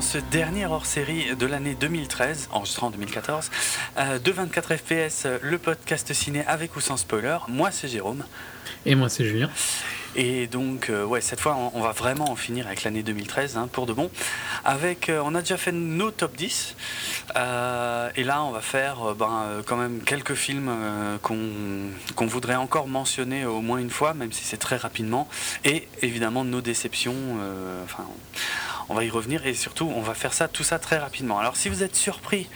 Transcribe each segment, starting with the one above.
dans ce dernier hors-série de l'année 2013, enregistré en 2014, euh, de 24 FPS, le podcast ciné avec ou sans spoiler. Moi c'est Jérôme. Et moi c'est Julien. Et donc, euh, ouais, cette fois, on, va vraiment en finir avec l'année 2013, hein, pour de bon. Avec, euh, on a déjà fait nos top 10. Euh, et là, on va faire ben, quand même quelques films qu'on voudrait encore mentionner au moins une fois, même si c'est très rapidement. Et évidemment, nos déceptions. enfin, on va y revenir et surtout on va faire ça tout ça très rapidement. Alors si vous êtes surpris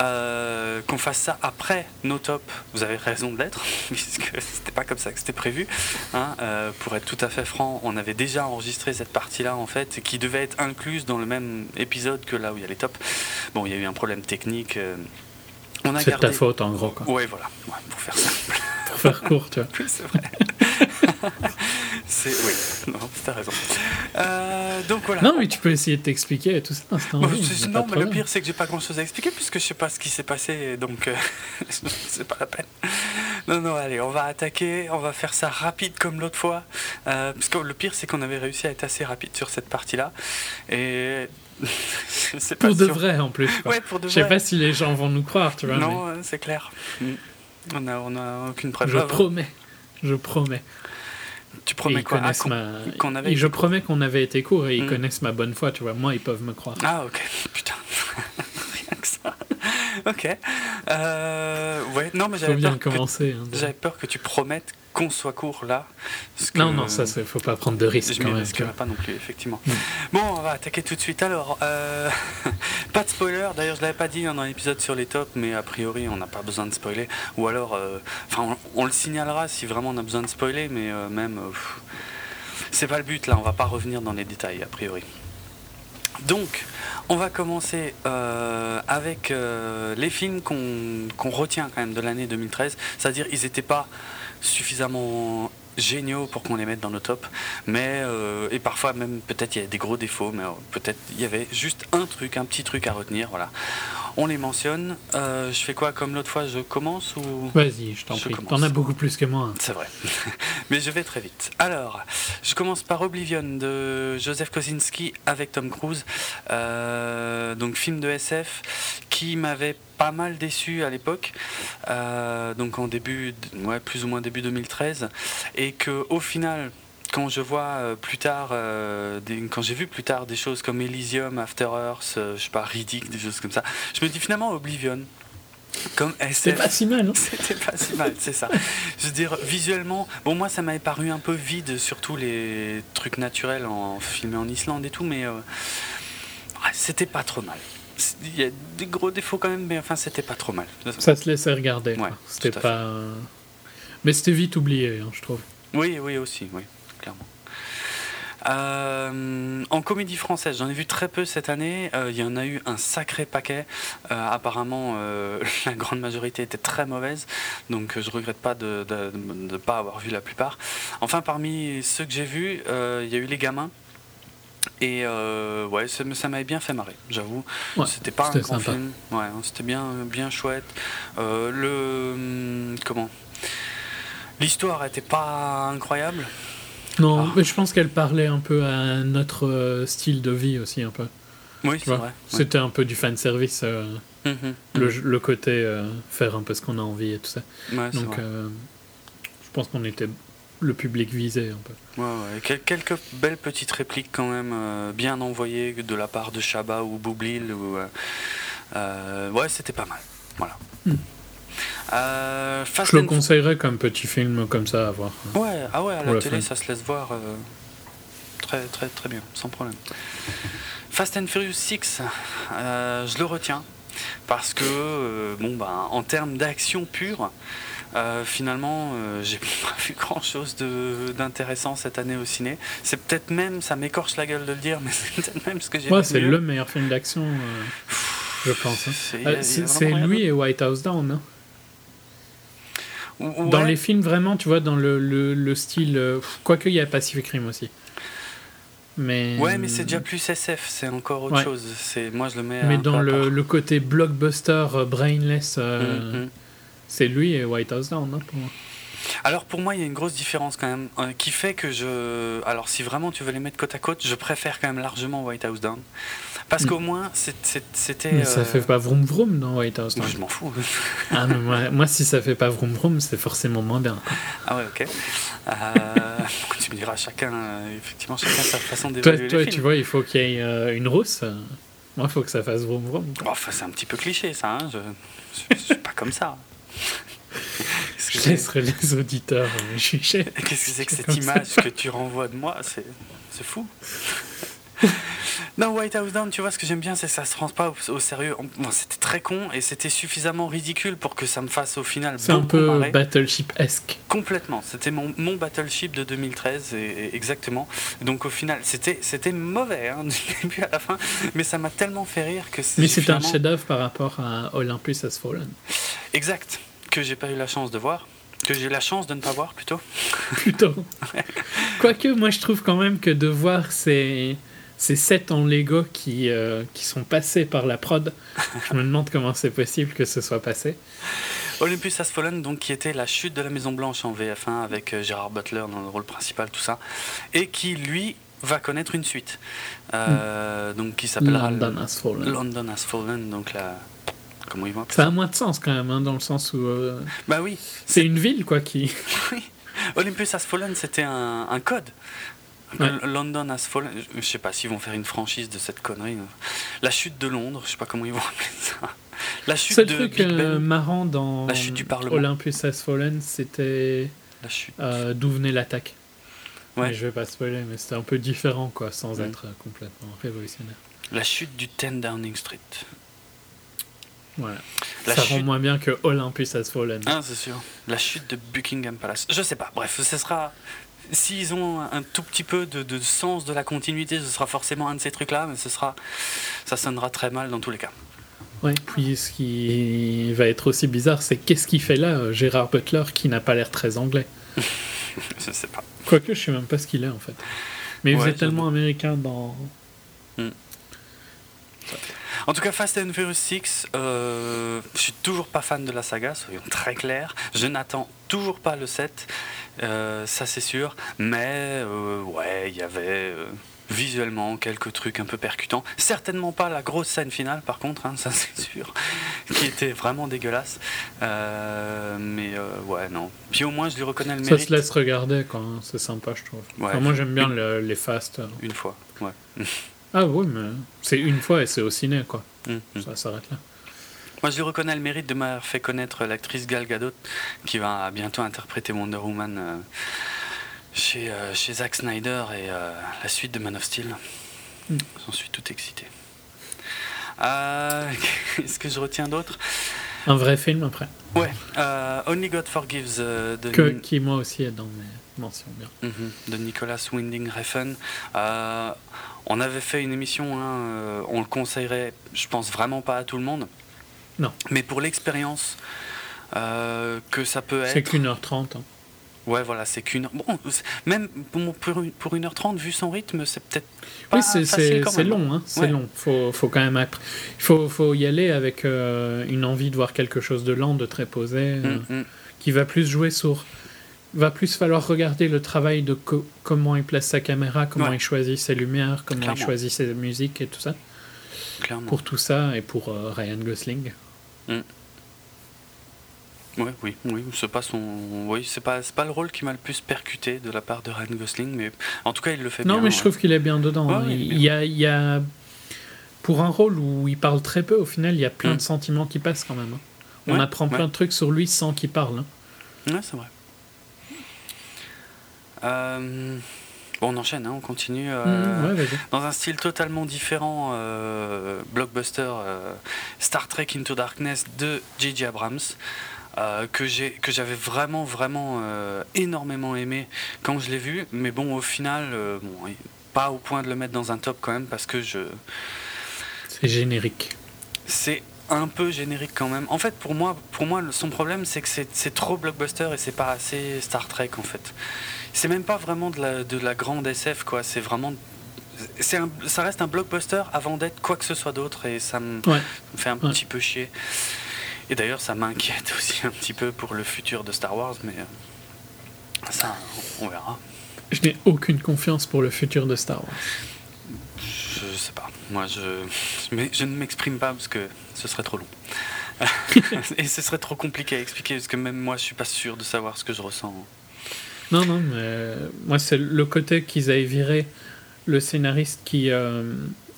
euh, qu'on fasse ça après nos tops, vous avez raison de l'être puisque c'était pas comme ça que c'était prévu. Hein. Euh, pour être tout à fait franc, on avait déjà enregistré cette partie-là en fait qui devait être incluse dans le même épisode que là où il y a les tops. Bon, il y a eu un problème technique. Euh, c'est ta faute en gros. Oui, voilà, pour faire simple. pour faire court, tu vois. c'est vrai. c'est oui, non, t'as raison. Euh, donc voilà. Non, mais tu peux essayer de t'expliquer tout ça. non, mais le pire c'est que j'ai pas grand chose à expliquer puisque je sais pas ce qui s'est passé, donc euh, c'est pas la peine. Non, non, allez, on va attaquer, on va faire ça rapide comme l'autre fois, euh, parce que le pire c'est qu'on avait réussi à être assez rapide sur cette partie-là et pour de vrai en plus. Ouais, pour de Je sais pas si les gens vont nous croire, tu vois. Non, c'est clair. Mm. On n'a on a aucune preuve. Je promets. Je promets. Tu promets quoi? Ah, avait Je promets qu'on avait été court et ils hmm. connaissent ma bonne foi, tu vois. Moi, ils peuvent me croire. Ah, ok. Putain. Que ça. ok. Euh, ouais, non, mais j'avais. Hein, j'avais peur que tu promettes qu'on soit court là. non, non, ça, il faut pas prendre de risques. Je ne risquerai pas non plus, effectivement. Bon, on va attaquer tout de suite. Alors, euh, pas de spoiler. D'ailleurs, je l'avais pas dit dans l'épisode sur les tops, mais a priori, on n'a pas besoin de spoiler. Ou alors, euh, enfin, on, le signalera si vraiment on a besoin de spoiler, mais euh, même, c'est pas le but là. On va pas revenir dans les détails, a priori. Donc, on va commencer avec les films qu'on retient quand même de l'année 2013. C'est-à-dire, ils n'étaient pas suffisamment géniaux pour qu'on les mette dans nos tops. Mais, euh, et parfois même, peut-être il y a des gros défauts, mais euh, peut-être il y avait juste un truc, un petit truc à retenir. On les mentionne. Euh, je fais quoi comme l'autre fois Je commence ou? Vas-y, je t'en prie. T'en as beaucoup plus que moi. C'est vrai. mais je vais très vite. Alors, je commence par Oblivion de Joseph Kosinski avec Tom Cruise. donc, film de SF qui m'avait pas mal déçu à l'époque, euh, donc en début, ouais, plus ou moins début 2013, et que au final, quand je vois euh, plus tard, euh, quand j'ai vu plus tard des choses comme Elysium, After Earth, je sais pas, Riddick, des choses comme ça, je me dis finalement Oblivion. Comme C'était pas si mal. Hein. C'était pas si mal, c'est ça. Je veux dire, visuellement, bon, moi ça m'avait paru un peu vide, surtout les trucs naturels en filmé en Islande et tout, mais c'était pas trop mal il y a des gros défauts quand même, mais enfin, c'était pas trop mal. Ça se laissait regarder. c'était pas. Mais c'était vite oublié, hein, je trouve. Oui, oui, aussi, oui, clairement. Euh, en comédie française, j'en ai vu très peu cette année. Euh, il y en a eu un sacré paquet. Euh, apparemment, la grande majorité était très mauvaise, donc je regrette pas de ne pas avoir vu la plupart. Enfin, parmi ceux que j'ai vus, il y a eu Les Gamins, et ouais, ça, m'avait bien fait marrer, j'avoue. c'était pas un grand film. Ouais, hein, c'était bien, bien chouette. Le hum, comment? L'histoire était pas incroyable. Non, ah. mais je pense qu'elle parlait un peu à notre euh, style de vie aussi un peu. Oui, c'est vrai. C'était un peu du fan service. Hum, hum, le, le, côté faire un peu ce qu'on a envie et tout ça. Donc, je pense qu'on était le public visé un peu. Ouais, ouais. quelques belles petites répliques quand même euh, bien envoyées de la part de Chabat ou Boublil. Ou, euh, euh, ouais, c'était pas mal. Voilà. Hmm. Je le conseillerais comme petit film comme ça à voir. Ouais, ah ouais, à la, télé, ça se laisse voir très, très, très bien, sans problème. Fast and Furious 6, je le retiens parce que, bon, bah, en termes d'action pure, euh, finalement, euh, j'ai pas vu grand chose d'intéressant cette année au ciné. C'est peut-être même, ça m'écorche la gueule de le dire, mais c'est peut-être même ce que j'ai ouais, c'est le meilleur film d'action, euh, je pense. Hein. C'est lui et White House Down. Hein. Dans les films, vraiment, tu vois, dans le, le, style. Quoique, il y a Pacific Rim aussi. Mais... Ouais, mais c'est déjà plus SF, c'est encore autre chose. C'est moi je le mets. Mais dans le, le, côté blockbuster, brainless, mm, mm. C'est lui et White House Down, non, pour moi. Alors pour moi, il y a une grosse différence quand même, euh, qui fait que je... Alors si vraiment tu veux les mettre côte à côte, je préfère quand même largement White House Down. Parce mm. qu'au moins, c'était... Mais ça fait pas vroom vroom dans White House Down. je m'en fous. ah, moi, si ça fait pas vroom vroom, c'est forcément moins bien. Ah ouais, ok. tu me diras, chacun, effectivement, chacun sa façon d'évaluer Toi, toi tu vois, il faut qu'il y ait une rousse. Moi, il faut que ça fasse vroom vroom. enfin, c'est un petit peu cliché, ça. Hein. Je, je, suis pas comme ça. je laisserai les auditeurs juger. Qu'est-ce que c'est que cette image que tu renvoies de moi C'est fou. Non, White House Down, tu vois, ce que j'aime bien, c'est que ça se prend pas au, sérieux. Bon, c'était très con et c'était suffisamment ridicule pour que ça me fasse au final. C'est un peu Battleship-esque. Complètement. C'était mon, mon, Battleship de 2013, et, exactement. Donc au final, c'était mauvais hein, du début à la fin, mais ça m'a tellement fait rire que c'est. Mais c'est un chef-d'œuvre par rapport à Olympus Has Fallen. Exact. Que j'ai pas eu la chance de voir. Que j'ai la chance de ne pas voir plutôt. plutôt. Quoique, moi je trouve quand même que de voir c'est ces sets en Lego qui, euh, qui sont passés par la prod. Je me demande comment c'est possible que ce soit passé. Olympus Has Fallen, donc, qui était la chute de la Maison Blanche en VF1 avec euh, Gérard Butler dans le rôle principal, tout ça, et qui, lui, va connaître une suite. Euh, hmm. Donc, qui s'appellera London Has Fallen. London Has Fallen, donc la. Comment ils vont Ça a moins de sens quand même, hein, dans le sens où. Bah oui. C'est une ville, quoi, qui. oui. Olympus Has Fallen, c'était un, un code. London Has Fallen, je sais pas s'ils vont faire une franchise de cette connerie. La chute de Londres, je sais pas comment ils vont appeler ça. La chute de truc euh, marrant dans la chute du Parlement. Olympus Has Fallen, c'était euh, d'où venait l'attaque. Ouais. je vais pas spoiler, mais c'était un peu différent, quoi, sans mm. être complètement révolutionnaire. La chute du 10 Downing Street. Voilà. ça rend moins bien que Olympus Has Fallen. Ah, c'est sûr. La chute de Buckingham Palace. Je sais pas. Bref, ce sera s'ils ont un tout petit peu de, sens de la continuité, ce sera forcément un de ces trucs-là, mais ce sera, ça sonnera très mal dans tous les cas. Ouais, puis ce qui va être aussi bizarre, c'est qu'est-ce qu'il fait là, euh, Gérard Butler, qui n'a pas l'air très anglais? Je sais pas. Quoique, je sais même pas ce qu'il est en fait. Mais vous êtes tellement américain dans. Hmm. En tout cas, Fast and Furious 6, euh, je suis toujours pas fan de la saga, soyons très clairs. Je n'attends toujours pas le 7, euh, ça c'est sûr. Mais euh, ouais, il y avait euh, visuellement quelques trucs un peu percutants. Certainement pas la grosse scène finale, par contre, hein, ça c'est sûr, qui était vraiment dégueulasse. mais ouais, non. Puis au moins, je lui reconnais le mérite. Ça se laisse regarder, quand hein, c'est sympa, je trouve. moi, j'aime bien les fast. Une fois, ouais. Ah oui, mais c'est une fois et c'est au ciné, quoi. Hum, hum. Ça s'arrête là. Moi, je lui reconnais le mérite de m'avoir fait connaître l'actrice Gal Gadot, qui va bientôt interpréter Wonder Woman euh, chez, euh, chez Zack Snyder et euh, la suite de Man of Steel. Hum. J'en suis tout excité. Est-ce que je retiens d'autres? Un vrai film après Ouais, Only God Forgives de... Que, qui moi aussi est dans mes mentions bien. Mhm, de Nicolas Winding Refn. On avait fait une émission, hein, on le conseillerait, je pense vraiment pas à tout le monde. Non. Mais pour l'expérience euh, que ça peut être. C'est qu'une heure trente. Hein. Ouais, voilà, c'est qu'une. Bon, même pour, pour une heure trente, vu son rythme, c'est peut-être. Pas oui, c'est long, hein, c'est long. Faut, faut quand même. Il faut, faut y aller avec euh, une envie de voir quelque chose de lent, de très posé, mm, mm. qui va plus jouer sur va plus falloir regarder le travail de comment il place sa caméra, comment il choisit ses lumières, comment il choisit ses musiques et tout ça. Clairement. Pour tout ça et pour euh, Ryan Gosling. Mm. Ouais, oui, oui, c'est pas son, oui, c'est pas, pas le rôle qui m'a le plus percuté de la part de Ryan Gosling, mais en tout cas il le fait bien. Non, mais je trouve qu'il est bien dedans. il, y a, il y a, pour un rôle où il parle très peu, au final, il y a plein mm. de sentiments qui passent quand même. Hein. On apprend plein de trucs sur lui sans qu'il parle. Hein. Ouais, c'est vrai. Euh, bon, on enchaîne, hein, on continue. Euh, mmh, dans un style totalement différent, euh, blockbuster Star Trek Into Darkness de J.J. Abrams. que j'ai que j'avais vraiment vraiment énormément aimé quand je l'ai vu mais bon au final bon, pas au point de le mettre dans un top quand même parce que je c'est générique c'est un peu générique quand même. En fait, pour moi, pour moi son problème, c'est que c'est trop blockbuster et c'est pas assez Star Trek en fait c'est même pas vraiment de la, de la grande SF, quoi. C'est vraiment. c'est ça reste un blockbuster avant d'être quoi que ce soit d'autre et ça me, fait un petit peu chier. Et d'ailleurs, ça m'inquiète aussi un petit peu pour le futur de Star Wars, mais. Euh, Ça, on verra. Je n'ai aucune confiance pour le futur de Star Wars. Je sais pas. Moi, je, mais je ne m'exprime pas parce que ce serait trop long. Et ce serait trop compliqué à expliquer parce que même moi, je suis pas sûr de savoir ce que je ressens. Non, non, mais moi, c'est le côté qu'ils aient viré le scénariste qui, euh,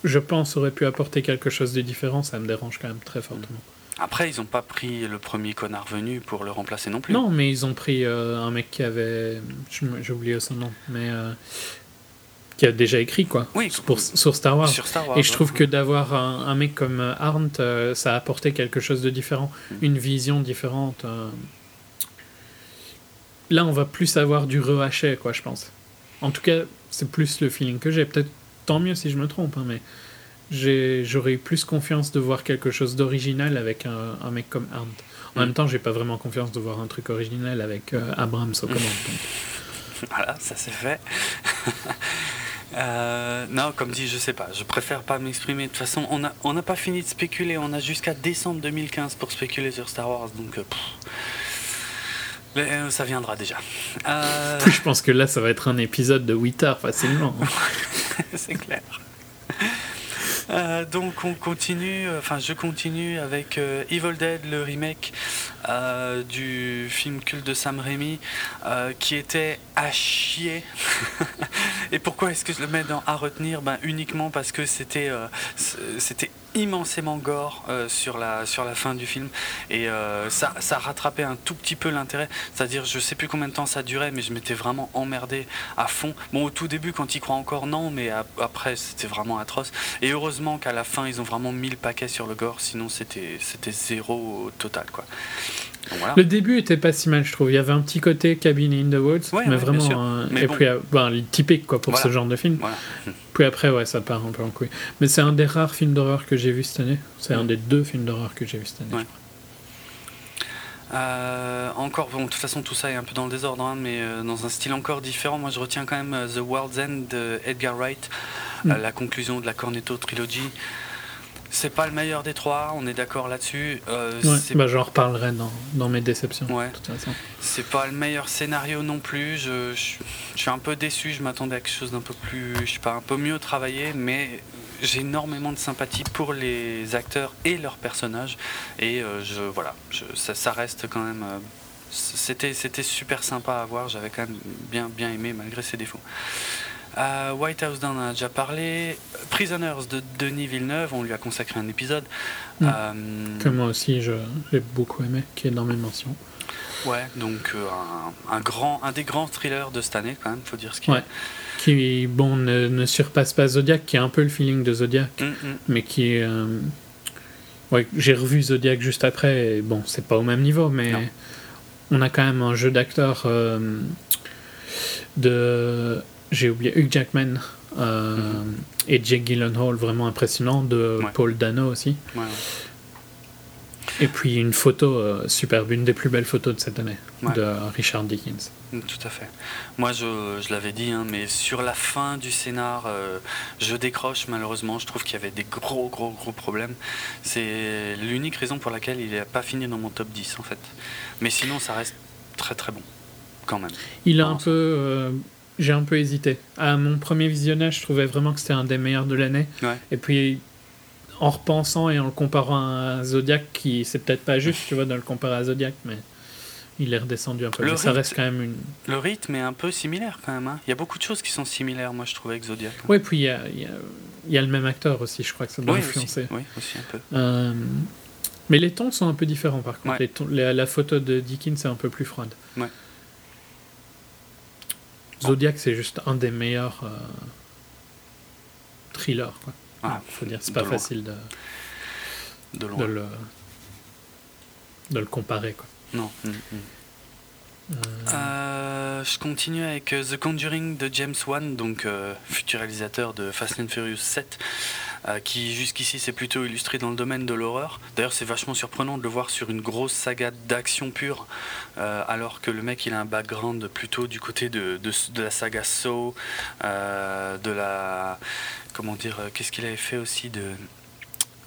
je pense, aurait pu apporter quelque chose de différent. Ça me dérange quand même très fortement. Après, ils n'ont pas pris le premier connard venu pour le remplacer non plus. Non, mais ils ont pris euh, un mec qui avait. J'ai oublié son nom, mais. Euh, qui a déjà écrit, quoi. Oui, pour, sur, Star Wars. sur Star Wars. Et je trouve que d'avoir un, mec comme Arndt, ça a apporté quelque chose de différent. Mm. Une vision différente. Là, on va plus avoir du rehaché, quoi, je pense. En tout cas, c'est plus le feeling que j'ai. Peut-être tant mieux si je me trompe, hein, mais j'aurais eu plus confiance de voir quelque chose d'original avec un, mec comme Arndt. En mm. même temps, j'ai pas vraiment confiance de voir un truc original avec euh, Abrams aux commandes. Voilà, ça c'est fait. Euh, non, comme dit, je sais pas. Je préfère pas m'exprimer. De toute façon, on n'a on a pas fini de spéculer. On a jusqu'à décembre 2015 pour spéculer sur Star Wars. Donc, euh, ça viendra déjà. Je pense que là, ça va être un épisode de 8 heures facilement. C'est clair. Euh, donc on continue, euh, enfin je continue avec euh, Evil Dead, le remake du film culte de Sam Raimi, qui était à chier. Et pourquoi est-ce que je le mets dans à retenir? Ben, Uniquement parce que c'était c'était immensément gore sur, la, sur la fin du film et ça, ça rattrapait un tout petit peu l'intérêt c'est à dire je sais plus combien de temps ça durait mais je m'étais vraiment emmerdé à fond bon au tout début quand il croit encore non mais après c'était vraiment atroce et heureusement qu'à la fin ils ont vraiment mis le paquet sur le gore, sinon c'était c'était zéro total quoi. Le début était pas si mal, je trouve. Il y avait un petit côté Cabin in the Woods, mais vraiment. et puis, euh, ben, typique quoi pour ce genre de film. Puis après, ouais, ça part un peu en couille. Mais c'est un des rares films d'horreur que j'ai vu cette année. C'est un des deux films d'horreur que j'ai vu cette année. Euh, encore, bon, de toute façon, tout ça est un peu dans le désordre, hein, mais euh, dans un style encore différent. Moi, je retiens quand même The World's End de Edgar Wright. Mm. la conclusion de la Cornetto trilogie. C'est pas le meilleur des trois, on est d'accord là-dessus. Euh, bah, j'en reparlerai dans, dans, mes déceptions. Ouais. C'est pas le meilleur scénario non plus. Je, je, suis un peu déçu. Je m'attendais à quelque chose d'un peu plus, je sais pas, un peu mieux travaillé, mais j'ai énormément de sympathie pour les acteurs et leurs personnages. Et euh, je, voilà, ça, ça, reste quand même. Euh, c'était, c'était super sympa à voir. J'avais quand même bien, bien aimé malgré ses défauts. White House Down a déjà parlé. Prisoners de Denis Villeneuve, on lui a consacré un épisode. Mm. Euh, que moi aussi j'ai beaucoup aimé, qui est dans mes mentions. Ouais, donc euh, un, grand, un des grands thrillers de cette année, quand même, faut dire ce qu'il ouais. Qui, bon, ne, surpasse pas Zodiac, qui a un peu le feeling de Zodiac, mm, mm. mais qui est. Euh, ouais, j'ai revu Zodiac juste après, et bon, c'est pas au même niveau, mais on a quand même un jeu d'acteurs de j'ai oublié Hugh Jackman euh, mhm. et Jake Gyllenhaal, vraiment impressionnant, de Paul Dano aussi. Et puis une photo euh, superbe, une des plus belles photos de cette année, de Richard Dickens. Mm, tout à fait. Moi, je, je l'avais dit, hein, mais sur la fin du scénar, euh, je décroche malheureusement. Je trouve qu'il y avait des gros, gros, gros problèmes. C'est l'unique raison pour laquelle il n'a pas fini dans mon top 10, en fait. Mais sinon, ça reste très, très bon, quand même. Il a un peu j'ai un peu hésité. À mon premier visionnage, je trouvais vraiment que c'était un des meilleurs de l'année. Et puis, en repensant et en le comparant à Zodiac, qui c'est peut-être pas juste, tu vois, de le comparer à Zodiac, mais il est redescendu un peu. Le ça reste quand même une. Le rythme est un peu similaire quand même. Hein. Il y a beaucoup de choses qui sont similaires, moi, je trouvais, avec Zodiac. Hein. Oui, puis il y a, il y, a, le même acteur aussi, je crois que ça doit influencer. oui, aussi un peu. Euh, mais les tons sont un peu différents par contre. la photo de Dickens est un peu plus froide. Ouais. Zodiac, c'est juste un des meilleurs euh, thrillers. Quoi. Ah, faut dire, c'est pas facile de, de, le, de le comparer. Quoi. Non. Mm, mm. Euh, euh, je continue avec The Conjuring de James Wan, donc futur réalisateur de Fast and Furious 7. Euh, qui jusqu'ici s'est plutôt illustré dans le domaine de l'horreur. D'ailleurs, c'est vachement surprenant de le voir sur une grosse saga d'action pure, euh, alors que le mec il a un background plutôt du côté de, de, la saga Saw, euh, de la. Comment dire Qu'est-ce qu'il avait fait aussi de.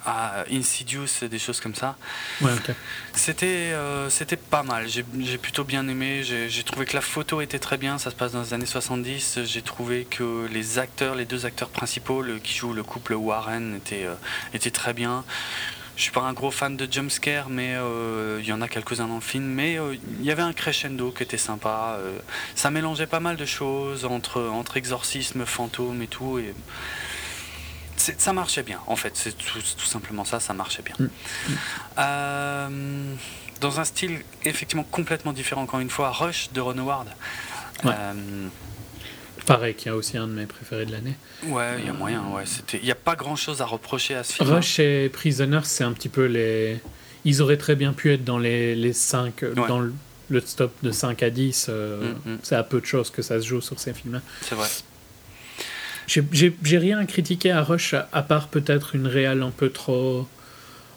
À Insidious, des choses comme ça. Ouais, ok. C'était euh, c'était pas mal, j'ai plutôt bien aimé, j'ai trouvé que la photo était très bien, ça se passe dans les années 70, j'ai trouvé que les acteurs, les deux acteurs principaux le- qui jouent le couple Warren étaient, euh, étaient très bien. Je suis pas un gros fan de jumpscare, mais euh, il y en a quelques-uns dans le film. Mais euh, il y avait un crescendo qui était sympa. euh, ça mélangeait pas mal de choses entre, entre exorcisme, fantôme et tout. Et ça marchait bien, en fait. C'est tout, tout simplement ça, ça marchait bien. Mm. Euh, dans un style effectivement complètement différent, encore une fois, Rush de Ron Howard. Ouais. Euh, Pareil, qui a aussi un de mes préférés de l'année. ouais, il y a moyen. Ouais. Il n'y a pas grand-chose à reprocher à ce film. Rush et Prisoners, c'est un petit peu les. Ils auraient très bien pu être dans les, les 5, Ouais. dans le, le stop de 5 à 10. euh, Mm, mm. C'est à peu de choses que ça se joue sur ces films-là. C'est vrai. J'ai- rien à critiquer à Rush, à, à part peut-être une réale un peu trop.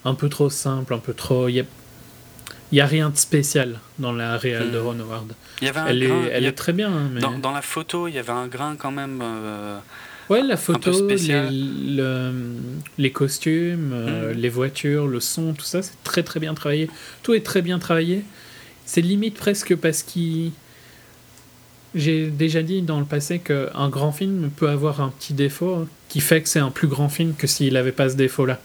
un peu trop simple, un peu trop. Il y a, rien de spécial dans la réale de Mm. Ron Howard. Il y avait un Elle, est, elle il y a- est très bien, mais. dans, dans la photo, il y avait un grain quand même. euh, Ouais, la photo, les, le- les costumes, euh, Mm. les voitures, le son, tout ça, c'est très très bien travaillé. Tout est très bien travaillé. C'est limite presque parce qu'il. J'ai déjà dit dans le passé qu'un grand film peut avoir un petit défaut qui fait que c'est un plus grand film que s'il n'avait pas ce défaut-là.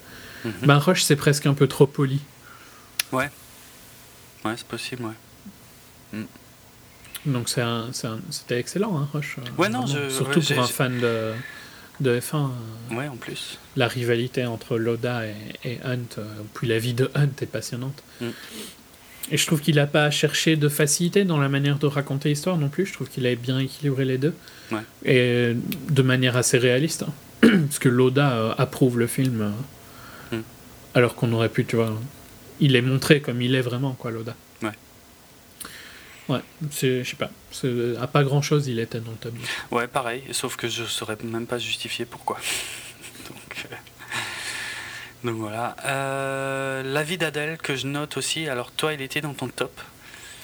mhm. Ben Rush, c'est presque un peu trop poli. Ouais, c'est possible, ouais. Donc c'est un- c'était excellent, hein, Rush. euh, Ouais, non, je- Surtout ouais, pour un fan de, de F1. euh, Ouais, en plus. la rivalité entre Loda et, et Hunt, euh, puis la vie de Hunt est passionnante. Mm. Et je trouve qu'il n'a pas cherché de facilité dans la manière de raconter l'histoire non plus. Je trouve qu'il a bien équilibré les deux. Ouais. Et de manière assez réaliste. hein. Parce que Loda euh, approuve le film. euh, Mm. Alors qu'on aurait pu, tu vois. Il est montré comme il est vraiment, quoi, Loda. Ouais. Ouais, je sais pas. À pas grand chose, il était dans le 10. Ouais, pareil, sauf que je saurais même pas justifier pourquoi. Donc, euh, donc voilà. Euh, La vie d'Adèle, que je note aussi. Alors, toi, il était dans ton top.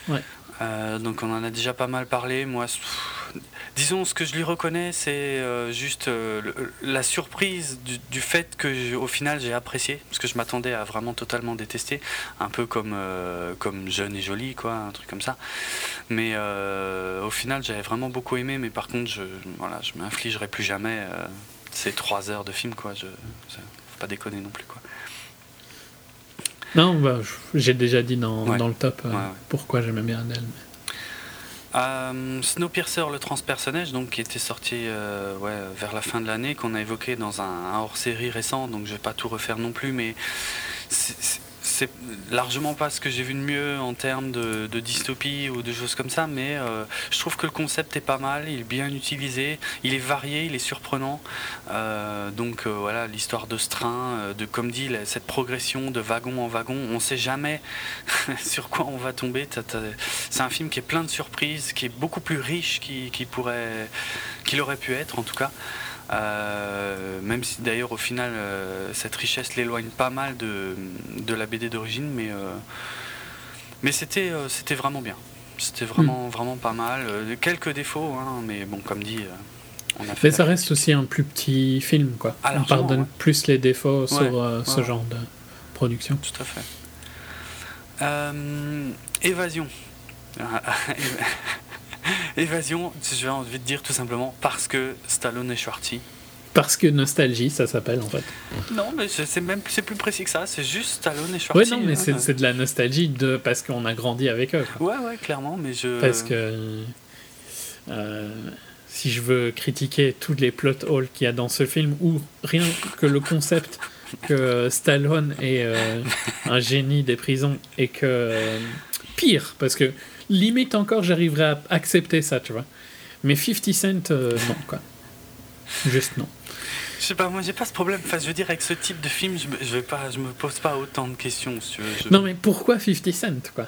Ouais. Euh, donc, on en a déjà pas mal parlé. Moi, disons, ce que je lui reconnais, c'est euh, juste euh, le- la surprise du, du fait que, je- au final, j'ai apprécié. Parce que je m'attendais à vraiment totalement détester. Un peu comme, comme Jeune et Jolie, quoi, un truc comme ça. Mais au final, j'avais vraiment beaucoup aimé, mais par contre, je voilà, je m'infligerai plus jamais ces trois heures de film, quoi. Je, pas déconner non plus, quoi. Non, bah, j'ai déjà dit dans, Ouais. dans le top euh, Ouais, ouais. pourquoi j'aimais bien Adele. Euh, Snowpiercer, le transpersonnage, donc qui était sorti euh, vers la fin de l'année, qu'on a évoqué dans un, un hors-série récent, donc je vais pas tout refaire non plus, mais c'est- c'est largement pas ce que j'ai vu de mieux en termes de, dystopie ou de choses comme ça, mais euh, je trouve que le concept est pas mal, il est bien utilisé, il est varié, il est surprenant. Euh, donc euh, voilà, l'histoire de ce train, de comme dit, cette progression de wagon en wagon, on sait jamais sur quoi on va tomber. C'est un film qui est plein de surprises, qui est beaucoup plus riche pourrait, qu'il aurait pu être en tout cas. Euh, même si d'ailleurs au final euh, cette richesse l'éloigne pas mal de, de la BD d'origine, mais, euh, mais c'était c'était vraiment bien. C'était vraiment, vraiment pas mal. Quelques défauts, hein, mais bon, comme dit, on a fait. Mais ça reste aussi un plus petit film, quoi. Ah, On pardonne ouais. plus les défauts sur ce genre de production. Tout à fait. Évasion. évasion, j'ai envie de dire tout simplement parce que Stallone et Schwartzy. Parce que nostalgie, ça s'appelle en fait. Non, mais c'est même c'est plus précis que ça. C'est juste Stallone et Ouais, Schwartzy. non, mais hein. c'est de la nostalgie de parce qu'on a grandi avec eux. quoi. Ouais, ouais, clairement, mais je. Parce que euh, si je veux critiquer tous les plot holes qu'il y a dans ce film, ou rien que le concept que Stallone est euh, un génie des prisons et que euh, pire, parce que limite encore j'arriverais à accepter ça, tu vois. Mais 50 Cent, euh, non, quoi. Juste non. Je sais pas, moi j'ai pas ce problème. Enfin, je veux dire, avec ce type de film, je je vais pas, je me pose pas autant de questions. Si tu veux. Je- Non, mais pourquoi 50 Cent, quoi?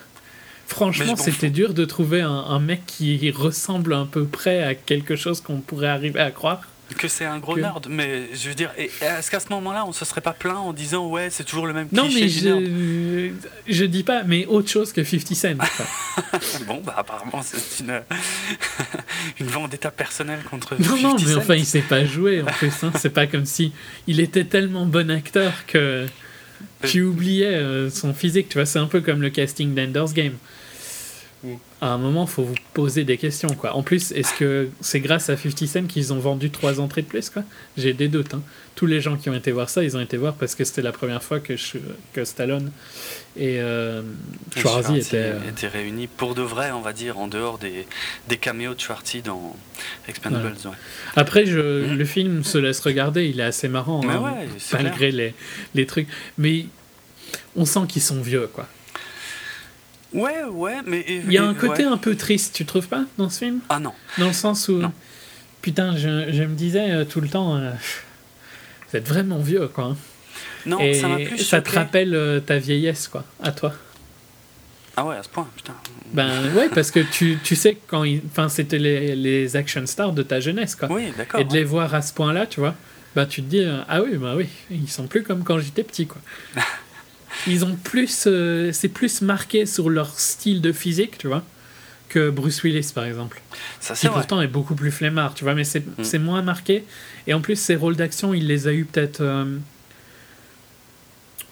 Franchement, c'était dur de trouver un, un mec qui ressemble à peu près à quelque chose qu'on pourrait arriver à croire. Que c'est un gros nerd, mais je veux dire, est-ce qu'à ce, moment-là, on se serait pas plaint en disant ouais, c'est toujours le même cliché Non, mais je, je dis pas, mais autre chose que 50 Cent. bon, bah apparemment, c'est une, une vendetta personnelle contre. Non, non, mais enfin, il sait pas jouer en plus. Hein. c'est pas comme si il était tellement bon acteur que tu oubliais euh, son physique. Tu vois, c'est un peu comme le casting d'Ender's Game à un moment, il faut vous poser des questions. Quoi. En plus, est-ce que c'est grâce à 50 Cent qu'ils ont vendu trois entrées de plus quoi? J'ai des doutes. Hein. Tous les gens qui ont été voir ça, ils ont été voir parce que c'était la première fois que, je, que Stallone et euh, Schwarzy étaient, euh, étaient, réunis pour de vrai, on va dire, en dehors des, des caméos de Schwarzy dans Expendables. Après, je, mhm. le film se laisse regarder, il est assez marrant, hein, malgré les, les trucs. Mais on sent qu'ils sont vieux, quoi. Ouais, ouais, mais. Il y a un côté un peu triste, tu trouves pas, dans ce film? Ah non. Dans le sens où. Putain, je, je, me disais euh, tout le temps. Euh, vous êtes vraiment vieux, quoi. Hein. Non, Et ça m'a plus Ça te rappelle euh, ta vieillesse, quoi, à toi. Ah ouais, à ce point, putain. Ben ouais, parce que tu, tu sais, quand enfin, c'était les, les action stars de ta jeunesse, quoi. Oui, d'accord. Et de les voir à ce point-là, tu vois, bah tu te dis, ah oui, bah oui, ils sont plus comme quand j'étais petit, quoi. Ils ont plus, euh, c'est plus marqué sur leur style de physique, tu vois, que Bruce Willis par exemple. Ça, qui pourtant est beaucoup plus flemmard, tu vois, mais c'est mm. moins marqué. Et en plus, ses rôles d'action, il les a eu peut-être euh,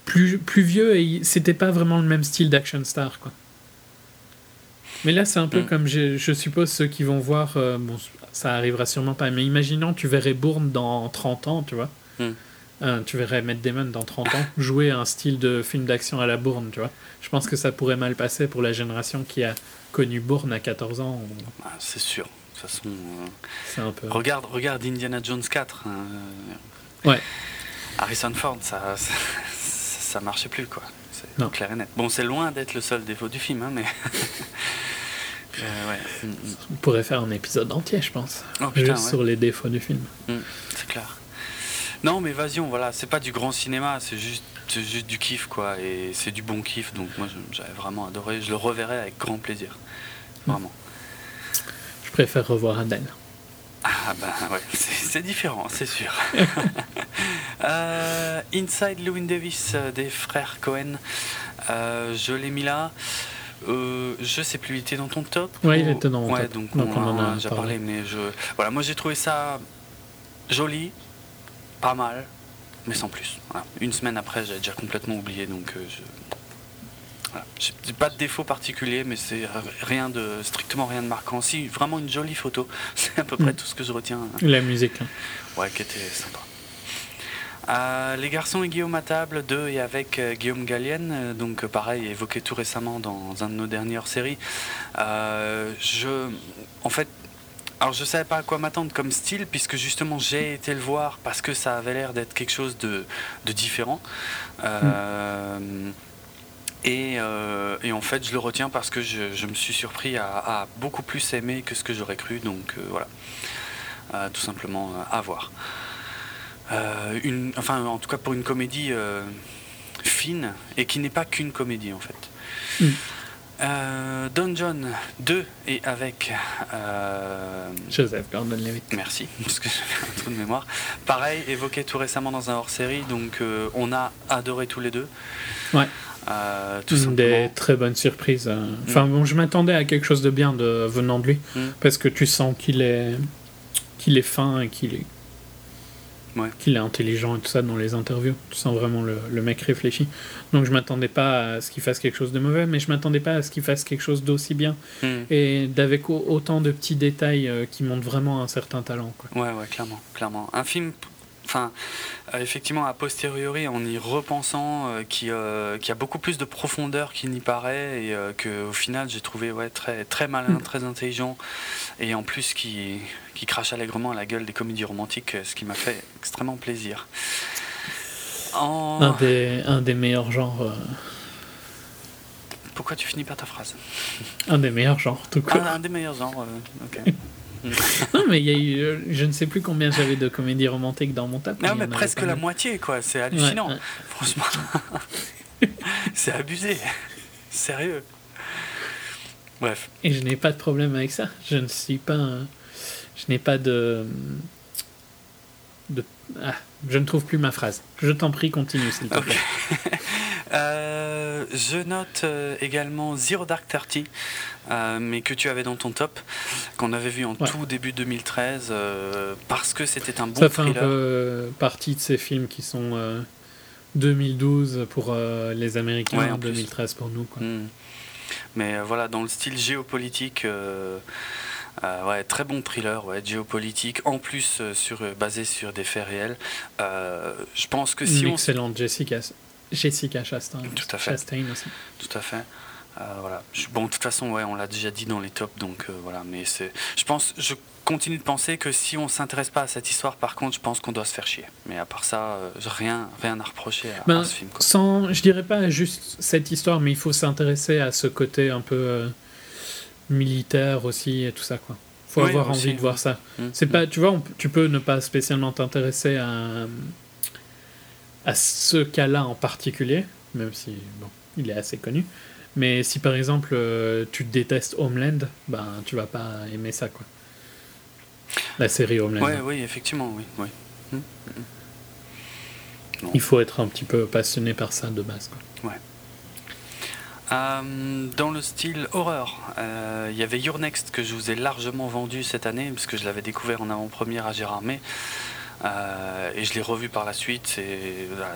plus, plus vieux et c'était pas vraiment le même style d'action star, quoi. Mais là, c'est un peu mm. comme je, je, suppose ceux qui vont voir. Euh, bon, ça arrivera sûrement pas, mais imaginons, tu verrais Bourne dans 30 ans, tu vois. Mm. Euh, tu verrais Matt Damon dans 30 ans jouer un style de film d'action à la Bourne, tu vois. Je pense que ça pourrait mal passer pour la génération qui a connu Bourne à 14 ans. Ah, c'est sûr. De toute façon, euh, un peu... regarde, regarde Indiana Jones 4. Hein. Ouais. Harrison Ford, ça, ça, marchait plus, quoi. C'est clair et net. Bon, c'est loin d'être le seul défaut du film, hein, mais. Euh, ouais. On pourrait faire un épisode entier, je pense. Oh, juste sur les défauts du film. Mm, c'est clair. Non, mais Vasion, voilà, c'est pas du grand cinéma, c'est juste, juste du kiff, quoi. Et c'est du bon kiff, donc moi j'avais vraiment adoré. Je le reverrai avec grand plaisir. Vraiment. Je préfère revoir Adèle. Ah ben ouais, c'est différent, c'est sûr. Euh, Inside Lewin Davis euh, des frères Cohen, euh, je l'ai mis là. je sais plus, il était dans ton top Oui, il était dans mon ouais, Donc, on, en a déjà parlé, mais je. Voilà, moi j'ai trouvé ça joli, pas mal, mais sans plus. Une semaine après, j'ai déjà complètement oublié, donc euh, je... Voilà. J'ai pas de défaut particulier, mais c'est rien de strictement rien de marquant. Si vraiment une jolie photo, c'est à peu près mm. tout ce que je retiens. La musique. Hein. Ouais, qui était sympa. Euh, les garçons et Guillaume à table, de et avec euh, Guillaume Gallienne, donc pareil, évoqué tout récemment dans un de nos dernières séries. je, en fait, alors je savais pas à quoi m'attendre comme style puisque justement j'ai été le voir parce que ça avait l'air d'être quelque chose de, différent. Euh, euh, et, en fait je le retiens parce que je, me suis surpris à, beaucoup plus aimer que ce que j'aurais cru. Donc euh, voilà, tout simplement à voir. une, enfin en tout cas pour une comédie fine et qui n'est pas qu'une comédie en fait. Mm. Euh, Don John 2 et avec euh, Joseph Gordon-Levitt. Merci, parce que j'avais un trou de mémoire. Pareil, évoqué tout récemment dans un hors-série, donc euh, on a adoré tous les deux. Ouais. Tout Des très bonnes surprises. Enfin, mm. bon, je m'attendais à quelque chose de bien de, venant de lui, mm. parce que tu sens qu'il est, qu'il est fin et qu'il est qu'il est intelligent et tout ça dans les interviews. Tu sens vraiment le, le mec réfléchi. Donc je m'attendais pas à ce qu'il fasse quelque chose de mauvais, mais je m'attendais pas à ce qu'il fasse quelque chose d'aussi bien hmm. et d'avec autant de petits détails euh, qui montrent vraiment un certain talent. Quoi. Ouais, ouais, clairement, clairement. Un film enfin, euh, effectivement, a posteriori, en y repensant, euh, qui, qui, a beaucoup plus de profondeur qu'il n'y paraît, et que au final, j'ai trouvé ouais, très, très malin, hmm. très intelligent, et en plus qui, qui crache allègrement à la gueule des comédies romantiques, ce qui m'a fait extrêmement plaisir. Un, des, un des meilleurs genres. Euh, Pourquoi tu finis pas ta phrase? Un des meilleurs genres, tout. Ah, un des meilleurs genres, euh, ok. non, mais il y a eu, euh, je ne sais plus combien j'avais de comédies romantiques dans mon top. Non, mais, presque la moitié, quoi. C'est hallucinant. Franchement, c'est abusé. Sérieux. Bref. Et je n'ai pas de problème avec ça. Je ne suis pas. Je n'ai pas de de... Ah, je ne trouve plus ma phrase. Je t'en prie, continue s'il te plaît. Euh, je note euh, également Zero Dark Thirty, euh, mais que tu avais dans ton top, qu'on avait vu en tout début 2013, parce que c'était un bon Ça fait un peu partie de ces films qui sont 2012 pour les Américains, 2013 pour nous. Quoi. Hmm. Mais voilà, dans le style géopolitique. ouais, très bon thriller, ouais, géopolitique, en plus sur, basé sur des faits réels. je pense que si Une excellente Jessica Jessica Chastain. Tout à fait. aussi. Tout à fait. Euh, bon, de toute façon, ouais, on l'a déjà dit dans les tops, donc euh, voilà. Mais c'est, je pense, je continue de penser que si on s'intéresse pas à cette histoire, par contre, je pense qu'on doit se faire chier. Mais à part ça, euh, rien, rien à reprocher à, ben, ce film. Sans, je dirais pas juste cette histoire, mais il faut s'intéresser à ce côté un peu militaire aussi et tout ça, quoi. Faut avoir envie de voir ça. Mmh, c'est pas, mmh. tu vois, tu peux ne pas spécialement t'intéresser à à ce cas-là en particulier, même si bon, il est assez connu. Mais si par exemple euh, tu détestes Homeland, ben tu vas pas aimer ça quoi. La série Homeland. Ouais, oui, effectivement, oui, oui. Hum, hum. Il faut être un petit peu passionné par ça de base quoi. Ouais. Euh, dans le style horreur, euh, il y avait Your Next que je vous ai largement vendu cette année, parce que je l'avais découvert en avant-première à Gérard May. Euh, et je l'ai revu par la suite.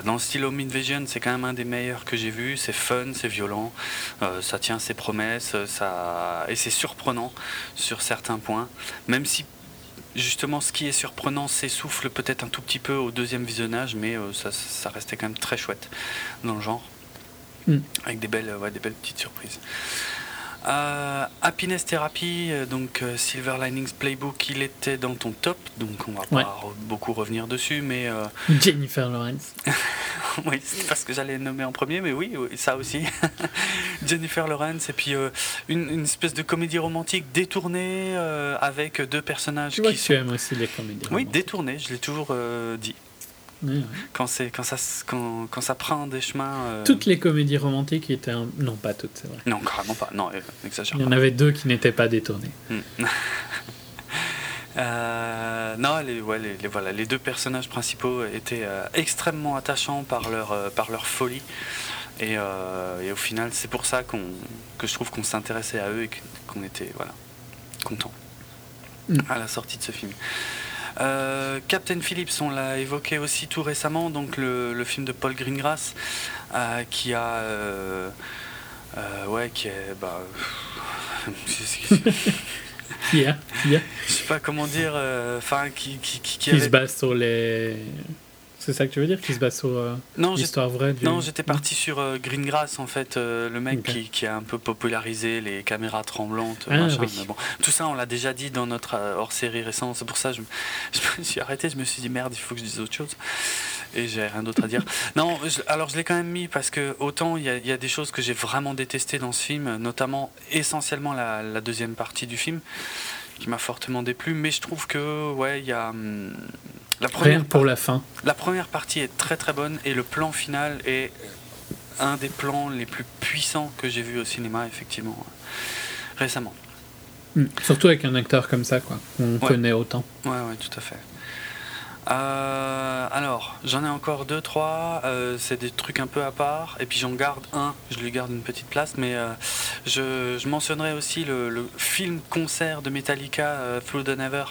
Dans le style Home Invasion, c'est quand même un des meilleurs que j'ai vu. C'est fun, c'est violent, euh, ça tient ses promesses, ça... et c'est surprenant sur certains points. Même si justement ce qui est surprenant s'essouffle peut-être un tout petit peu au deuxième visionnage, mais euh, ça, restait quand même très chouette dans le genre. Mm. Avec des belles, des belles petites surprises. Euh, Happiness Therapy, euh, donc euh, Silver Linings Playbook, il était dans ton top, donc on va pas beaucoup revenir dessus, mais... Jennifer Lawrence. oui, c'est parce que j'allais nommer en premier, mais oui, ça aussi. Jennifer Lawrence, et puis une, espèce de comédie romantique détournée avec deux personnages tu vois qui que tu aimes aussi les comédies Oui, détournée, je l'ai toujours dit. Quand, c'est, quand, ça, quand, quand, ça prend des chemins. Euh, toutes les comédies romantiques étaient. Non, pas toutes, c'est vrai. Non, carrément pas. Non, euh, Il y en avait deux qui n'étaient pas détournées. Hmm. Euh, non, les, ouais, les, voilà, les deux personnages principaux étaient extrêmement attachants par leur, par leur folie. Et, et au final, c'est pour ça qu'on, que je trouve qu'on s'intéressait à eux et qu'on était voilà, content hmm. à la sortie de ce film. Euh, Captain Phillips, on l'a évoqué aussi tout récemment, donc le, film de Paul Greengrass, euh, qui a. Euh, ouais, qui est. Bah, qui a Je sais pas comment dire. Enfin, qui, qui, qui, qui, se base sur les c'est ça que tu veux dire Qui se base sur euh, l'histoire vraie Non, j'étais parti sur euh, Greengrass, en fait, euh, le mec qui, qui, a un peu popularisé les caméras tremblantes. Ah, bon, tout ça, on l'a déjà dit dans notre hors-série récente. C'est pour ça que je, je, me suis arrêté. Je me suis dit, merde, il faut que je dise autre chose. Et j'ai rien d'autre à dire. non, alors je l'ai quand même mis parce que autant il y, y, a des choses que j'ai vraiment détestées dans ce film, notamment essentiellement la, la deuxième partie du film qui m'a fortement déplu, mais je trouve que ouais, il y a hum, la première pour la fin. La première partie est très très bonne et le plan final est un des plans les plus puissants que j'ai vu au cinéma, effectivement, récemment. Hmm. Surtout avec un acteur comme ça, quoi, qu'on connaît autant. Ouais, ouais, tout à fait. Euh, alors, j'en ai encore deux, trois. Euh, c'est des trucs un peu à part. Et puis j'en garde un. Je lui garde une petite place. Mais euh, je, je, mentionnerai aussi le, le film-concert de Metallica, Through the Never,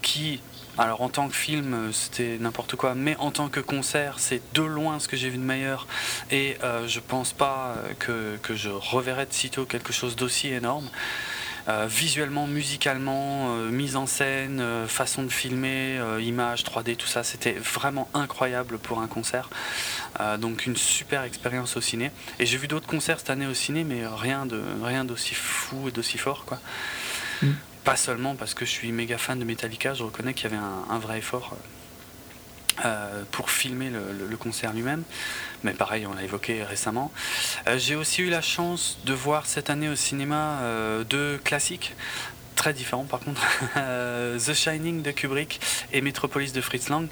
qui alors en tant que film, euh, c'était n'importe quoi, mais en tant que concert, c'est de loin ce que j'ai vu de meilleur. Et euh, je pense pas euh, que, je reverrai de sitôt quelque chose d'aussi énorme. visuellement, musicalement, mise en scène, façon de filmer, images, 3D, tout ça, c'était vraiment incroyable pour un concert. donc une super expérience au ciné. Et j'ai vu d'autres concerts cette année au ciné, mais rien de rien d'aussi fou et d'aussi fort. Mm. Pas seulement parce que je suis méga fan de Metallica, je reconnais qu'il y avait un, vrai effort euh, pour filmer le, concert lui-même. Mais pareil, on l'a évoqué récemment. Euh, j'ai aussi eu la chance de voir cette année au cinéma euh, deux classiques très différents par contre The Shining de Kubrick et Metropolis de Fritz Lang.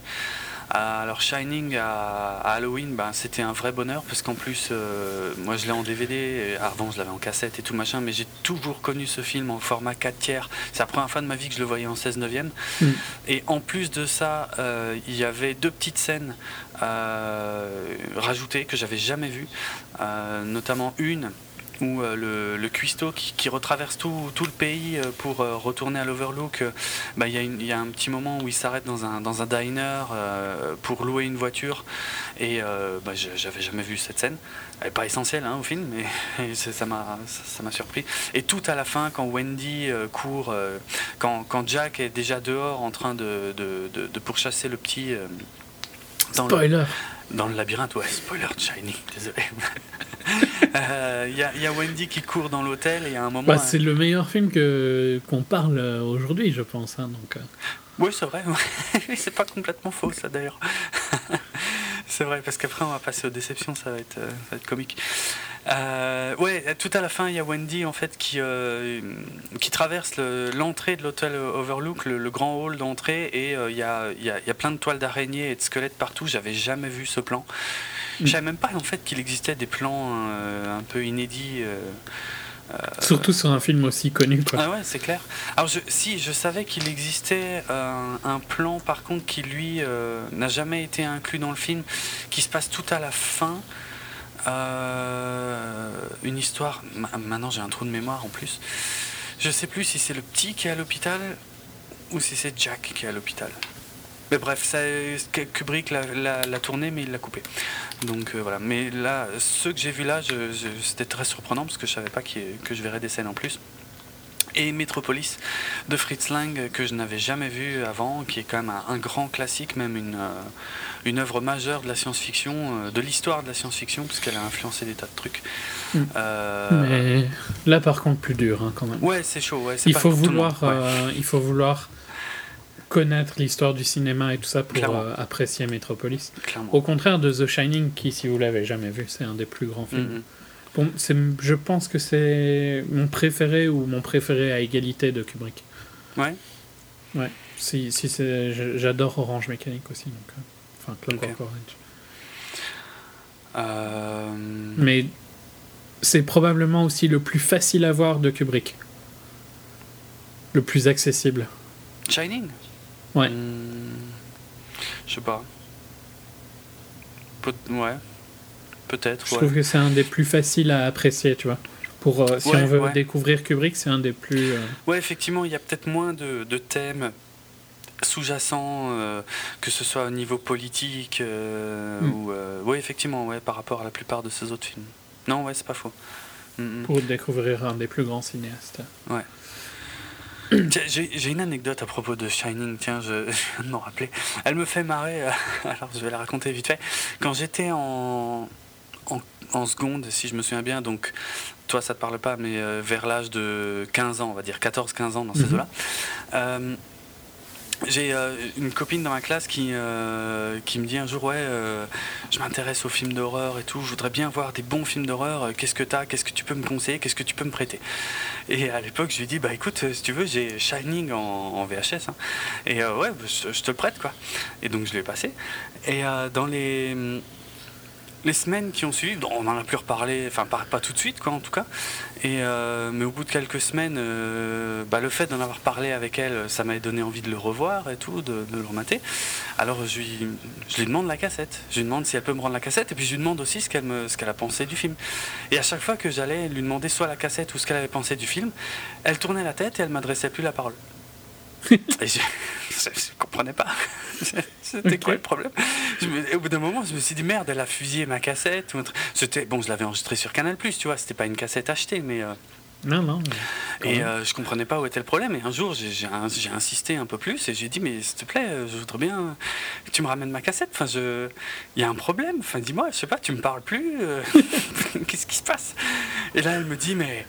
Alors Shining à, Halloween, ben, c'était un vrai bonheur parce qu'en plus, euh, moi je l'ai en DVD, avant je l'avais en cassette et tout machin, mais j'ai toujours connu ce film en format 4 tiers. C'est la première fois de ma vie que je le voyais en 16 neuvième. Mm. Et en plus de ça, euh, il y avait deux petites scènes rajoutées que j'avais jamais vues, notamment une où euh, le, cuistot qui, retraverse tout, le pays euh, pour euh, retourner à l'Overlook, bah, il y, a un petit moment où il s'arrête dans un, dans un diner pour louer une voiture et bah, j'avais jamais vu cette scène. Elle n'est pas essentielle hein, au film, mais ça m'a surpris. Et tout à la fin, quand Wendy court, quand, Jack est déjà dehors en train de, de, pourchasser le petit. dans Spoiler. Le, dans le labyrinthe, ouais, spoiler Shiny, désolé. Il euh, y, a Wendy qui court dans l'hôtel et à un moment. Bah, c'est le meilleur film que qu'on parle aujourd'hui, je pense. Hein, donc. Euh. Oui, c'est vrai. c'est pas complètement faux, ça d'ailleurs. C'est vrai, parce qu'après on va passer aux déceptions, ça va être, euh, ça va être comique. Euh, ouais, tout à la fin, il y a Wendy en fait qui, qui traverse l'entrée de l'hôtel Overlook, le, grand hall d'entrée, et il y, a, y, a, y, a, plein de toiles d'araignées et de squelettes partout. J'avais jamais vu ce plan. Je savais même pas en fait qu'il existait des plans euh, un peu inédits. Euh, euh, Surtout sur un film aussi connu. Quoi. Ah ouais, c'est clair. Alors je, si, je savais qu'il existait un plan par contre qui lui n'a jamais été inclus dans le film, qui se passe tout à la fin. une histoire. Maintenant j'ai un trou de mémoire en plus. Je sais plus si c'est le petit qui est à l'hôpital ou si c'est Jack qui est à l'hôpital. Mais bref, ça, Kubrick l'a tourné, mais il l'a coupé. Donc euh, voilà. Mais là, ceux que j'ai vus là, c'était très surprenant parce que je savais pas que je verrais des scènes en plus. Et Metropolis de Fritz Lang que je n'avais jamais vu avant, qui est quand même un, grand classique, même une, euh, une œuvre majeure de la science-fiction, euh, de l'histoire de la science-fiction, puisqu'elle a influencé des tas de trucs. Mm. Mais là, par contre, plus dur hein, quand même. Ouais, c'est chaud. Ouais, il, faut vouloir, il faut vouloir connaître l'histoire du cinéma et tout ça pour euh, apprécier Metropolis. Au contraire de The Shining, qui, si vous l'avez jamais vu, c'est un des plus grands films. Mm-hmm. je pense que c'est mon préféré ou mon préféré à égalité de Kubrick. Ouais. Ouais. Si, si j'adore Orange Mécanique aussi. Donc, euh, enfin, Clockwork Orange. Euh, Mais c'est probablement aussi le plus facile à voir de Kubrick. Le plus accessible. Shining? Ouais. Hmm, je sais pas. ouais. Peut-être. Je trouve que c'est un des plus faciles à apprécier, tu vois. Pour, euh, si on veut découvrir Kubrick, c'est un des plus. Euh, ouais, effectivement, il y a peut-être moins de, de thèmes sous-jacents, euh, que ce soit au niveau politique mm. ou. ouais, effectivement, ouais, par rapport à la plupart de ces autres films. Non, ouais, c'est pas faux. Mm, mm. Pour découvrir un des plus grands cinéastes. Ouais. J'ai une anecdote à propos de Shining, tiens, je, viens de m'en rappeler. Elle me fait marrer, euh, alors je vais la raconter vite fait. Quand j'étais en, en, seconde, si je me souviens bien, donc toi ça te parle pas, mais euh, vers l'âge de 15 ans, on va dire 14-15 ans dans ces mhm. eaux-là, euh, j'ai euh, une copine dans ma classe qui, euh, qui me dit un jour Ouais, euh, je m'intéresse aux films d'horreur et tout, je voudrais bien voir des bons films d'horreur. Qu'est-ce que tu as Qu'est-ce que tu peux me conseiller Qu'est-ce que tu peux me prêter? Et à l'époque, je lui dis Bah écoute, si tu veux, j'ai Shining en, VHS. Hein. Et ouais, je, je, te le prête quoi. Et donc je lui ai passé. Et dans les les semaines qui ont suivi, on en a plus reparlé, enfin pas, tout de suite quoi en tout cas, euh, mais au bout de quelques semaines, euh, bah, le fait d'en avoir parlé avec elle, ça m'avait donné envie de le revoir et tout, de, le remater. Alors je lui, je lui demande la cassette, je lui demande si elle peut me rendre la cassette, et puis je lui demande aussi ce qu'elle, ce qu'elle a pensé du film. Et à chaque fois que j'allais lui demander soit la cassette ou ce qu'elle avait pensé du film, elle tournait la tête et elle m'adressait plus la parole. Et je, ne comprenais pas. C'était quoi le problème? Au bout d'un moment, je me suis dit merde, elle a fusillé ma cassette. C'était bon, je l'avais enregistrée sur Canal tu vois. C'était pas une cassette achetée, mais. Euh, non, non. Et euh, je comprenais pas où était le problème. Et un jour, j'ai insisté un peu plus et j'ai dit mais s'il te plaît, euh, je voudrais bien que tu me ramènes ma cassette. Enfin, je, il y a un problème. Enfin, dis-moi, je sais pas, tu me parles plus. Qu'est-ce qui se passe? Et là, elle me dit mais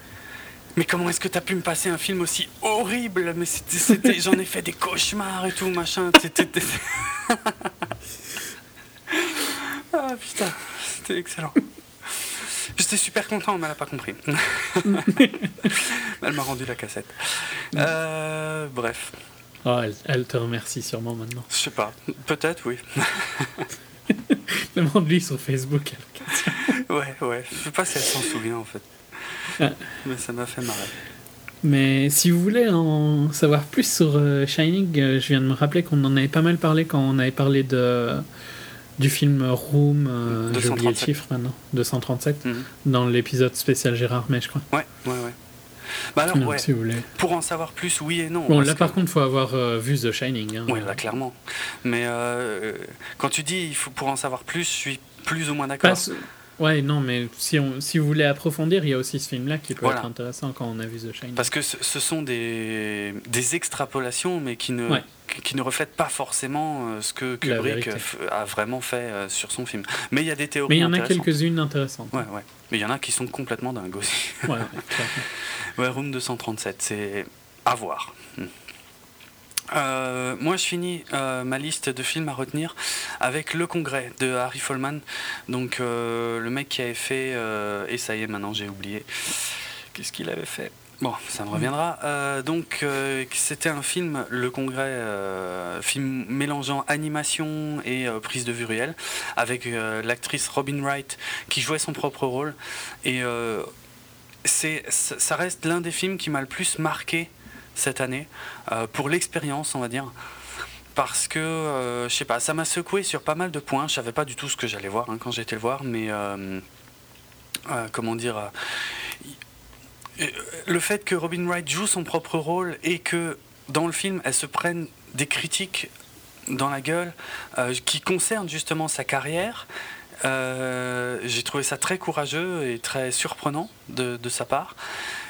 mais comment est-ce que tu as pu me passer un film aussi horrible? Mais c'était, j'en ai fait des cauchemars et tout, machin. Ah putain, c'était excellent. J'étais super content, mais elle n'a pas compris. elle m'a rendu la cassette. Euh, bref. Oh, elle, te remercie sûrement maintenant. Je sais pas. Peut-être, oui. Demande-lui sur Facebook. ouais, ouais. Je sais pas si elle s'en souvient en fait. Mais ça m'a fait marrer. Mais si vous voulez en savoir plus sur euh, Shining, euh, je viens de me rappeler qu'on en avait pas mal parlé quand on avait parlé de du film Room, euh, j'ai oublié le chiffre maintenant, 237, mhm. dans l'épisode spécial Gérard May, je crois. Ouais, ouais, ouais. Bah alors, ouais, si vous voulez. Pour en savoir plus, oui et non. Bon, là, par contre, il faut avoir vu The Shining. Hein. Oui, là, clairement. Mais quand tu dis il faut pour en savoir plus, je suis plus ou moins d'accord. Ouais, non, mais si, on, si vous voulez approfondir, il y a aussi ce film-là qui peut être intéressant quand on a vu The Shining. Parce que ce, sont des, des extrapolations, mais qui ne, qui ne reflètent pas forcément euh, ce que Kubrick a vraiment fait euh, sur son film. Mais il y a des théories. Mais il y en a quelques-unes intéressantes. Ouais, ouais. Mais il y en a qui sont complètement dingues aussi. ouais, ouais, Room 237, c'est à voir. Euh, moi, je finis euh, ma liste de films à retenir avec Le Congrès de Harry Folman. Donc, euh, le mec qui avait fait. et ça y est, maintenant j'ai oublié. Qu'est-ce qu'il avait fait? Bon, ça me reviendra. donc, c'était un film, Le Congrès, film mélangeant animation et prise de vue réelle, avec l'actrice Robin Wright qui jouait son propre rôle. Et c'est, ça reste l'un des films qui m'a le plus marqué cette année, euh, pour l'expérience, on va dire. Parce que, euh, je sais pas, ça m'a secoué sur pas mal de points. Je savais pas du tout ce que j'allais voir hein, quand j'étais le voir, mais euh, comment dire le fait que Robin Wright joue son propre rôle et que dans le film elle se prenne des critiques dans la gueule qui concernent justement sa carrière euh, j'ai trouvé ça très courageux et très surprenant de, sa part.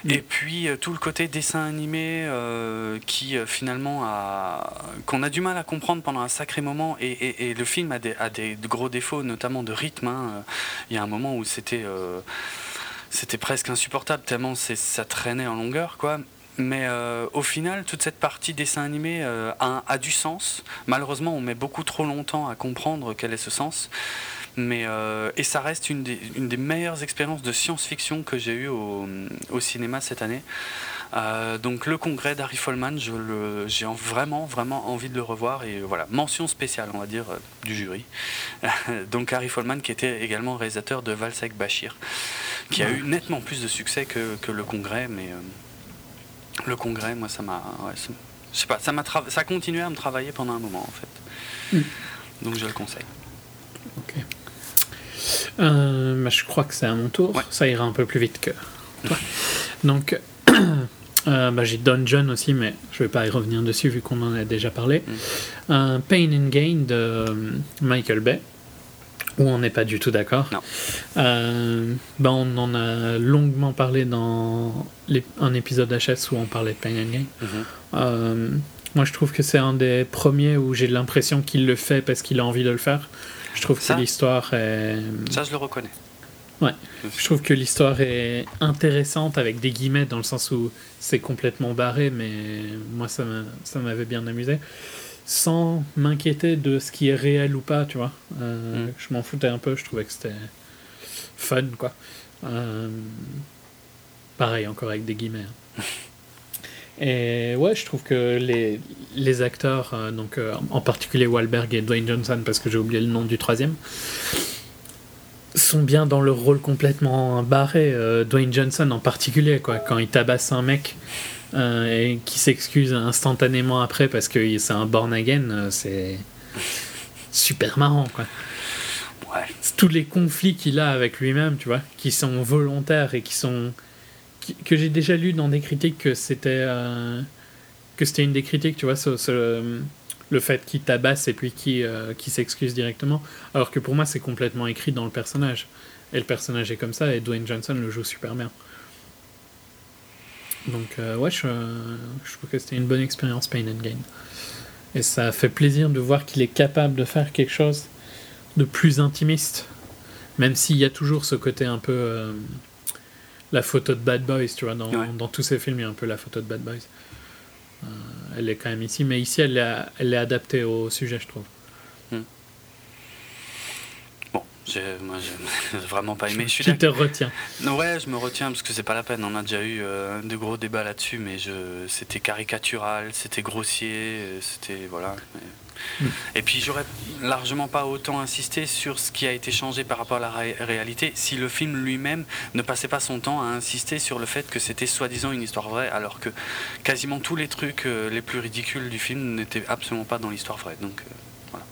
Mm. Et puis euh, tout le côté dessin animé euh, qui finalement a qu'on a du mal à comprendre pendant un sacré moment. Et, le film a des, a des, gros défauts, notamment de rythme. Hein. Il y a un moment où c'était c'était presque insupportable tellement ça traînait en longueur, quoi. Mais au final, toute cette partie dessin animé a, a, du sens. Malheureusement, on met beaucoup trop longtemps à comprendre quel est ce sens. Mais, euh, et ça reste une des, une des meilleures expériences de science-fiction que j'ai eues au, au, cinéma cette année. Euh, donc le congrès d'Harry Folman, j'ai vraiment, vraiment envie de le revoir. Et voilà, mention spéciale, on va dire, euh, du jury. donc Harry Folman, qui était également réalisateur de Valsec Bachir, qui a eu nettement plus de succès que, que le congrès. Mais le congrès, moi, ça m'a... je sais pas, ça, m'a ça a continué à me travailler pendant un moment, en fait. Mm. Donc je le conseille. Ok. Euh, bah, je crois que c'est à mon tour. Ça ira un peu plus vite que toi. Donc, euh, bah, j'ai Dungeon aussi, mais je vais pas y revenir dessus vu qu'on en a déjà parlé. Mm. Pain and Gain de euh, Michael Bay, où on n'est pas du tout d'accord. Bah, on en a longuement parlé dans un épisode HS où on parlait de Pain and Gain. Mm-hmm. moi, je trouve que c'est un des premiers où j'ai l'impression qu'il le fait parce qu'il a envie de le faire. Je trouve que l'histoire est. Ça, je le reconnais. Ouais. Je trouve que l'histoire est intéressante avec des guillemets dans le sens où c'est complètement barré, mais moi ça m'avait bien amusé. Sans m'inquiéter de ce qui est réel ou pas, tu vois. Euh, mm. Je m'en foutais un peu, je trouvais que c'était fun, quoi. Euh, pareil, encore avec des guillemets. Hein. Et ouais, je trouve que les, les acteurs, euh, donc euh, en particulier Wahlberg et Dwayne Johnson, parce que j'ai oublié le nom du troisième, sont bien dans leur rôle complètement barré. Euh, Dwayne Johnson en particulier, quoi, quand il tabasse un mec et qui s'excuse instantanément après parce que c'est un born again, c'est super marrant, quoi. Ouais. Tous les conflits qu'il a avec lui-même, tu vois, qui sont volontaires et qui sont que j'ai déjà lu dans des critiques que c'était euh, que c'était une des critiques, tu vois, le fait qu'il tabasse et puis euh, qui s'excuse directement, alors que pour moi c'est complètement écrit dans le personnage. Et le personnage est comme ça et Dwayne Johnson le joue super bien. Donc euh, ouais, je, je, trouve que c'était une bonne expérience Pain and Gain. Et ça fait plaisir de voir qu'il est capable de faire quelque chose de plus intimiste, même s'il y a toujours ce côté un peu la photo de Bad Boys, tu vois, dans, dans, tous ces films, il y a un peu la photo de Bad Boys. Euh, elle est quand même ici, mais ici, elle est, elle est adaptée au sujet, je trouve. Hmm. Bon, moi, j'ai vraiment pas aimé. Je suis tu te retiens Ouais, je me retiens parce que c'est pas la peine. On a déjà eu euh, de gros débats là-dessus, mais je... c'était caricatural, c'était grossier, euh, c'était voilà. Et puis j'aurais largement pas autant insisté sur ce qui a été changé par rapport à la réalité si le film lui-même ne passait pas son temps à insister sur le fait que c'était soi-disant une histoire vraie, alors que quasiment tous les trucs euh, les plus ridicules du film n'étaient absolument pas dans l'histoire vraie. Donc voilà.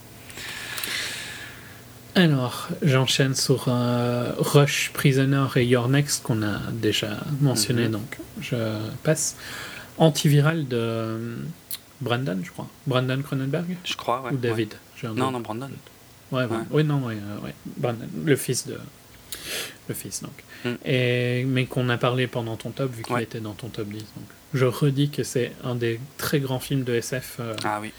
Alors, j'enchaîne sur euh, Rush, Prisoner et Your Next qu'on a déjà mentionné, mhm. donc je passe. Antiviral de Brandon, je crois. Brandon Cronenberg Je crois, ouais. Ou David Non, non, Brandon. Ouais, ouais. Oui, non, ouais, euh, ouais, Brandon, le fils de. Le fils, donc. Mm. Et, mais qu'on a parlé pendant ton top, vu qu'il était dans ton top 10. Donc. Je redis que c'est un des très grands films de SF. Euh, ah oui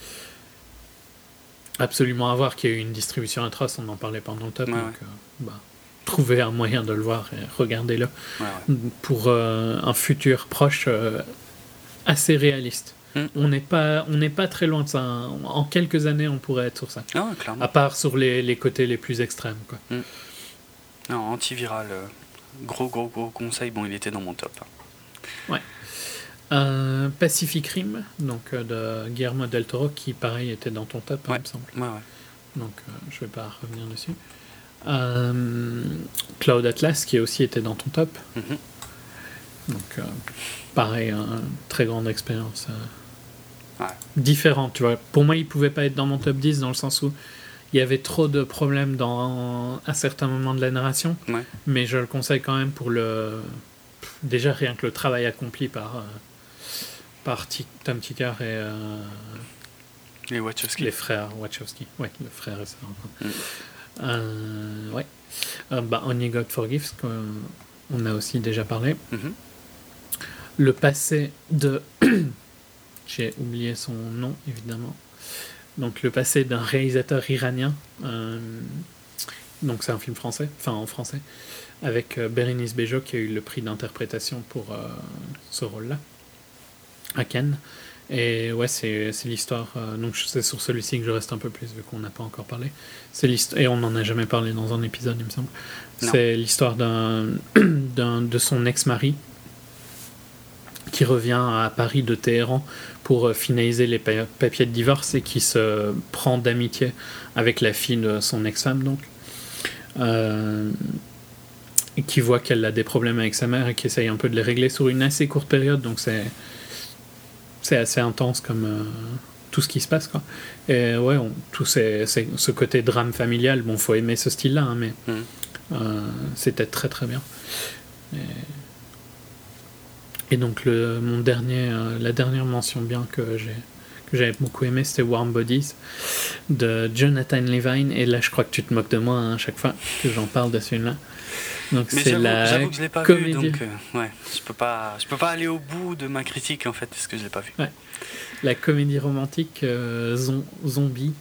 absolument à voir, qu'il y a eu une distribution atroce, on en parlait pendant le top. donc, euh, bah, trouvez un moyen de le voir et regardez-le pour euh, un futur proche assez réaliste. Hmm. On n'est pas, on n'est pas très loin de ça. Hein. En quelques années, on pourrait être sur ça. Ah à part sur les, les, côtés les plus extrêmes. Quoi. Hmm. Non, antiviral, gros, gros, gros conseil. Bon, il était dans mon top. Hein. Ouais. Euh, Pacific Rim, donc euh, de Guillermo del Toro, qui pareil était dans ton top, hein, il me semble. Ouais, Donc euh, je vais pas revenir dessus. Cloud Atlas, qui aussi était dans ton top. Mhm. Donc pareil, une très grande expérience. Différente, tu vois. Pour moi, il pouvait pas être dans mon top 10 dans le sens où il y avait trop de problèmes dans un certain moment de la narration. Mais je le conseille quand même pour le. Déjà, rien que le travail accompli par par Tom Tickar et euh, les Wachowski. Les frères Wachowski. Ouais, le frère et ça. Mm. Euh, ouais. Euh, bah, Only God Forgives, on a aussi déjà parlé. Mm-hmm. Le passé de. J'ai oublié son nom, évidemment. Donc, le passé d'un réalisateur iranien. donc, c'est un film français, enfin en français, avec Bérénice Bejo qui a eu le prix d'interprétation pour ce rôle-là à Cannes. Et ouais, c'est l'histoire. Euh, donc c'est sur celui-ci que je reste un peu plus, vu qu'on n'a pas encore parlé. Et on n'en a jamais parlé dans un épisode, il me semble. C'est l'histoire d'un de son ex-mari qui revient à Paris de Téhéran pour euh, finaliser les papiers de divorce et qui se prend d'amitié avec la fille de son ex-femme, donc. Euh, qui voit qu'elle a des problèmes avec sa mère et qui essaye un peu de les régler sur une assez courte période, donc c'est c'est assez intense comme euh, tout ce qui se passe quoi et ouais tout ce côté drame familial bon faut aimer ce style là hein, mais mm. euh, c'était très très bien et, donc le mon dernier euh, la dernière mention bien que j'ai que j'avais beaucoup aimé c'était Warm Bodies de Jonathan Levine et là je crois que tu te moques de moi hein, à chaque fois que j'en parle de celui-là donc c'est la j'avoue que je l'ai pas vu, donc euh, ouais, je peux pas, je peux pas aller au bout de ma critique en fait parce que je l'ai pas vu. La comédie romantique euh, zombie.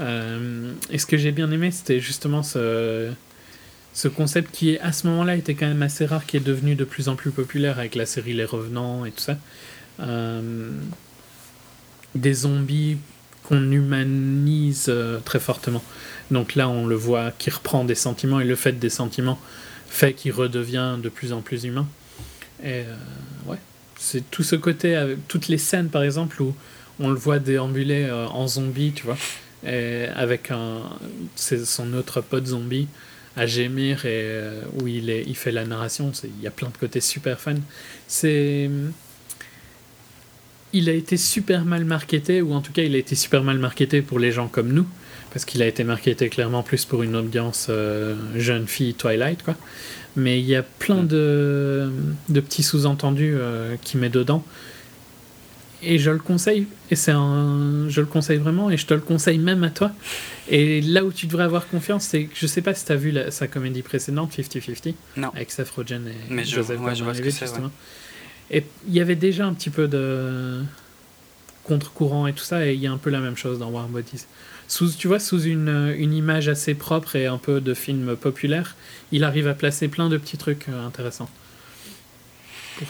Et ce que j'ai bien aimé, c'était justement ce, ce concept qui à ce moment-là était quand même assez rare, qui est devenu de plus en plus populaire avec la série Les Revenants et tout ça. des zombies qu'on humanise très fortement. Donc là, on le voit qui reprend des sentiments et le fait des sentiments fait qu'il redevient de plus en plus humain. Et euh, ouais, c'est tout ce côté, toutes les scènes par exemple où on le voit déambuler euh, en zombie, tu vois, avec un, son autre pote zombie à gémir et euh, où il, est, il fait la narration. Il y a plein de côtés super fun. C'est. Il a été super mal marketé, ou en tout cas, il a été super mal marketé pour les gens comme nous parce qu'il a été marketé clairement plus pour une audience euh, jeune fille Twilight quoi. Mais il y a plein de, de petits sous-entendus euh, qui met dedans. Et je le conseille, et c'est un, je le conseille vraiment, et je te le conseille même à toi. Et là où tu devrais avoir confiance, c'est que je sais pas si tu as vu sa comédie précédente, 50-50, avec Seth Rogen et Mais Joseph ouais, je vois ce que justement. Et il y avait déjà un petit peu de contre-courant et tout ça, et il y a un peu la même chose dans Warm Bodies sous, tu vois, sous une, une, image assez propre et un peu de film populaire, il arrive à placer plein de petits trucs euh, intéressants.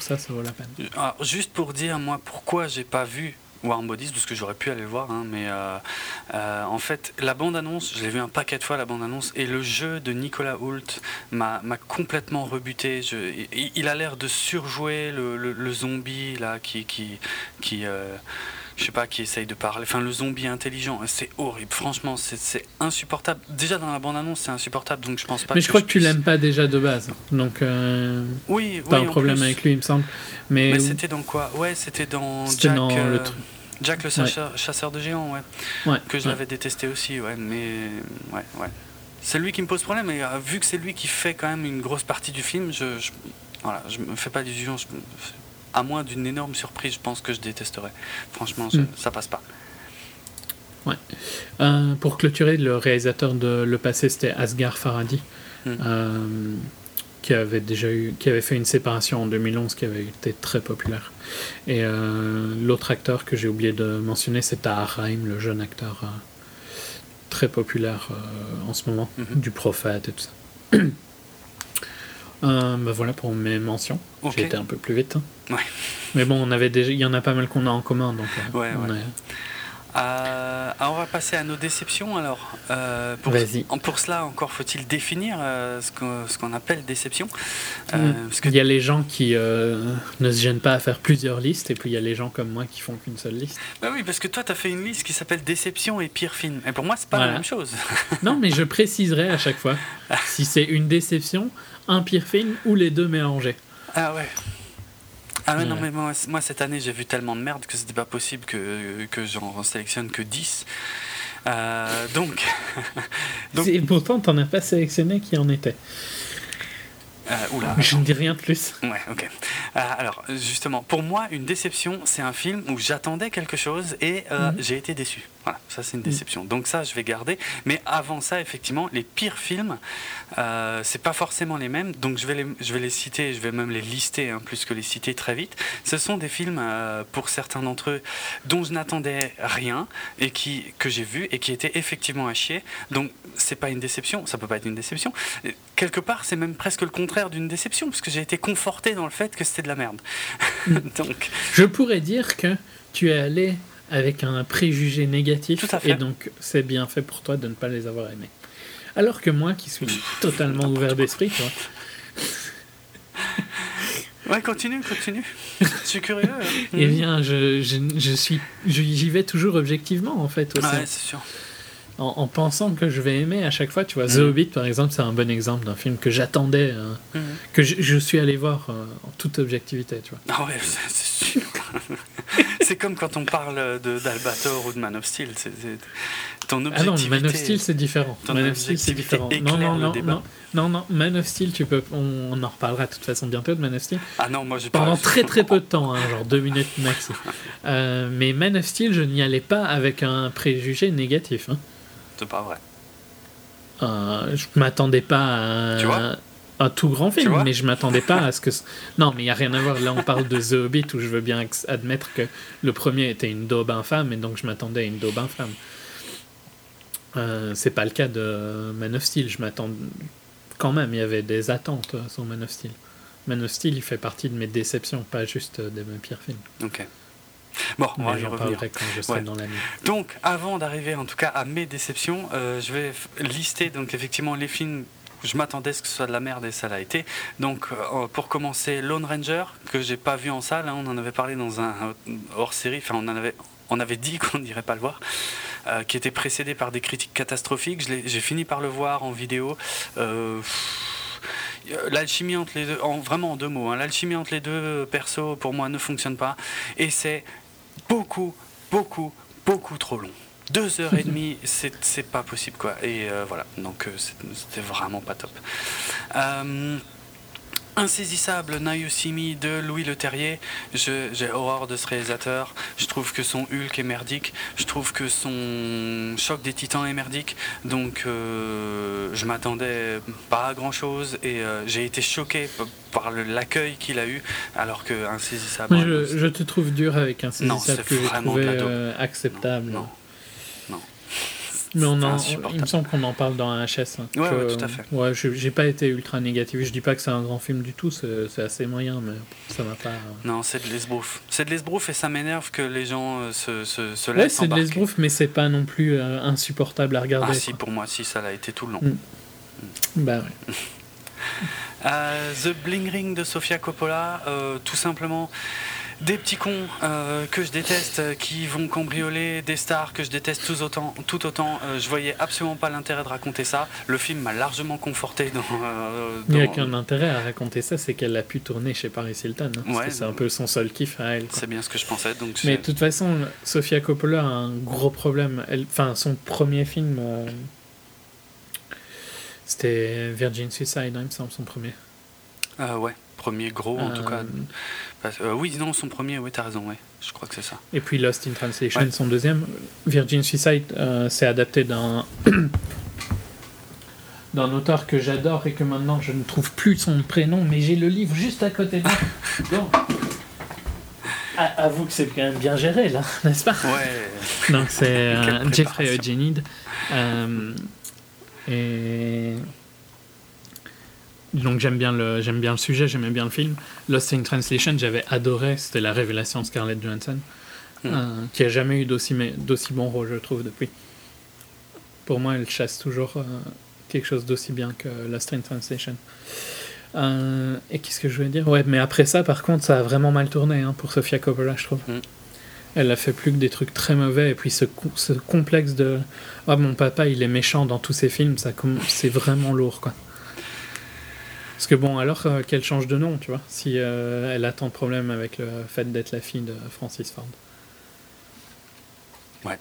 Ça, ça vaut la peine. Alors, juste pour dire, moi, pourquoi j'ai pas vu Warm Bodies, parce que j'aurais pu aller le voir, hein, mais en fait, la bande-annonce, je l'ai vu un paquet de fois, la bande-annonce, et le jeu de Nicolas Hoult m'a complètement rebuté. Il, a l'air de surjouer le, zombie, là, qui. qui je sais pas, qui essaye de parler. Enfin, le zombie intelligent, c'est horrible. Franchement, c'est insupportable. Déjà dans la bande-annonce, c'est insupportable, donc je pense pas. Mais je crois que tu l'aimes pas déjà de base, donc. Euh, oui, T'as un problème avec lui, il me semble. Mais, Mais c'était dans quoi? Ouais, c'était dans Jack. Dans le euh, Jack le chasseur, de géants, ouais. que je l'avais détesté aussi, ouais. Mais ouais, ouais. C'est lui qui me pose problème, et euh, vu que c'est lui qui fait quand même une grosse partie du film, je, je voilà, je me fais pas d'illusions à moins d'une énorme surprise, je pense que je détesterais. Franchement, hmm. ça passe pas. Ouais. Euh, pour clôturer, le réalisateur de Le Passé, c'était Asghar Farhadi, hmm. euh, qui avait déjà eu, qui avait fait une séparation en 2011 qui avait été très populaire. Et euh, l'autre acteur que j'ai oublié de mentionner, c'est Tahar Rahim, le jeune acteur très populaire en ce moment, hmm. du prophète et tout ça. Euh, bah voilà pour mes mentions. J'ai été un peu plus vite. Hein. Ouais. Mais bon, on avait déjà, il y en a pas mal qu'on a en commun, donc. Euh, ouais, euh, on va passer à nos déceptions alors. Euh, pour, pour cela, encore faut-il définir ce qu'on appelle déception. Mm. parce que... Il y a les gens qui ne se gênent pas à faire plusieurs listes, et puis il y a les gens comme moi qui font qu'une seule liste. Bah oui, parce que toi, tu as fait une liste qui s'appelle déception et pire film. Et pour moi, c'est pas la même chose. non, mais je préciserai à chaque fois si c'est une déception un pire film ou les deux mélangés. Ah ouais. Ah ouais, non, mais moi, moi, cette année, j'ai vu tellement de merde que c'était pas possible que, que j'en sélectionne que 10. Euh, donc. donc... Et pourtant, t'en as pas sélectionné qui en était. Euh, oula, je ne dis rien de plus. Ouais, ok. Euh, alors, justement, pour moi, une déception, c'est un film où j'attendais quelque chose et mhm. j'ai été déçu. Voilà, ça c'est une déception. Donc ça, je vais garder. Mais avant ça, effectivement, les pires films, euh, c'est pas forcément les mêmes. Donc je vais les, je vais les citer, je vais même les lister hein, plus que les citer très vite. Ce sont des films, euh, pour certains d'entre eux, dont je n'attendais rien et qui que j'ai vu et qui étaient effectivement à chier. Donc c'est pas une déception, ça peut pas être une déception. Quelque part, c'est même presque le contraire d'une déception, puisque j'ai été conforté dans le fait que c'était de la merde. donc, je pourrais dire que tu es allé avec un préjugé négatif. Et donc, c'est bien fait pour toi de ne pas les avoir aimés. Alors que moi, qui suis totalement ouvert d'esprit, toi. Ouais, continue, continue. Je suis curieux. Hein. eh bien, je, je, je suis, j'y vais toujours objectivement, en fait. Aussi. Ouais, c'est sûr en, pensant que je vais aimer à chaque fois. Tu vois, The mm. Hobbit, par exemple, c'est un bon exemple d'un film que j'attendais, hein, mm. que je, suis allé voir euh, en toute objectivité. Tu vois. Ah ouais, c'est sûr. c'est comme quand on parle d'Albator ou de Man of Steel. C'est, ton. Ah non, Man of Steel, c'est différent. Man of Steel, c'est différent. Non, non, non, non, non, non, Man of Steel, tu peux, on, en reparlera de toute façon bientôt de Man of Steel. Ah non, moi j'ai Pendant très très peu de temps, hein, genre deux minutes max. Euh, mais Man of Steel, je n'y allais pas avec un préjugé négatif. Hein pas vrai. Euh, je m'attendais pas à un, tout grand film, mais je m'attendais pas à ce que. Non, mais il y a rien à voir. Là, on parle de The Hobbit où je veux bien admettre que le premier était une daube infâme, et donc je m'attendais à une daube infâme. Euh, c'est pas le cas de Man of Steel. Je m'attends quand même. Il y avait des attentes sur Man of Steel. Man of Steel, il fait partie de mes déceptions, pas juste de mes pires films. Ok. Bon, on va y revenir. Donc, avant d'arriver en tout cas à mes déceptions, euh, je vais lister donc effectivement les films je m'attendais à ce que ce soit de la merde et ça l'a été. Donc, euh, pour commencer, Lone Ranger, que j'ai pas vu en salle, hein, on en avait parlé dans un hors série, enfin, on, en avait, on avait dit qu'on n'irait pas le voir, euh, qui était précédé par des critiques catastrophiques. J'ai fini par le voir en vidéo. l'alchimie entre les deux, en, vraiment en deux mots, hein, l'alchimie entre les deux persos pour moi ne fonctionne pas et c'est beaucoup, beaucoup, beaucoup trop long. Deux heures et demie, c'est pas possible quoi. Et euh, voilà, donc euh, c'était vraiment pas top. Euh, Insaisissable Nayusimi de Louis Leterrier. J'ai horreur de ce réalisateur. Je trouve que son Hulk est merdique. Je trouve que son Choc des Titans est merdique. Donc euh, je m'attendais pas à grand chose et euh, j'ai été choqué par l'accueil qu'il a eu. Alors que Insaisissable. Je, je, te trouve dur avec Insaisissable que j'ai trouvé euh, acceptable. Non, non. Mais on en, il me semble qu'on en parle dans un HS. Hein, ouais, tout à fait. Ouais, j'ai pas été ultra négatif. Je dis pas que c'est un grand film du tout, c'est assez moyen, mais ça m'a pas. Euh. Non, c'est de l'esbrouf. C'est de l'esbrouf et ça m'énerve que les gens euh, se, se, se laissent. Ouais, c'est de l'esbrouf, mais c'est pas non plus euh, insupportable à regarder. Ah, si, pour moi, si, ça l'a été tout le long. Mm. Bah ouais. The Bling Ring de Sofia Coppola, tout simplement des petits cons euh, que je déteste euh, qui vont cambrioler des stars que je déteste tout autant. Tout autant euh, je voyais absolument pas l'intérêt de raconter ça. Le film m'a largement conforté dans. Il n'y a qu'un intérêt à raconter ça, c'est qu'elle a pu tourner chez Paris Hilton. Hein, c'est un peu son seul kiff à elle. C'est bien ce que je pensais. Donc Mais de toute façon, Sofia Coppola a un gros problème. Enfin, son premier film. C'était Virgin Suicide, hein, il me semble, son premier. Ouais premier gros en tout cas. Euh. Euh, oui, non, son premier, oui, t'as raison, ouais. Je crois que c'est ça. Et puis Lost in Translation, son deuxième. Virgin Suicide, euh, c'est adapté d'un d'un auteur que j'adore et que maintenant je ne trouve plus son prénom, mais j'ai le livre juste à côté de moi. Ah, avoue que c'est quand même bien géré là, n'est-ce pas? Ouais. Donc c'est Jeffrey Eugénide. et donc j'aime bien le j'aime bien le sujet, j'aimais bien le film. Lost in Translation, j'avais adoré, c'était la révélation de Scarlett Johansson, hmm. euh, qui a jamais eu d'aussi d'aussi bon rôle, je trouve, depuis. Pour moi, elle chasse toujours euh, quelque chose d'aussi bien que Lost in Translation. Euh, et qu'est-ce que je voulais dire? Ouais, mais après ça, par contre, ça a vraiment mal tourné hein, pour Sofia Coppola, je trouve. Hmm. Elle a fait plus que des trucs très mauvais, et puis ce, ce complexe de « Oh, mon papa, il est méchant dans tous ses films », c'est vraiment lourd, quoi. Parce que bon, alors euh, qu'elle change de nom, tu vois, si euh, elle a tant de problèmes avec le fait d'être la fille de Francis Ford. Ouais.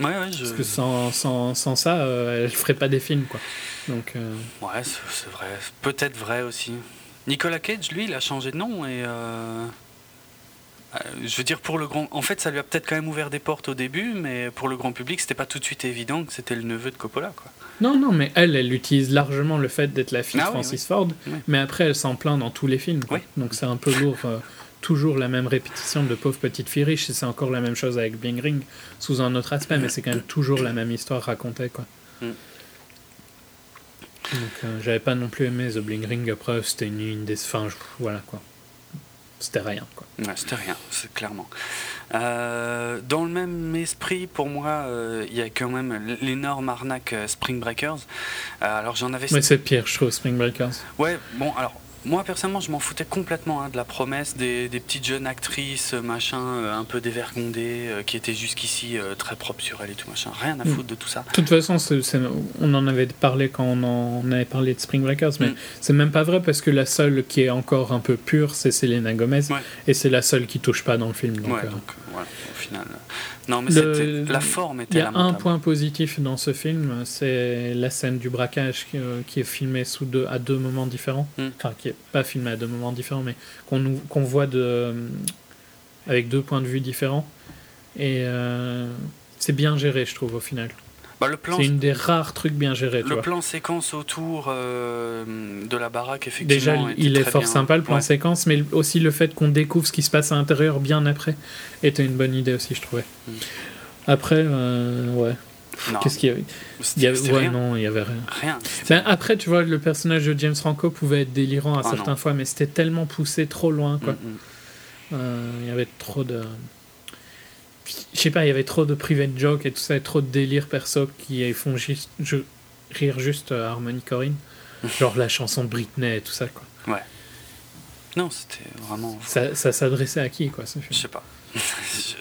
Ouais, ouais, je... Parce que sans, sans, sans ça, euh, elle ferait pas des films, quoi. Donc, Ouais, c'est vrai. Peut-être vrai aussi. Nicolas Cage, lui, il a changé de nom et. Euh, je veux dire, pour le grand. En fait, ça lui a peut-être quand même ouvert des portes au début, mais pour le grand public, c'était pas tout de suite évident que c'était le neveu de Coppola. Quoi. Non, non, mais elle, elle utilise largement le fait d'être la fille de ah Francis Ford, mais après, elle s'en plaint dans tous les films. Donc c'est un peu lourd. Euh, toujours la même répétition de pauvre petite fille riche, et c'est encore la même chose avec Bing Ring, sous un autre aspect, mais c'est quand même toujours la même histoire racontée. Quoi. Mm. Donc euh, j'avais pas non plus aimé The Bling Ring, après c'était une, une des... Enfin, voilà quoi c'était rien. Quoi. Ouais, c'était rien, c'est clairement. Euh, dans le même esprit, pour moi, euh, il y a quand même l'énorme arnaque euh, Spring Breakers. alors j'en avais. Mais c'est pire, je trouve, Spring Breakers. Ouais, bon, alors moi personnellement je m'en foutais complètement hein, de la promesse des, petites jeunes actrices machin un peu dévergondées qui étaient jusqu'ici très propres sur elles et tout machin. Rien à mm. foutre de tout ça. De toute façon on en avait parlé quand on, en, avait parlé de Spring Breakers mais mm. c'est même pas vrai parce que la seule qui est encore un peu pure c'est Selena Gomez et c'est la seule qui touche pas dans le film donc, ouais, donc au final non, mais la forme était Il y a un point positif dans ce film, c'est la scène du braquage qui, euh, est filmée sous deux, à deux moments différents. Hmm. Enfin, qui est pas filmée à deux moments différents, mais qu'on voit de, avec deux points de vue différents. Et euh, c'est bien géré, je trouve, au final. Bah, c'est une des rares trucs bien gérés. Le plan séquence autour de la baraque, effectivement. Déjà, il est fort sympa le plan séquence, mais aussi le fait qu'on découvre ce qui se passe à l'intérieur bien après était une bonne idée aussi, je trouvais. Hmm. Après, euh, ouais. Qu'est-ce qu'il y avait, il y avait Ouais, non, il y avait rien. Rien. Après, tu vois, le personnage de James Franco pouvait être délirant à ah, certaines fois, mais c'était tellement poussé trop loin, quoi. Hmm, hmm. Euh, il y avait trop de je sais pas, il y avait trop de private joke et tout ça, et trop de délire perso qui font juste, je, rire juste à Harmony Corinne. Genre la chanson de Britney et tout ça, quoi. Ouais. Non, c'était vraiment. Ça, ça s'adressait à qui, quoi, ce film? Je sais pas.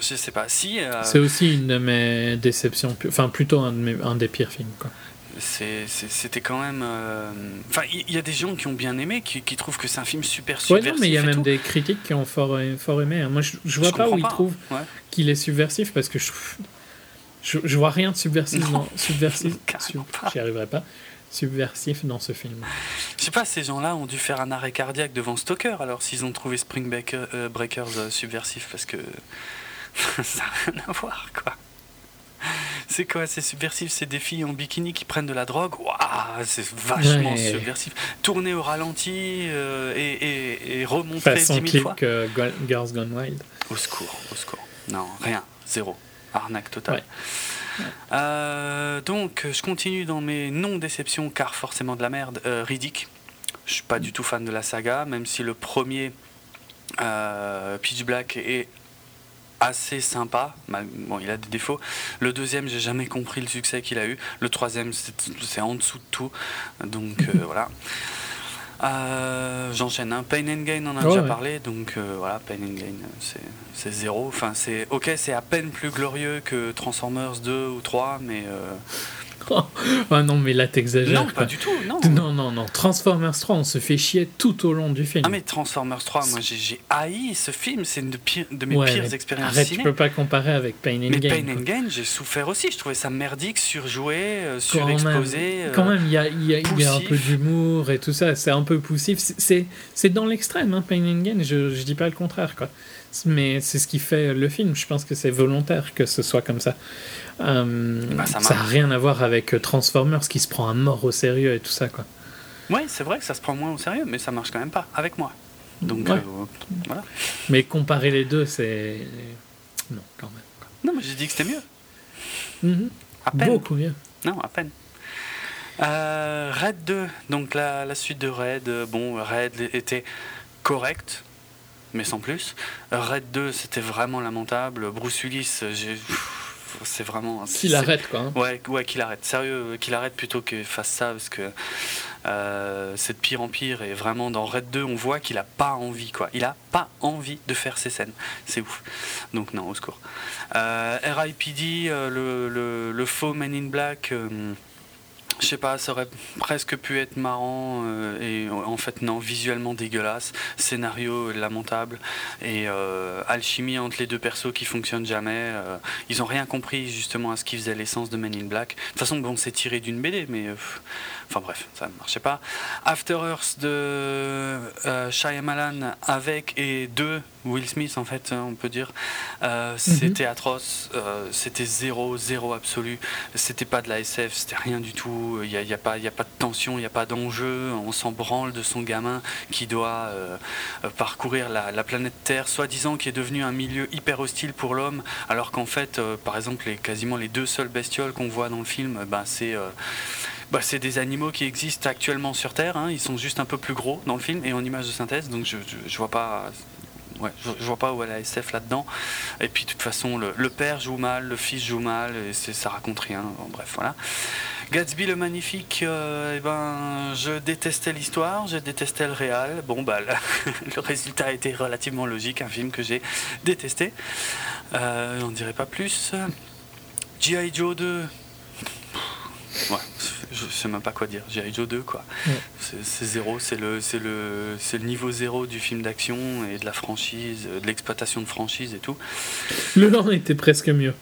je, sais pas. Si. Euh, C'est aussi une de mes déceptions, enfin plutôt un, de mes, un des pires films, quoi c'était quand même. Euh, enfin, il y, a des gens qui ont bien aimé, qui, qui trouvent que c'est un film super subversif. Ouais, non, mais il y a même des critiques qui ont fort, fort aimé. Hein. Moi, je, je vois pas où ils trouvent qu'il est subversif parce que je, je, vois rien de subversif dans. Subversif. J'y arriverai pas. Subversif dans ce film. Je sais pas, ces gens-là ont dû faire un arrêt cardiaque devant Stoker alors s'ils ont trouvé Spring euh, Breakers euh, subversif parce que ça n'a rien à voir quoi. C'est quoi C'est subversif, c'est des filles en bikini qui prennent de la drogue? Waouh, c'est vachement subversif. Tourner au ralenti euh, et, et, et, remontrer 10 000 fois. Que Girls Gone Wild. Au secours, au secours. Non, rien, zéro. Arnaque totale. Euh, donc, je continue dans mes non-déceptions, car forcément de la merde. Euh, Riddick. Je suis pas du tout fan de la saga, même si le premier euh, Pitch Black est assez sympa. Bon, il a des défauts. Le deuxième, j'ai jamais compris le succès qu'il a eu. Le troisième, c'est en dessous de tout. Donc euh, voilà. Euh, j'enchaîne. un hein. Pain and Gain, on en a déjà parlé. Donc euh, voilà, Pain and Gain, c'est zéro. Enfin, c'est ok, c'est à peine plus glorieux que Transformers 2 ou 3, mais ah non, mais là, t'exagères. Non, pas du tout, non. Non, non, non. Transformers 3, on se fait chier tout au long du film. Ah, mais Transformers 3, moi, j'ai haï ce film. C'est une de, de mes pires expériences arrête, ciné. tu peux pas comparer avec Pain and mais Gain. Pain and Gain, j'ai souffert aussi. Je trouvais ça merdique, surjoué, euh, surexposé. Euh, quand même, il y a, un peu d'humour et tout ça. C'est un peu poussif. C'est dans l'extrême, hein, Pain and Gain. Je, je dis pas le contraire, quoi mais c'est ce qui fait le film. Je pense que c'est volontaire que ce soit comme ça. Euh, bah, ça n'a rien à voir avec euh, Transformers qui se prend à mort au sérieux et tout ça. quoi. Oui, c'est vrai que ça se prend moins au sérieux, mais ça marche quand même pas avec moi. Donc euh, voilà. Mais comparer les deux, c'est. Non, quand même. Non, mais j'ai dit que c'était mieux. Mhm. À peine. Beaucoup mieux. Non, à peine. Red 2, donc la, la, suite de Red, bon, Red était correct, mais sans plus. Red 2, c'était vraiment lamentable. Bruce Willis, c'est vraiment. Qu'il arrête, quoi. Hein. Ouais, ouais qu'il arrête. Sérieux, qu'il arrête plutôt qu'il fasse ça, parce que euh, c'est de pire en pire. Et vraiment, dans Red 2, on voit qu'il a pas envie, quoi. Il a pas envie de faire ces scènes. C'est ouf. Donc, non, au secours. Euh, RIPD, euh, le, le, le, faux Men in Black. Je sais pas, ça aurait presque pu être marrant euh, et en fait non, visuellement dégueulasse, scénario lamentable et euh, alchimie entre les deux persos qui fonctionnent jamais. Euh, ils ont rien compris justement à ce qui faisait l'essence de Men in Black. De toute façon, bon, c'est tiré d'une BD, mais enfin bref, ça ne marchait pas. After Earth de Shyamalan avec et deux Will Smith, en fait, on peut dire. Euh, mhm. C'était atroce, euh, c'était zéro, zéro absolu. C'était pas de la SF, c'était rien du tout. Il n'y a, y a, pas, a pas de tension, il n'y a pas d'enjeu. On s'en branle de son gamin qui doit euh, parcourir la, planète Terre, soi-disant qui est devenu un milieu hyper hostile pour l'homme, alors qu'en fait, par exemple, les, quasiment les deux seules bestioles qu'on voit dans le film, ben, c'est. Bah, c'est des animaux qui existent actuellement sur Terre. Hein. Ils sont juste un peu plus gros dans le film et en image de synthèse. Donc je, je, vois pas ouais, je, vois pas où est la SF là-dedans. Et puis de toute façon, le, père joue mal, le fils joue mal, et ça raconte rien. bref, voilà. Gatsby le magnifique, euh, eh ben, je détestais l'histoire, je détestais le réal. Bon, bah, le, résultat a été relativement logique, un film que j'ai détesté. Euh, J'en dirai pas plus. G.I. Joe 2, ouais, je sais même pas quoi dire. G.I. Joe 2, quoi. C'est zéro, c'est le, le, le niveau zéro du film d'action et de la franchise, de l'exploitation de franchise et tout. Le 1 était presque mieux.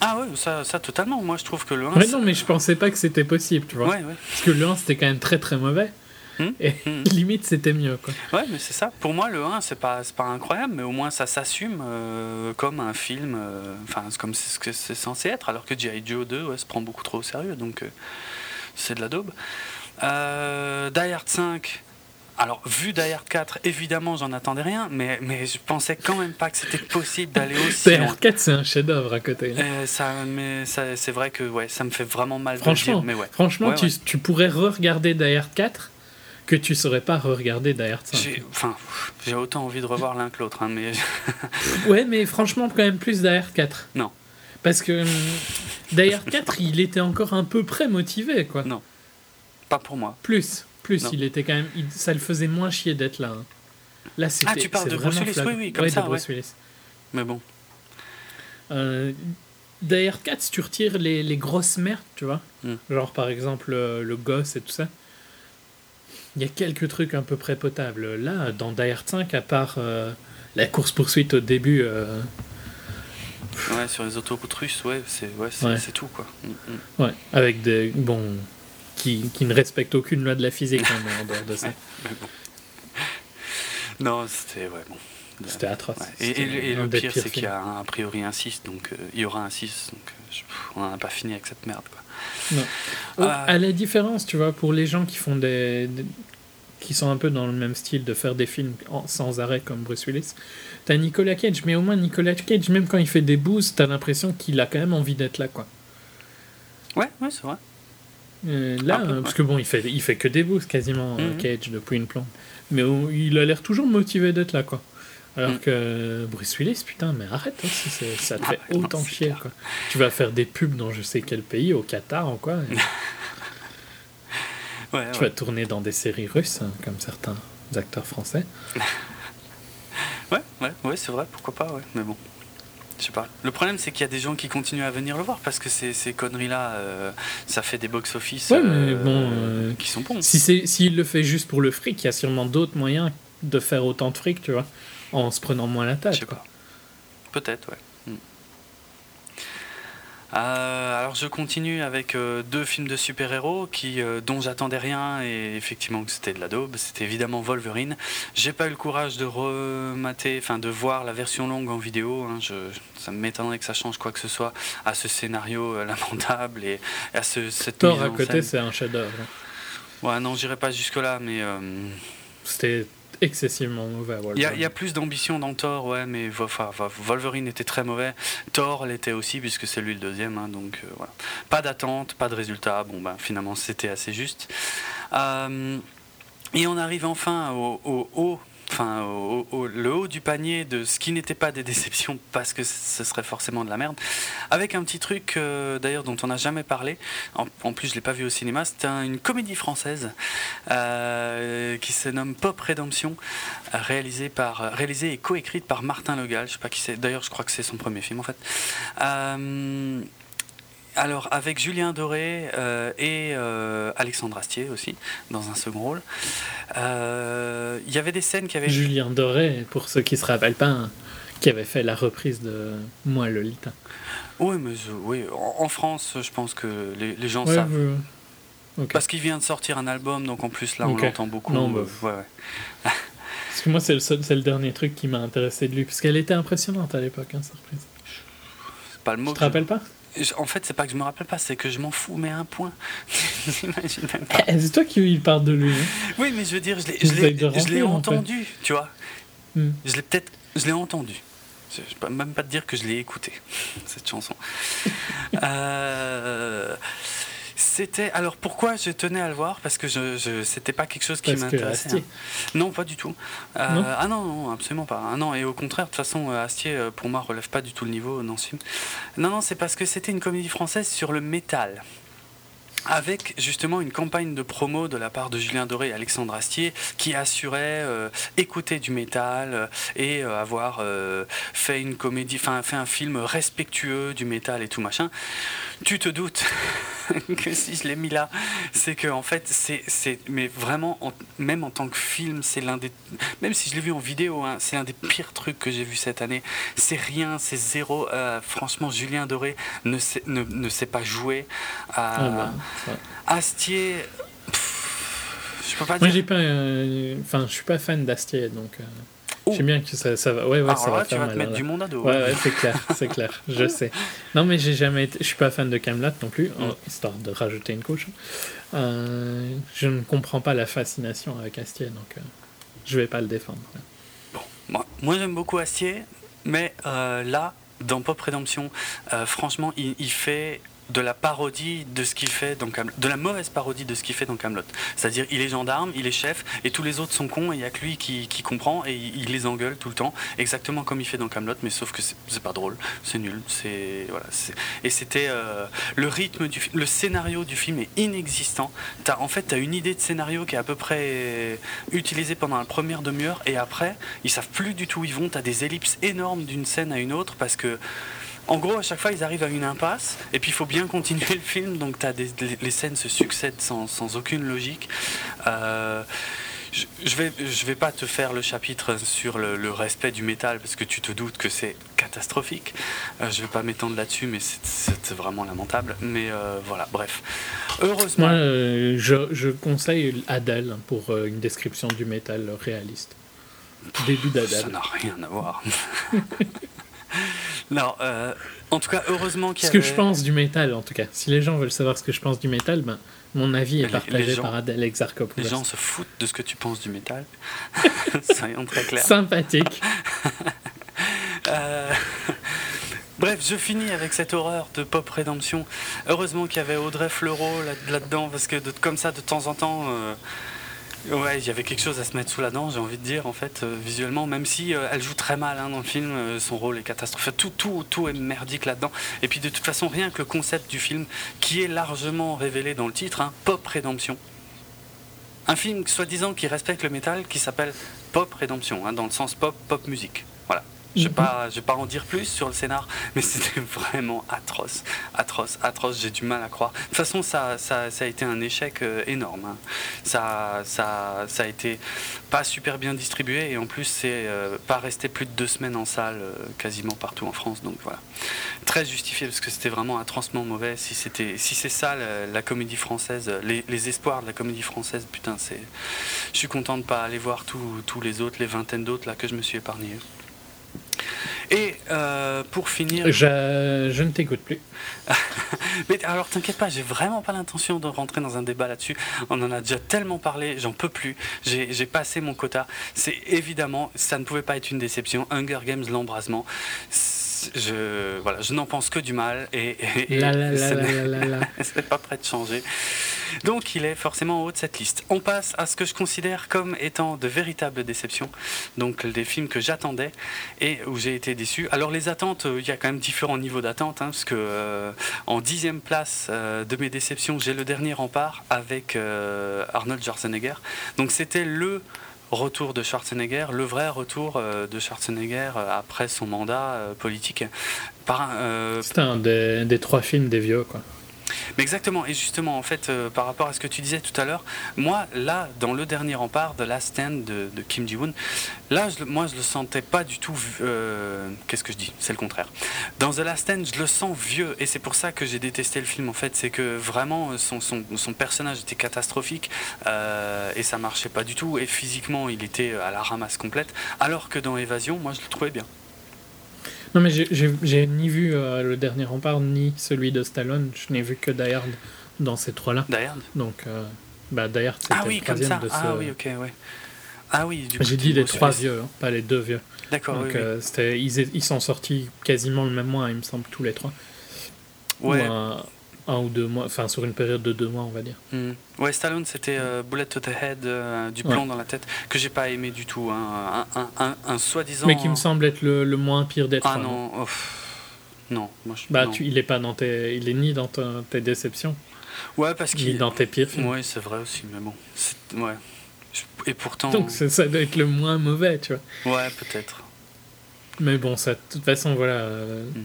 Ah ouais, ça, ça totalement. Moi, je trouve que le 1. Ouais, non, mais je pensais pas que c'était possible, tu vois. Ouais, ouais. Parce que le 1, c'était quand même très très mauvais. Hmm. Et hmm. limite, c'était mieux. Quoi. Ouais, mais c'est ça. Pour moi, le 1, c'est pas, pas incroyable, mais au moins ça s'assume euh, comme un film, euh, enfin, comme c'est ce que c'est censé être, alors que G.I. Joe 2 ouais, se prend beaucoup trop au sérieux, donc euh, c'est de la daube. Die Hard 5. Alors, vu Die Hard 4, évidemment, j'en attendais rien, mais, mais je pensais quand même pas que c'était possible d'aller aussi Die Hard 4, c'est un chef-d'œuvre à côté. ça, mais ça, c'est vrai que ouais, ça me fait vraiment mal franchement, de dire, mais ouais. Franchement, tu, tu, pourrais re-regarder Die Hard 4 que tu saurais pas re-regarder Die Hard 5. Enfin, j'ai autant envie de revoir l'un que l'autre, hein, mais. ouais, mais franchement, quand même plus Die Hard 4. Non. Parce que hum, Die Hard 4, il était encore un peu près motivé, quoi. Non. Pas pour moi. Plus, plus, il était quand même. ça le faisait moins chier d'être là. Hein. Là, c'était. Ah, tu parles de Bruce Willis, oui, oui, comme ça. De Bruce Willis. Mais bon. Euh, Die Hard 4, si tu retires les, les grosses merdes, tu vois, hmm. genre par exemple euh, le gosse et tout ça, il y a quelques trucs un peu près potables. Là, dans Die 5, à part euh, la course-poursuite au début. Euh, ouais, sur les autoroutes russes, ouais, c'est ouais, tout, quoi. Mm, mm. Ouais, avec des. Bon. Qui, qui, ne respectent aucune loi de la physique hein, en dehors de ça. Non, c'était. Ouais, bon. C'était atroce. Et, le pire, c'est qu'il y a un, a priori un 6, donc euh, il y aura un 6, donc on n'en a pas fini avec cette merde, quoi. Non. Euh, à la différence, tu vois, pour les gens qui font des, qui sont un peu dans le même style de faire des films sans arrêt comme Bruce Willis, t'as Nicolas Cage, mais au moins Nicolas Cage, même quand il fait des boosts, t'as l'impression qu'il a quand même envie d'être là, quoi. Ouais, ouais, c'est vrai. Euh, là, parce que bon, il fait, il fait que des boosts quasiment, mhm. Cage, depuis une plante. Mais il a l'air toujours motivé d'être là, quoi. Alors mm. que Bruce Willis, putain, mais arrête, hein, ça te fait ah, autant chier. Quoi. Tu vas faire des pubs dans je sais quel pays, au Qatar ou quoi. tu vas tourner dans des séries russes, hein, comme certains acteurs français. ouais, ouais, ouais c'est vrai, pourquoi pas, ouais. Mais bon, je sais pas. Le problème, c'est qu'il y a des gens qui continuent à venir le voir parce que ces, ces conneries-là, euh, ça fait des box-office ouais, euh, bon, euh, qui sont bons. Si s'il le fait juste pour le fric, il y a sûrement d'autres moyens de faire autant de fric, tu vois en se prenant moins la tête. Peut-être, ouais. Hmm. Euh, alors je continue avec euh, deux films de super-héros qui euh, dont j'attendais rien et effectivement que c'était de la daube. C'était évidemment Wolverine. J'ai pas eu le courage de remater, enfin de voir la version longue en vidéo. Hein. Je, ça m'étonnerait que ça change quoi que ce soit à ce scénario lamentable et à ce cette Thor à côté, c'est un chef-d'œuvre. Ouais, non, j'irai pas jusque là, mais c'était excessivement mauvais. Il y, a plus d'ambition dans Thor, ouais, mais enfin, Wolverine était très mauvais. Thor l'était aussi, puisque c'est lui le deuxième. Hein, donc euh, voilà. Pas d'attente, pas de résultat. Bon, ben finalement, c'était assez juste. Euh, et on arrive enfin au, au, au enfin, le haut du panier de ce qui n'était pas des déceptions parce que ce serait forcément de la merde. Avec un petit truc euh, d'ailleurs dont on n'a jamais parlé, en, plus je l'ai pas vu au cinéma, c'est une comédie française euh, qui se nomme Pop Rédemption, réalisée, par, réalisée et coécrite par Martin Legal. Je sais pas qui c'est, d'ailleurs je crois que c'est son premier film en fait. Euh, alors avec Julien Doré euh, et euh, Alexandre Astier aussi dans un second rôle. Euh, il y avait des scènes qui avaient. Julien Doré, pour ceux qui se rappellent pas, hein, qui avait fait la reprise de Moi Lolita. Oui, mais oui, en, France, je pense que les, gens savent. Parce qu'il vient de sortir un album, donc en plus là on l'entend beaucoup. Non, bah, parce que moi c'est le, le dernier truc qui m'a intéressé de lui, parce qu'elle était impressionnante à l'époque, hein, cette reprise. C'est pas le mot. Tu te rappelles pas? En fait, c'est pas que je me rappelle pas, c'est que je m'en fous, mais un point. Eh, c'est toi qui parle de lui. Hein. Oui, mais je veux dire, je l'ai entendu, tu vois. Hmm. Je l'ai peut-être. Je l'ai entendu. Je ne peux même pas te dire que je l'ai écouté, cette chanson. euh. C'était alors pourquoi je tenais à le voir? Parce que je, je c'était pas quelque chose qui m'intéressait. Hein. Non, pas du tout. Euh, ah non, non, absolument pas. Ah non, et au contraire, de toute façon, euh, Astier euh, pour moi relève pas du tout le niveau dans ce film. Non, non, c'est parce que c'était une comédie française sur le métal avec justement une campagne de promo de la part de Julien Doré et Alexandre Astier qui assurait écouter du métal et avoir fait une comédie, enfin fait un film respectueux du métal et tout machin. Tu te doutes que si je l'ai mis là, c'est que en fait, c'est, mais vraiment, même en tant que film, c'est l'un des, même si je l'ai vu en vidéo, hein, c'est un des pires trucs que j'ai vu cette année. C'est rien, c'est zéro. Euh, franchement, Julien Doré ne sait, ne, ne sait pas jouer. Euh, ah bah, Astier. je peux pas Moi, j'ai pas, euh, enfin, je suis pas fan d'Astier, donc. Oh. J'aime bien que ça, ça va. Ouais, ouais, ça va tu vas te mettre du monde à dos. Ouais, ouais c'est clair, c'est clair, je sais. Non, mais j'ai jamais été. Je suis pas fan de Camelot non plus, histoire de rajouter une couche. Euh, je ne comprends pas la fascination avec Astier, donc euh, je vais pas le défendre. Bon, moi, moi j'aime beaucoup Astier, mais euh, là, dans Pop Redemption, franchement, il, il fait de la parodie de ce qu'il fait dans de la mauvaise parodie de ce qu'il fait dans Camelot. C'est-à-dire, il est gendarme, il est chef, et tous les autres sont cons, et il n'y a que lui qui, comprend, et il, les engueule tout le temps, exactement comme il fait dans Camelot, mais sauf que c'est pas drôle, c'est nul, c'est voilà, et c'était euh, le rythme du le scénario du film est inexistant. En fait, tu as une idée de scénario qui est à peu près utilisée pendant la première demi-heure, et après, ils savent plus du tout où ils vont. Tu as des ellipses énormes d'une scène à une autre parce que en gros, à chaque fois, ils arrivent à une impasse, et puis il faut bien continuer le film, donc as des, les, scènes se succèdent sans, sans aucune logique. Euh, je, vais, je vais pas te faire le chapitre sur le, respect du métal, parce que tu te doutes que c'est catastrophique. Euh, je vais pas m'étendre là-dessus, mais c'est vraiment lamentable. Mais euh, voilà, bref. Heureusement. Moi, je, je, conseille Adèle pour une description du métal réaliste. Début d'Adèle. Ça n'a rien à voir. non, euh, en tout cas, heureusement qu'il y Ce que je pense du métal, en tout cas. Si les gens veulent savoir ce que je pense du métal, ben, mon avis est partagé par Adèle Exarchopoulos. Les gens se foutent de ce que tu penses du métal. Soyons très clairs. Sympathique. Euh, bref, je finis avec cette horreur de Pop Rédemption. Heureusement qu'il y avait Audrey Fleurot là-dedans, parce que comme ça, de temps en temps. Ouais, il y avait quelque chose à se mettre sous la dent, j'ai envie de dire, en fait, euh, visuellement, même si euh, elle joue très mal hein, dans le film, euh, son rôle est catastrophique. Tout, tout, tout est merdique là-dedans. Et puis de toute façon, rien que le concept du film, qui est largement révélé dans le titre, hein, Pop Rédemption. Un film soi-disant qui respecte le métal, qui s'appelle Pop Rédemption, hein, dans le sens pop, pop musique. Voilà. Je ne vais, pas, vais pas en dire plus sur le scénar, mais c'était vraiment atroce, atroce, atroce. J'ai du mal à croire. De toute façon, ça, ça, ça a été un échec euh, énorme. Hein. Ça, ça, ça a été pas super bien distribué et en plus, c'est euh, pas resté plus de deux semaines en salle euh, quasiment partout en France. Donc voilà. Très justifié parce que c'était vraiment atrocement mauvais. Si, si c'est ça la, comédie française, les, les, espoirs de la comédie française, putain, c'est. Je suis content de pas aller voir tous les autres, les vingtaines d'autres là que je me suis épargné. Et euh, pour finir. Je, je ne t'écoute plus. Mais alors t'inquiète pas, j'ai vraiment pas l'intention de rentrer dans un débat là-dessus. On en a déjà tellement parlé, j'en peux plus. J'ai passé mon quota. C'est évidemment, ça ne pouvait pas être une déception. Hunger Games, l'embrasement je, voilà, je n'en pense que du mal et, et, ce n'est pas prêt de changer. Donc il est forcément en haut de cette liste. On passe à ce que je considère comme étant de véritables déceptions, donc des films que j'attendais et où j'ai été déçu. Alors les attentes, il y a quand même différents niveaux d'attente, hein, parce que euh, en dixième place euh, de mes déceptions, j'ai le dernier rempart avec euh, Arnold Schwarzenegger. Donc c'était le retour de Schwarzenegger, le vrai retour euh, de Schwarzenegger euh, après son mandat euh, politique. C'était un des, des, trois films des vieux, quoi. Mais exactement, et justement, en fait, euh, par rapport à ce que tu disais tout à l'heure, moi, là, dans le dernier rempart de Last Stand de, Kim Ji-woon, là, moi, je le sentais pas du tout. Euh, qu'est-ce que je dis? C'est le contraire. Dans The Last Stand, je le sens vieux, et c'est pour ça que j'ai détesté le film, en fait. C'est que vraiment, son, son, son, personnage était catastrophique, euh, et ça marchait pas du tout, et physiquement, il était à la ramasse complète, alors que dans Évasion, moi, je le trouvais bien. Non, mais j'ai ni vu euh, le dernier rempart, ni celui de Stallone. Je n'ai vu que Die dans ces trois-là. Die Donc, euh, bah, Die c'était ah, oui, le troisième de ce... Ah oui, ok, ouais. Ah oui, du J'ai dit les trois vieux, hein, pas les deux vieux. D'accord, Donc, euh, ils, ils sont sortis quasiment le même mois, il me semble, tous les trois. Ouais un ou deux mois, enfin sur une période de deux mois, on va dire. Hmm. Ouais, Stallone, c'était euh, Bullet to the Head, euh, du plomb dans la tête, que j'ai pas aimé du tout. Hein. Un, un, un, soi-disant. Mais qui me semble être le, le moins pire d'être. Ah non, non, moi je. Bah, Tu, il est pas dans tes, il est ni dans tes déceptions. Ouais, parce qu'il. Ni dans tes pires films. Ouais, c'est vrai aussi, mais bon, ouais. Et pourtant. Donc ça doit être le moins mauvais, tu vois. Ouais, peut-être. Mais bon, ça, de toute façon, voilà. Euh, hmm.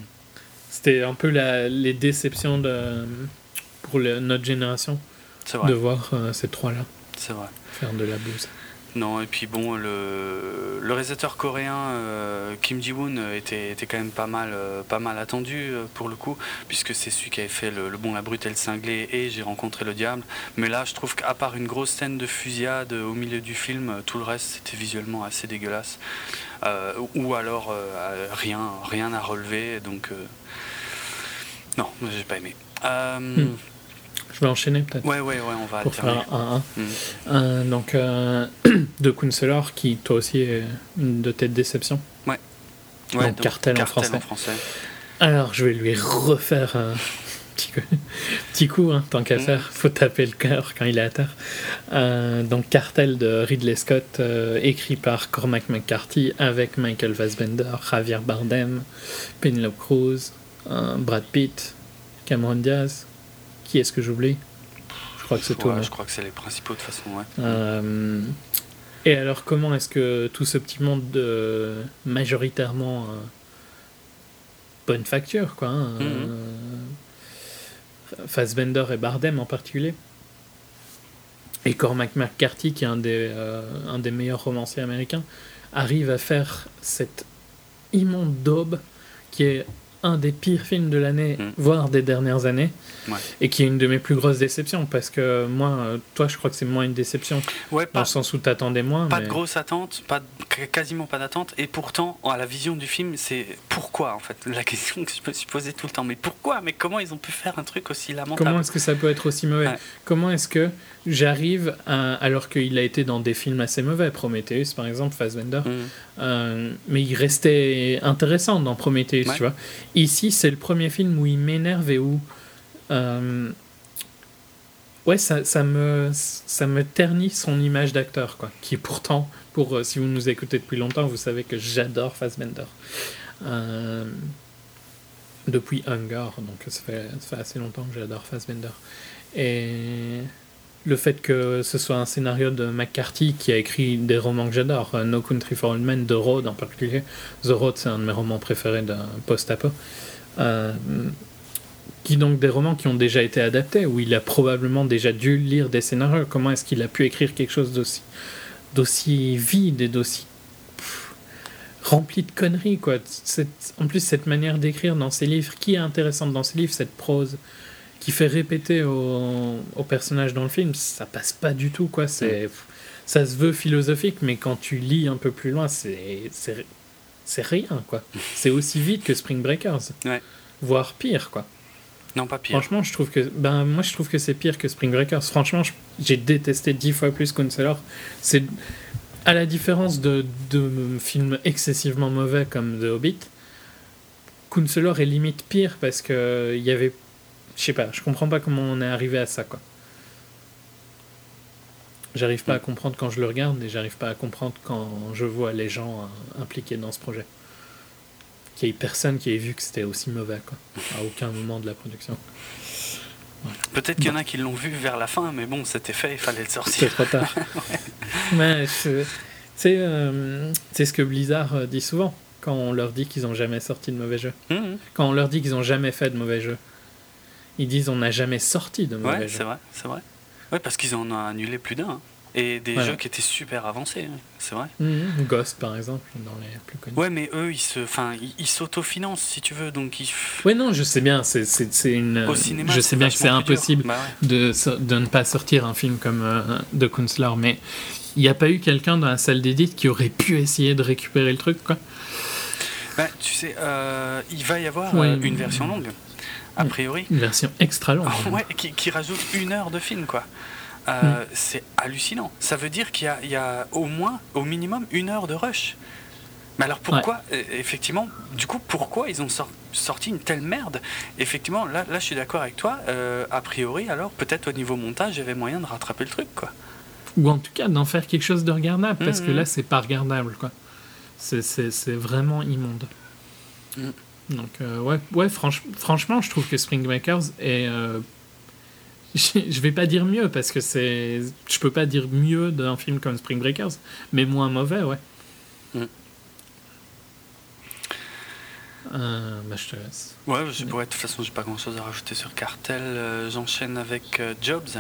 C'était un peu la, les déceptions de, pour notre génération de voir euh, ces trois-là faire de la bouse. Non, et puis bon, le, le réalisateur coréen euh, Kim Ji-woon était, était, quand même pas mal, euh, pas mal attendu pour le coup, puisque c'est celui qui avait fait le, Bon, la brute et le cinglé et J'ai rencontré le diable. Mais là, je trouve qu'à part une grosse scène de fusillade au milieu du film, tout le reste c'était visuellement assez dégueulasse. ou alors rien, rien à relever. Donc non, j'ai pas aimé. Euh, hmm. Je vais enchaîner peut-être. Ouais, ouais, ouais, on va Pour faire un, hmm. euh, donc, euh, de Counselor, qui toi aussi est une de tes déceptions. Ouais. ouais donc, cartel, en, français. Alors, je vais lui refaire un petit coup, hein, tant qu'à hmm. faire. Faut taper le cœur quand il est à terre. donc, Cartel de Ridley Scott, écrit par Cormac McCarthy, avec Michael Fassbender, Javier Bardem, Penelope Cruz, Brad Pitt, Cameron Diaz. Qui est-ce que j'oublie Je crois que c'est tout. Je crois que c'est les principaux de toute façon. Ouais. Euh, et alors, comment est-ce que tout ce petit monde de majoritairement euh, bonne facture, quoi, hein, euh, Fassbender et Bardem en particulier, et Cormac McCarthy, qui est un des, un des meilleurs romanciers américains, arrive à faire cette immonde daube qui est un des pires films de l'année, mm. voire des dernières années, et qui est une de mes plus grosses déceptions, parce que moi, euh, toi, je crois que c'est moins une déception, ouais, pas, dans le sens où t'attendais moins. Pas de grosse attente, pas quasiment pas d'attente, et pourtant, à la vision du film, c'est pourquoi, en fait, la question que je me suis posée tout le temps, mais pourquoi, mais comment ils ont pu faire un truc aussi lamentable? Comment est-ce que ça peut être aussi mauvais? Comment est-ce que j'arrive, alors qu'il a été dans des films assez mauvais, Prometheus par exemple, Fassbender, mm. euh, mais il restait intéressant dans Prometheus, tu vois? Ici, c'est le premier film où il m'énerve et où. Euh, ouais, ça, ça, me, ça me ternit son image d'acteur, quoi. Qui pourtant, pour, euh, si vous nous écoutez depuis longtemps, vous savez que j'adore Fassbender. Euh, depuis Hunger, donc ça fait, ça fait assez longtemps que j'adore Fassbender. Et le fait que ce soit un scénario de McCarthy qui a écrit des romans que j'adore, euh, No Country for Old Men, The Road en particulier. The Road, c'est un de mes romans préférés d'un post-apo. Euh, qui donc des romans qui ont déjà été adaptés, où il a probablement déjà dû lire des scénarios. Comment est-ce qu'il a pu écrire quelque chose d'aussi, d'aussi vide et d'aussi rempli de conneries quoi? en plus cette manière d'écrire dans ses livres, qui est intéressante dans ses livres, cette prose? Qui fait répéter au, au, personnage dans le film, ça passe pas du tout, quoi. C'est, ça se veut philosophique, mais quand tu lis un peu plus loin, c'est, c'est, rien, quoi. C'est aussi vite que Spring Breakers. Ouais. Voire pire, quoi. Non, pas pire. Franchement, je trouve que, ben, moi, je trouve que c'est pire que Spring Breakers. Franchement, j'ai détesté dix fois plus Counselor. C'est, à la différence de, de films excessivement mauvais comme The Hobbit, Counselor est limite pire parce que il y avait je sais pas, je comprends pas comment on est arrivé à ça, quoi. J'arrive pas à comprendre quand je le regarde et j'arrive pas à comprendre quand je vois les gens euh, impliqués dans ce projet. Qu'il y ait personne qui ait vu que c'était aussi mauvais, quoi, à aucun moment de la production. Peut-être qu'il y en a qui l'ont vu vers la fin, mais bon, c'était fait, il fallait le sortir. C'était trop tard. mais c'est euh, ce que Blizzard euh, dit souvent quand on leur dit qu'ils ont jamais sorti de mauvais jeux. Mmh. Quand on leur dit qu'ils ont jamais fait de mauvais jeux. Ils disent on n'a jamais sorti de mauvais ouais, c'est vrai, c'est vrai. Ouais, parce qu'ils en ont annulé plus d'un. Hein. Et des jeux qui étaient super avancés, hein, c'est vrai. Mhm. Ghost, par exemple, dans les plus connus. Ouais, mais eux, ils se, enfin, ils s'autofinancent, si tu veux, donc ils. Ouais, non, je sais bien, c'est, une. Au cinéma, je sais bien que c'est impossible bah de, de ne pas sortir un film comme euh, de Kunstler, mais il n'y a pas eu quelqu'un dans la salle d'édite qui aurait pu essayer de récupérer le truc, quoi? Bah, tu sais, euh, il va y avoir euh, une version longue a priori. Une version extra longue. ouais, qui, rajoute une heure de film, quoi. Euh, mm. C'est hallucinant. Ça veut dire qu'il y, a au moins, au minimum, une heure de rush. Mais alors pourquoi, e, effectivement, du coup, pourquoi ils ont sorti une telle merde? Effectivement, là, là je suis d'accord avec toi. Euh, a priori, alors, peut-être au niveau montage, il y avait moyen de rattraper le truc, quoi. Ou en tout cas d'en faire quelque chose de regardable, parce que mm, là, mm. c'est pas regardable, quoi. C'est vraiment immonde. Donc, euh, ouais, ouais franchement, je trouve que Spring Breakers est. Euh, je vais pas dire mieux parce que c'est. Je peux pas dire mieux d'un film comme Spring Breakers, mais moins mauvais, ouais. Mm. Euh, bah, je te laisse. Ouais, je, de toute façon, j'ai pas grand chose à rajouter sur Cartel. J'enchaîne avec Jobs.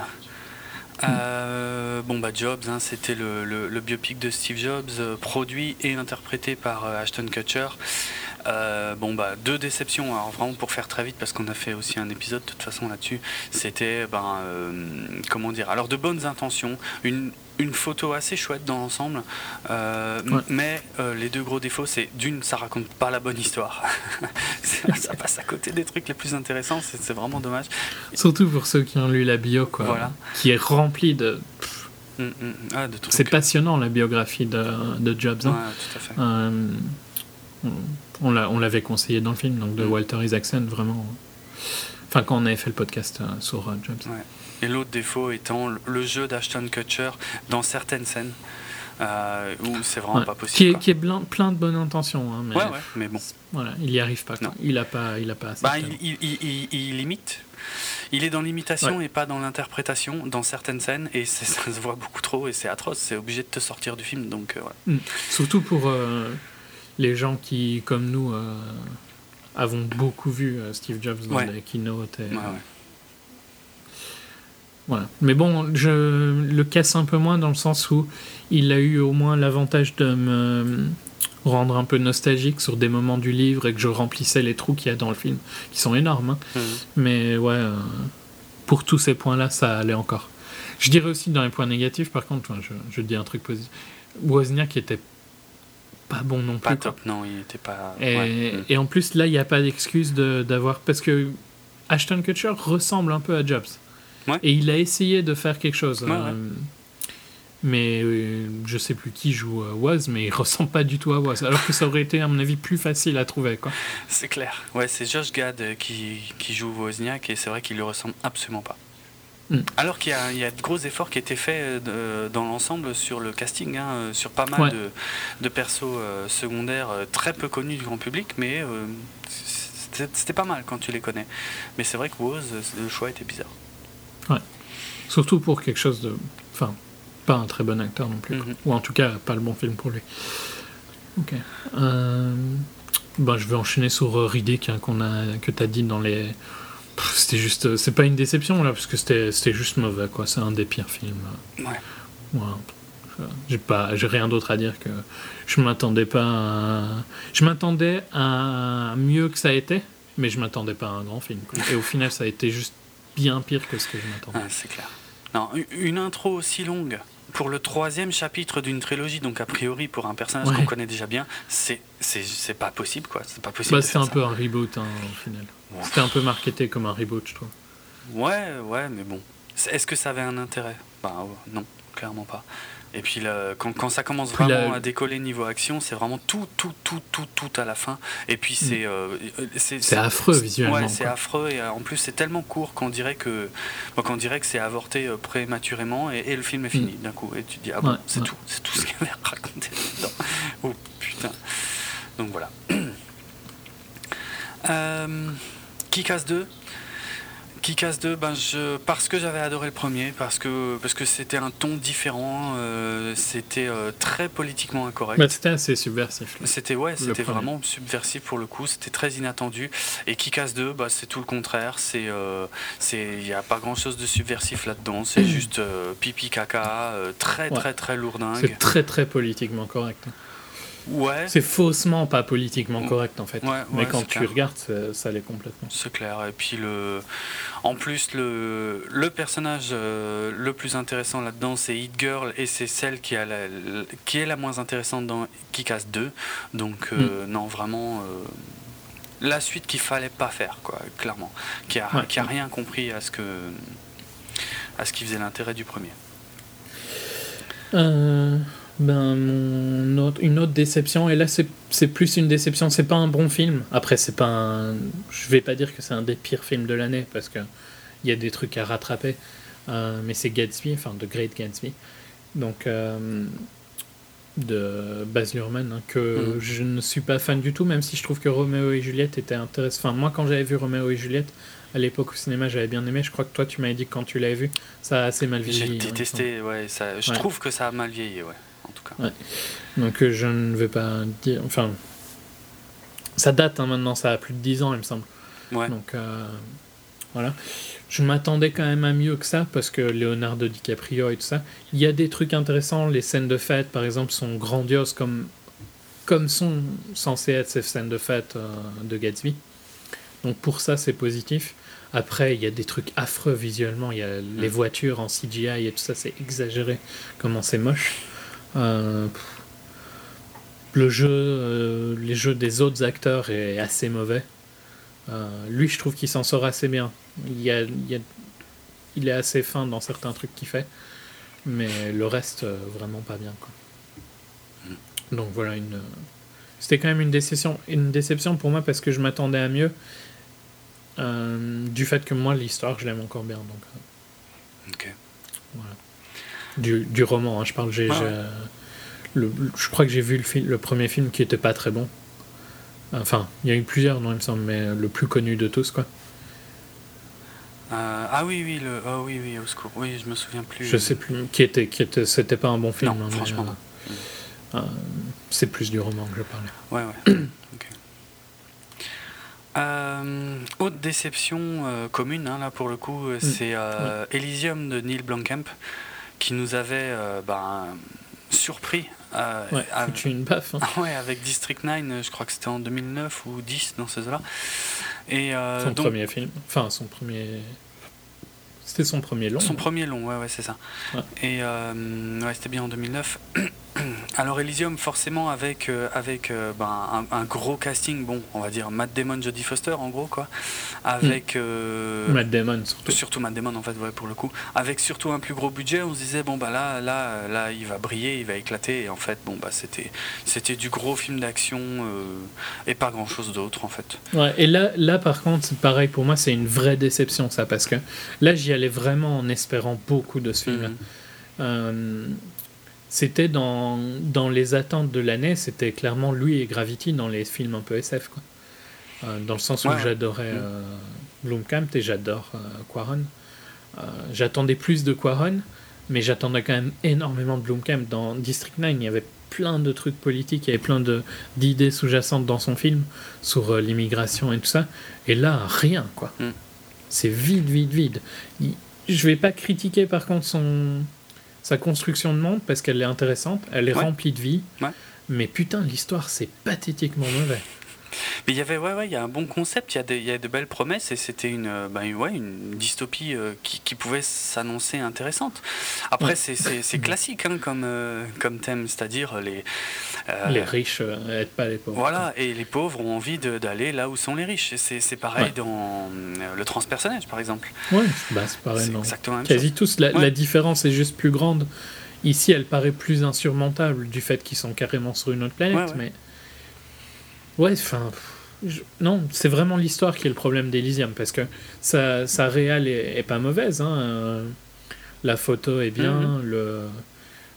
Bon bah Jobs, hein, c'était le, le, le, biopic de Steve Jobs, produit et interprété par Ashton Kutcher. Euh, bon, bah, deux déceptions. Alors, vraiment, pour faire très vite, parce qu'on a fait aussi un épisode de toute façon là-dessus, c'était, ben, euh, comment dire, alors de bonnes intentions, une, une photo assez chouette dans l'ensemble, euh, mais les deux gros défauts, c'est d'une, ça raconte pas la bonne histoire. ça passe à côté des trucs les plus intéressants, c'est vraiment dommage. Surtout pour ceux qui ont lu la bio, quoi, voilà. qui est remplie de. Mm, mm, mm. Ah, c'est passionnant la biographie de, de Jobs. Hein. tout à fait on l'avait conseillé dans le film, donc de mm. Walter Isaacson, vraiment. Enfin, quand on avait fait le podcast euh, sur euh, Jobs. Et l'autre défaut étant le jeu d'Ashton Kutcher dans certaines scènes. Euh, où c'est vraiment pas possible. Qui est, plein, plein, de bonnes intentions. Hein, mais, ouais, ouais, mais bon. Voilà, il y arrive pas. Il a pas, il a pas. Bah, il, il, il, limite. Il est dans l'imitation et pas dans l'interprétation dans certaines scènes et ça se voit beaucoup trop et c'est atroce. C'est obligé de te sortir du film donc. Mm. Surtout pour les gens qui, comme nous, euh, avons beaucoup vu euh, Steve Jobs dans les keynotes. Voilà. Mais bon, je le casse un peu moins dans le sens où il a eu au moins l'avantage de me rendre un peu nostalgique sur des moments du livre et que je remplissais les trous qu'il y a dans le film, qui sont énormes. Hein. Mmh. Mais ouais, euh, pour tous ces points-là, ça allait encore. Je dirais aussi dans les points négatifs, par contre, je, je dis un truc positif. Wozniak était pas bon non plus. Pas top, non, il était pas. Et, et en plus, là, il n'y a pas d'excuse d'avoir. Parce que Ashton Kutcher ressemble un peu à Jobs. Ouais. Et il a essayé de faire quelque chose. Euh, Mais euh, je sais plus qui joue à Woz, mais il ressemble pas du tout à Woz. Alors que ça aurait été, à mon avis, plus facile à trouver. quoi. C'est clair. Ouais, c'est Josh Gad qui, qui joue Wozniak et c'est vrai qu'il lui ressemble absolument pas. Hmm. Alors qu'il y, y, a de gros efforts qui étaient faits euh, dans l'ensemble sur le casting, hein, euh, sur pas mal de, de, persos secondaires très peu connus du grand public, mais c'était pas mal quand tu les connais. Mais c'est vrai que Woz, le choix était bizarre. Ouais. Surtout pour quelque chose de. Enfin, pas un très bon acteur non plus. Mhm. Ou en tout cas, pas le bon film pour lui. Ok. Euh, ben, je vais enchaîner sur euh, Riddick hein, qu'on a, que tu as dit dans les. C'était juste. C'est pas une déception là, parce que c'était juste mauvais, quoi. C'est un des pires films. Ouais. J'ai pas, j'ai rien d'autre à dire que je m'attendais pas. À, je m'attendais à mieux que ça a été, mais je m'attendais pas à un grand film. Et au final, ça a été juste bien pire que ce que je m'attendais. c'est clair. Non, une intro aussi longue pour le troisième chapitre d'une trilogie, donc a priori pour un personnage qu'on connaît déjà bien, c'est c'est pas possible quoi. C'est pas possible. Bah, c'est un peu un reboot hein, au final. C'était un peu marketé comme un reboot, je trouve. Ouais, ouais, mais bon. Est-ce que ça avait un intérêt? Bah non, clairement pas. Et puis quand, quand, ça commence vraiment à décoller niveau action, c'est vraiment tout, tout, tout, tout, tout à la fin. Et puis c'est. Mm. Euh, c'est affreux visuellement. Ouais, c'est affreux. Et euh, en plus, c'est tellement court qu'on dirait que, qu'on dirait que c'est avorté prématurément et, le film est fini mm. d'un coup. Et tu te dis, ah bon, c'est tout. C'est tout ce qu'il y avait à raconter dedans. Oh putain. Donc voilà. euh, Kikas 2 qui casse 2, ben je, parce que j'avais adoré le premier, parce que parce que c'était un ton différent, euh, c'était euh, très politiquement incorrect. Bah, c'était assez subversif. C'était ouais, c'était vraiment subversif pour le coup, c'était très inattendu. Et qui casse 2, bah, c'est tout le contraire. C'est euh, c'est il n'y a pas grand chose de subversif là-dedans. C'est juste pipi caca, très très très lourdingue. C'est très très politiquement correct. Ouais. C'est faussement pas politiquement correct en fait. Mais quand tu regardes, ça, l'est complètement. C'est clair. Et puis le, en plus le, le personnage euh, le plus intéressant là-dedans, c'est Hit Girl et c'est celle qui a la, qui est la moins intéressante dans Kick-Ass 2. Donc euh, mm. non vraiment. Euh, la suite qu'il fallait pas faire, quoi, clairement. Qui a, qui a rien compris à ce que à ce qui faisait l'intérêt du premier. Euh, ben, mon une autre déception, et là c'est plus une déception, c'est pas un bon film. Après, c'est pas un. Je vais pas dire que c'est un des pires films de l'année, parce qu'il y a des trucs à rattraper. Euh, mais c'est Gatsby, enfin The Great Gatsby. Donc, euh, de Baz Luhrmann, hein, que mm. je ne suis pas fan du tout, même si je trouve que Roméo et Juliette était intéressant. Enfin, moi, quand j'avais vu Roméo et Juliette, à l'époque au cinéma, j'avais bien aimé. Je crois que toi, tu m'avais dit que quand tu l'avais vu, ça a assez mal vieilli. J'ai détesté, ouais. ça, je trouve que ça a mal vieilli, ouais. Donc euh, je ne vais pas dire. Enfin, ça date hein, maintenant, ça a plus de 10 ans, il me semble. Donc euh, voilà. Je m'attendais quand même à mieux que ça parce que Leonardo DiCaprio et tout ça. Il y a des trucs intéressants. Les scènes de fête, par exemple, sont grandioses comme, comme sont censées être ces scènes de fête euh, de Gatsby. Donc pour ça, c'est positif. Après, il y a des trucs affreux visuellement. Il y a les mm. voitures en CGI et tout ça, c'est exagéré. Comment c'est moche. Euh, le jeu, euh, les jeux des autres acteurs est assez mauvais. Euh, lui, je trouve qu'il s'en sort assez bien. Il, y a, il, est assez fin dans certains trucs qu'il fait, mais le reste, vraiment pas bien. Donc voilà, une, c'était quand même une déception, une déception pour moi parce que je m'attendais à mieux. du fait que moi, l'histoire, je l'aime encore bien. Donc, ok. Voilà du, du roman. Hein. Je parle, j'ai, le, je crois que j'ai vu le, le premier film qui était pas très bon. Enfin, il y a eu plusieurs, non, il me semble, mais le plus connu de tous, quoi. Euh, ah oui, oui, le, oh, oui, oui, au secours. Oui, je me souviens plus. Je sais plus. Qui était, qui était, c'était pas un bon film. Non, hein, franchement, euh, euh, c'est plus du roman que je parlais. Ouais, ouais. autre déception commune, hein, là pour le coup, mm. c'est Elysium de Neil Blomkamp qui nous avait euh, ben, surpris. Euh, avec, une baffe. Hein. ouais, avec District 9, je crois que c'était en 2009 ou 10 dans ces eaux-là. Et, euh, son premier film, enfin son premier. C'était son premier long. Son premier long, ouais, ouais, c'est ça. Et ouais, c'était bien en 2009. Alors Elysium forcément avec euh, avec euh, ben, un, gros casting bon on va dire Matt Damon Jodie Foster en gros quoi. Avec hmm. euh, Matt Damon surtout. surtout Matt Damon en fait ouais, pour le coup. Avec surtout un plus gros budget on se disait bon bah là là là il va briller il va éclater. Et en fait bon bah c'était c'était du gros film d'action et pas grand chose d'autre en fait. Ouais et là là par contre pareil pour moi c'est une vraie déception ça parce que là j'y allais vraiment en espérant beaucoup de ce film hmm c'était dans, dans les attentes de l'année, c'était clairement lui et Gravity dans les films un peu SF. Quoi. Euh, dans le sens où j'adorais mm. euh, Blomkamp et j'adore euh, Quaron. J'attendais plus de Quaron, mais j'attendais quand même énormément de Blomkamp. Dans District 9, il y avait plein de trucs politiques, il y avait plein d'idées sous-jacentes dans son film sur l'immigration et tout ça. Et là, rien, quoi. Mm. C'est vide, vide, vide. Je vais pas critiquer par contre son, sa construction de monde parce qu'elle est intéressante, elle est remplie de vie. Mais putain, l'histoire, c'est pathétiquement mauvais. Mais il y avait, ouais, ouais, il y a un bon concept, il y a de, il y a de belles promesses et c'était une, euh, bah, ouais, une dystopie euh, qui, qui, pouvait s'annoncer intéressante. Après, c'est classique hein, comme, euh, comme thème, c'est-à-dire les. les riches n'aident pas les pauvres. Voilà, et les pauvres ont envie d'aller là où sont les riches. C'est pareil dans le transpersonnage, par exemple. Ouais, bah, c'est pareil. Exactement Quasi tous, la, la différence est juste plus grande. Ici, elle paraît plus insurmontable du fait qu'ils sont carrément sur une autre planète, mais Ouais, enfin. Non, c'est vraiment l'histoire qui est le problème d'Elysium, parce que sa, sa réal est, pas mauvaise. Hein. La photo est bien, mhm. le...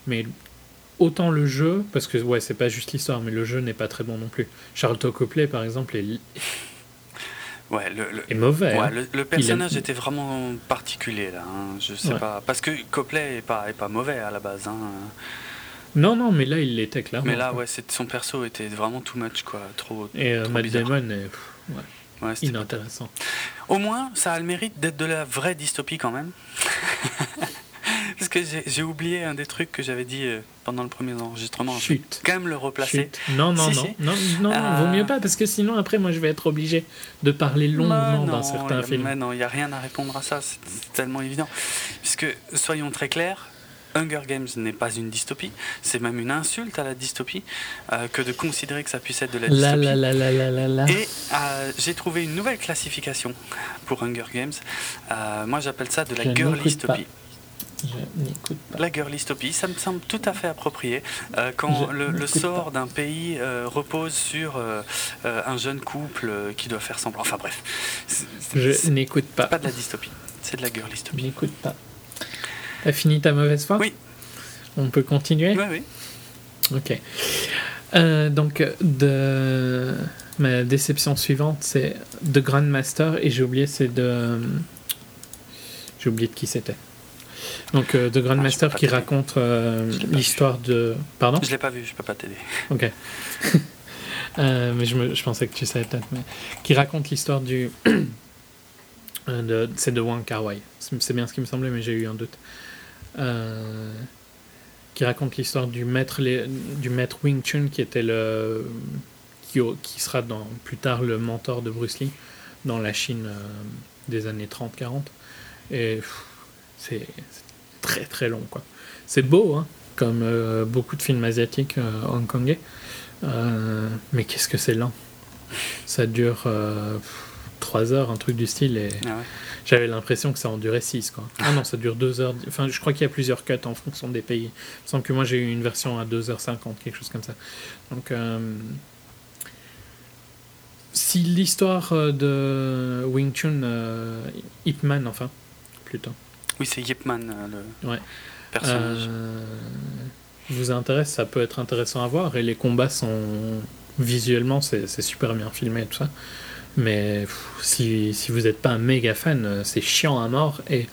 mais autant le jeu, parce que ouais, c'est pas juste l'histoire, mais le jeu n'est pas très bon non plus. Charles Copley, par exemple, est, ouais, le, est mauvais. Ouais, hein. le, personnage était vraiment particulier là. Hein. Je sais pas, parce que Copley est pas, est pas mauvais à la base. Hein. Non, non, mais là, il l'était clairement. Mais là, ouais, son perso était vraiment too much, quoi. Trop. Et euh, Matt Damon est. Ouais. inintéressant. Au moins, ça a le mérite d'être de la vraie dystopie quand même. Parce que j'ai oublié un des trucs que j'avais dit euh, pendant le premier enregistrement. Chut. quand même le replacer. Non, non, non, non, non, non, vaut mieux pas parce que sinon après moi je vais être obligé de parler longuement d'un certain film. Mais non, il n'y a rien à répondre à ça, c'est tellement évident. Puisque soyons très clairs, Hunger Games n'est pas une dystopie, c'est même une insulte à la dystopie euh, que de considérer que ça puisse être de la dystopie. Et euh, j'ai trouvé une nouvelle classification pour Hunger Games. Euh, moi j'appelle ça de la girlistopie. La girlistopie, ça me semble tout à fait approprié quand le, sort d'un pays repose sur un jeune couple qui doit faire semblant. Enfin bref. Je n'écoute pas. pas de la dystopie, c'est de la girlistopie. Je n'écoute pas. T'as fini ta mauvaise foi? Oui. On peut continuer? Oui, oui. Ok. Euh, donc, de... ma déception suivante, c'est The Grandmaster, et j'ai oublié, c'est de. J'ai oublié de qui c'était. Donc, euh, The Grandmaster ah, qui raconte euh, l'histoire de. Pardon? Je l'ai pas vu, je peux pas t'aider. Ok. mais je, me... je, pensais que tu savais peut-être. Mais... Qui raconte l'histoire du. c'est de Wang Kar Wai. C'est bien ce qui me semblait, mais j'ai eu un doute. Euh, qui raconte l'histoire du maître, Wing Chun qui était le qui, sera plus tard le mentor de Bruce Lee dans la Chine euh, des années 30-40 et c'est très très long quoi. C'est beau hein, comme euh, beaucoup de films asiatiques hongkongais. Mais qu'est-ce que c'est lent. Ça dure 3 heures un truc du style ah j'avais l'impression que ça en durait 6. Quoi. Ah non, ça dure 2 heures. Enfin, je crois qu'il y a plusieurs cuts en fonction des pays. Il me semble que moi j'ai eu une version à 2h50, quelque chose comme ça. Donc, euh, si l'histoire euh, de Wing Chun, euh, Ip Man, enfin, plutôt. Oui, c'est Ip Man, le ouais. personnage. vous intéresse, ça peut être intéressant à voir. Et les combats sont. Visuellement, c'est super bien filmé et tout ça. Mais si, si, vous n'êtes pas un méga fan, euh, c'est chiant à mort et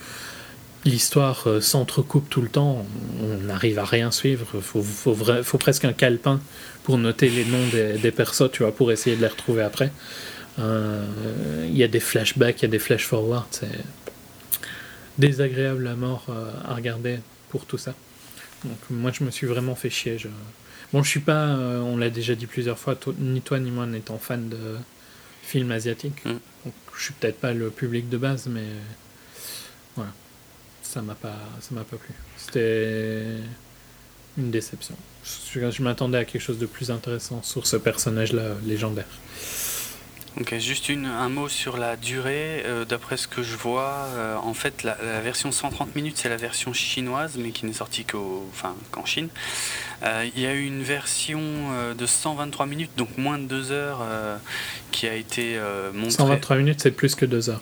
l'histoire euh, s'entrecoupe tout le temps. On n'arrive à rien suivre. Il faut, faut, faut, presque un calepin pour noter les noms des, des persos, tu vois, pour essayer de les retrouver après. Euh, il y a des flashbacks, il y a des flash-forwards. C'est désagréable à mort à regarder pour tout ça. Donc moi, je me suis vraiment fait chier. Je... Bon, je suis pas, on l'a déjà dit plusieurs fois, ni toi ni moi n'étant fan de film asiatique. Mm. Donc, je suis peut-être pas le public de base, mais voilà, ça m'a pas, ça m'a pas plu. C'était une déception. Je, m'attendais à quelque chose de plus intéressant sur ce personnage-là légendaire. Ok, juste une, un mot sur la durée. Euh, d'après ce que je vois, euh, en fait, la, version 130 minutes, c'est la version chinoise, mais qui n'est sortie enfin, qu'en Chine. Euh, il y a eu une version de 123 minutes, donc moins de 2 heures, qui a été montrée. 123 minutes, c'est plus que 2 heures.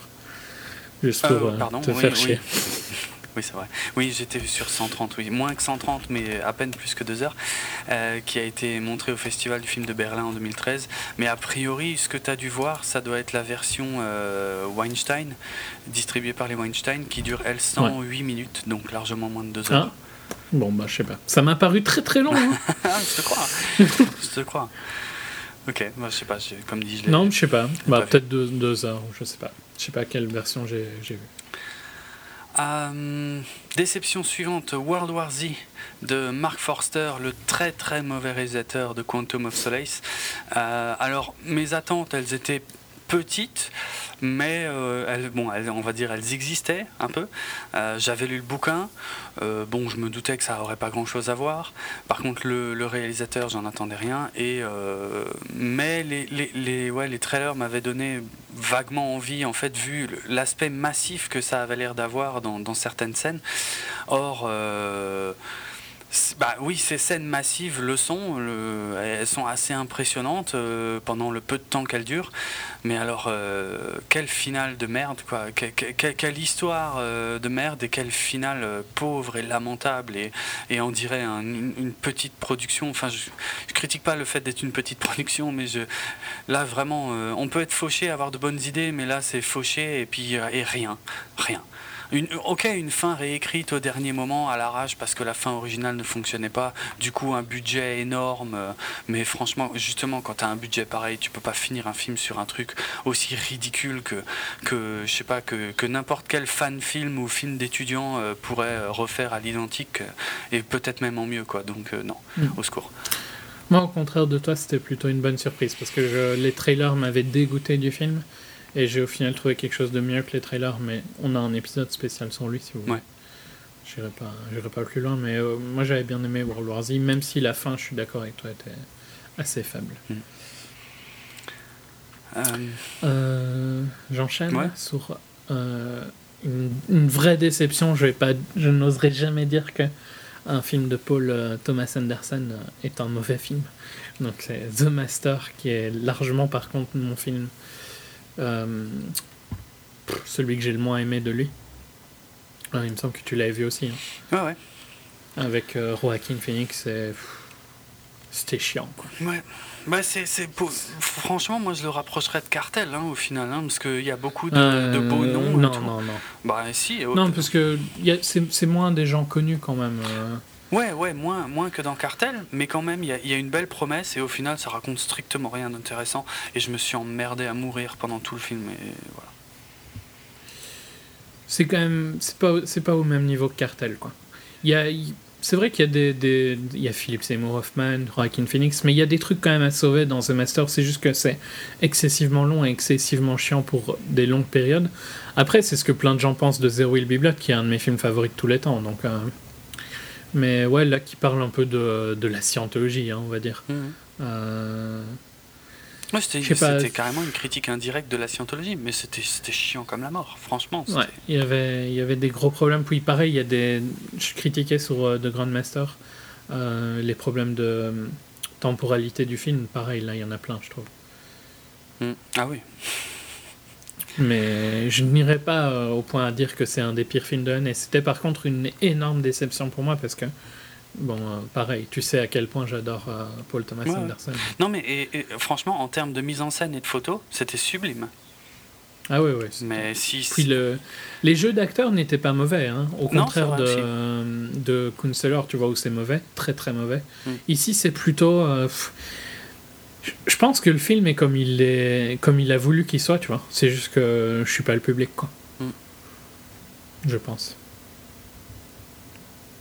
Juste pour te faire chier. Oui, c'est vrai. Oui, j'étais sur 130, oui. Moins que 130, mais à peine plus que deux heures, euh, qui a été montré au Festival du film de Berlin en 2013. Mais a priori, ce que tu as dû voir, ça doit être la version euh, Weinstein, distribuée par les Weinstein, qui dure, elle, 108 minutes, donc largement moins de deux heures. Ah. Bon, bah, je sais pas. Ça m'a paru très très long. Hein. Ah, je te crois. je te crois. Ok, moi, je sais pas, comme dit, je Non, je sais pas. Bah, peut-être deux, deux, heures, je sais pas. Je sais pas quelle version j'ai vue. Euh, déception suivante, World War Z de Mark Forster, le très très mauvais réalisateur de Quantum of Solace. Euh, alors mes attentes, elles étaient petites mais euh, bon, on va dire elles existaient un peu. Euh, j'avais lu le bouquin, euh, bon, je me doutais que ça aurait pas grand chose à voir. Par contre, le, réalisateur, j'en attendais rien. Et mais les, ouais, les trailers m'avaient donné vaguement envie, en fait, vu l'aspect massif que ça avait l'air d'avoir dans, dans, certaines scènes. Or bah oui, ces scènes massives le sont, elles sont assez impressionnantes euh, pendant le peu de temps qu'elles durent. Mais alors, euh, quelle finale de merde, quoi. quelle histoire euh, de merde et quelle finale pauvre et lamentable et, et on dirait une, petite production. Enfin, je, je critique pas le fait d'être une petite production, mais je, là vraiment, on peut être fauché, avoir de bonnes idées, mais là c'est fauché et puis et rien, rien. Une, ok, une fin réécrite au dernier moment à l'arrache parce que la fin originale ne fonctionnait pas. Du coup, un budget énorme. Euh, mais franchement, justement, quand tu as un budget pareil, tu peux pas finir un film sur un truc aussi ridicule que, que je sais pas, que, que n'importe quel fan film ou film d'étudiant euh, pourrait euh, refaire à l'identique et peut-être même en mieux, quoi. Donc, non, mm. au secours. Moi, au contraire de toi, c'était plutôt une bonne surprise parce que les trailers m'avaient dégoûté du film. Et j'ai au final trouvé quelque chose de mieux que les trailers, mais on a un épisode spécial sur lui si vous voulez. Ouais. J'irai pas, pas plus loin, mais euh, moi j'avais bien aimé World War Z, même si la fin, je suis d'accord avec toi, était assez faible. Mm. Euh. Euh, j'enchaîne sur une, vraie déception. Je, vais pas, je n'oserais jamais dire que un film de Paul Thomas Anderson est un mauvais film. Donc c'est The Master, qui est largement par contre mon film euh, celui que j'ai le moins aimé de lui. Ah, il me semble que tu l'avais vu aussi. Hein. Ah ouais. Avec euh, Joaquin Phoenix, c'était chiant. Ouais. Bah c'est, Franchement, moi je le rapprocherais de Cartel hein, au final, hein, parce qu'il y a beaucoup de, euh, beaux noms. Non, non, non. Bah si. Non, parce que c'est, moins des gens connus quand même. Ouais, ouais, moins, moins que dans Cartel, mais quand même, il y, a, une belle promesse et au final, ça raconte strictement rien d'intéressant. Et je me suis emmerdé à mourir pendant tout le film. Et voilà. C'est quand même, c'est pas, pas au même niveau que Cartel, quoi. Y a, c'est vrai qu'il y a des, des, il y a Philip Seymour Hoffman, Joaquin Phoenix, mais il y a des trucs quand même à sauver dans The Master. C'est juste que c'est excessivement long et excessivement chiant pour des longues périodes. Après, c'est ce que plein de gens pensent de Zero Will Be Blood, qui est un de mes films favoris de tous les temps. Donc, euh, mais ouais, là, qui parle un peu de, de la scientologie, hein, on va dire. Mmh. Euh... c'était carrément une critique indirecte de la scientologie, mais c'était chiant comme la mort, franchement. Ouais, il y avait, il y avait des gros problèmes. Puis pareil, il y a des... Je critiquais sur euh, The Grandmaster euh, les problèmes de euh, temporalité du film. Pareil, là, il y en a plein, je trouve. Mmh. Ah oui. Mais je n'irai pas euh, au point à dire que c'est un des pires films de l'année. C'était par contre une énorme déception pour moi parce que, bon, euh, pareil, tu sais à quel point j'adore euh, Paul Thomas Anderson. Non, mais franchement, en termes de mise en scène et de photos, c'était sublime. Ah oui, oui. Mais si. Puis le, les jeux d'acteurs n'étaient pas mauvais, hein. au contraire de, de Counselor, tu vois, où c'est mauvais, très très mauvais. Hmm. Ici, c'est plutôt. Je pense que le film est comme il, est, comme il a voulu qu'il soit, tu vois. C'est juste que je suis pas le public, quoi. Mm. Je pense.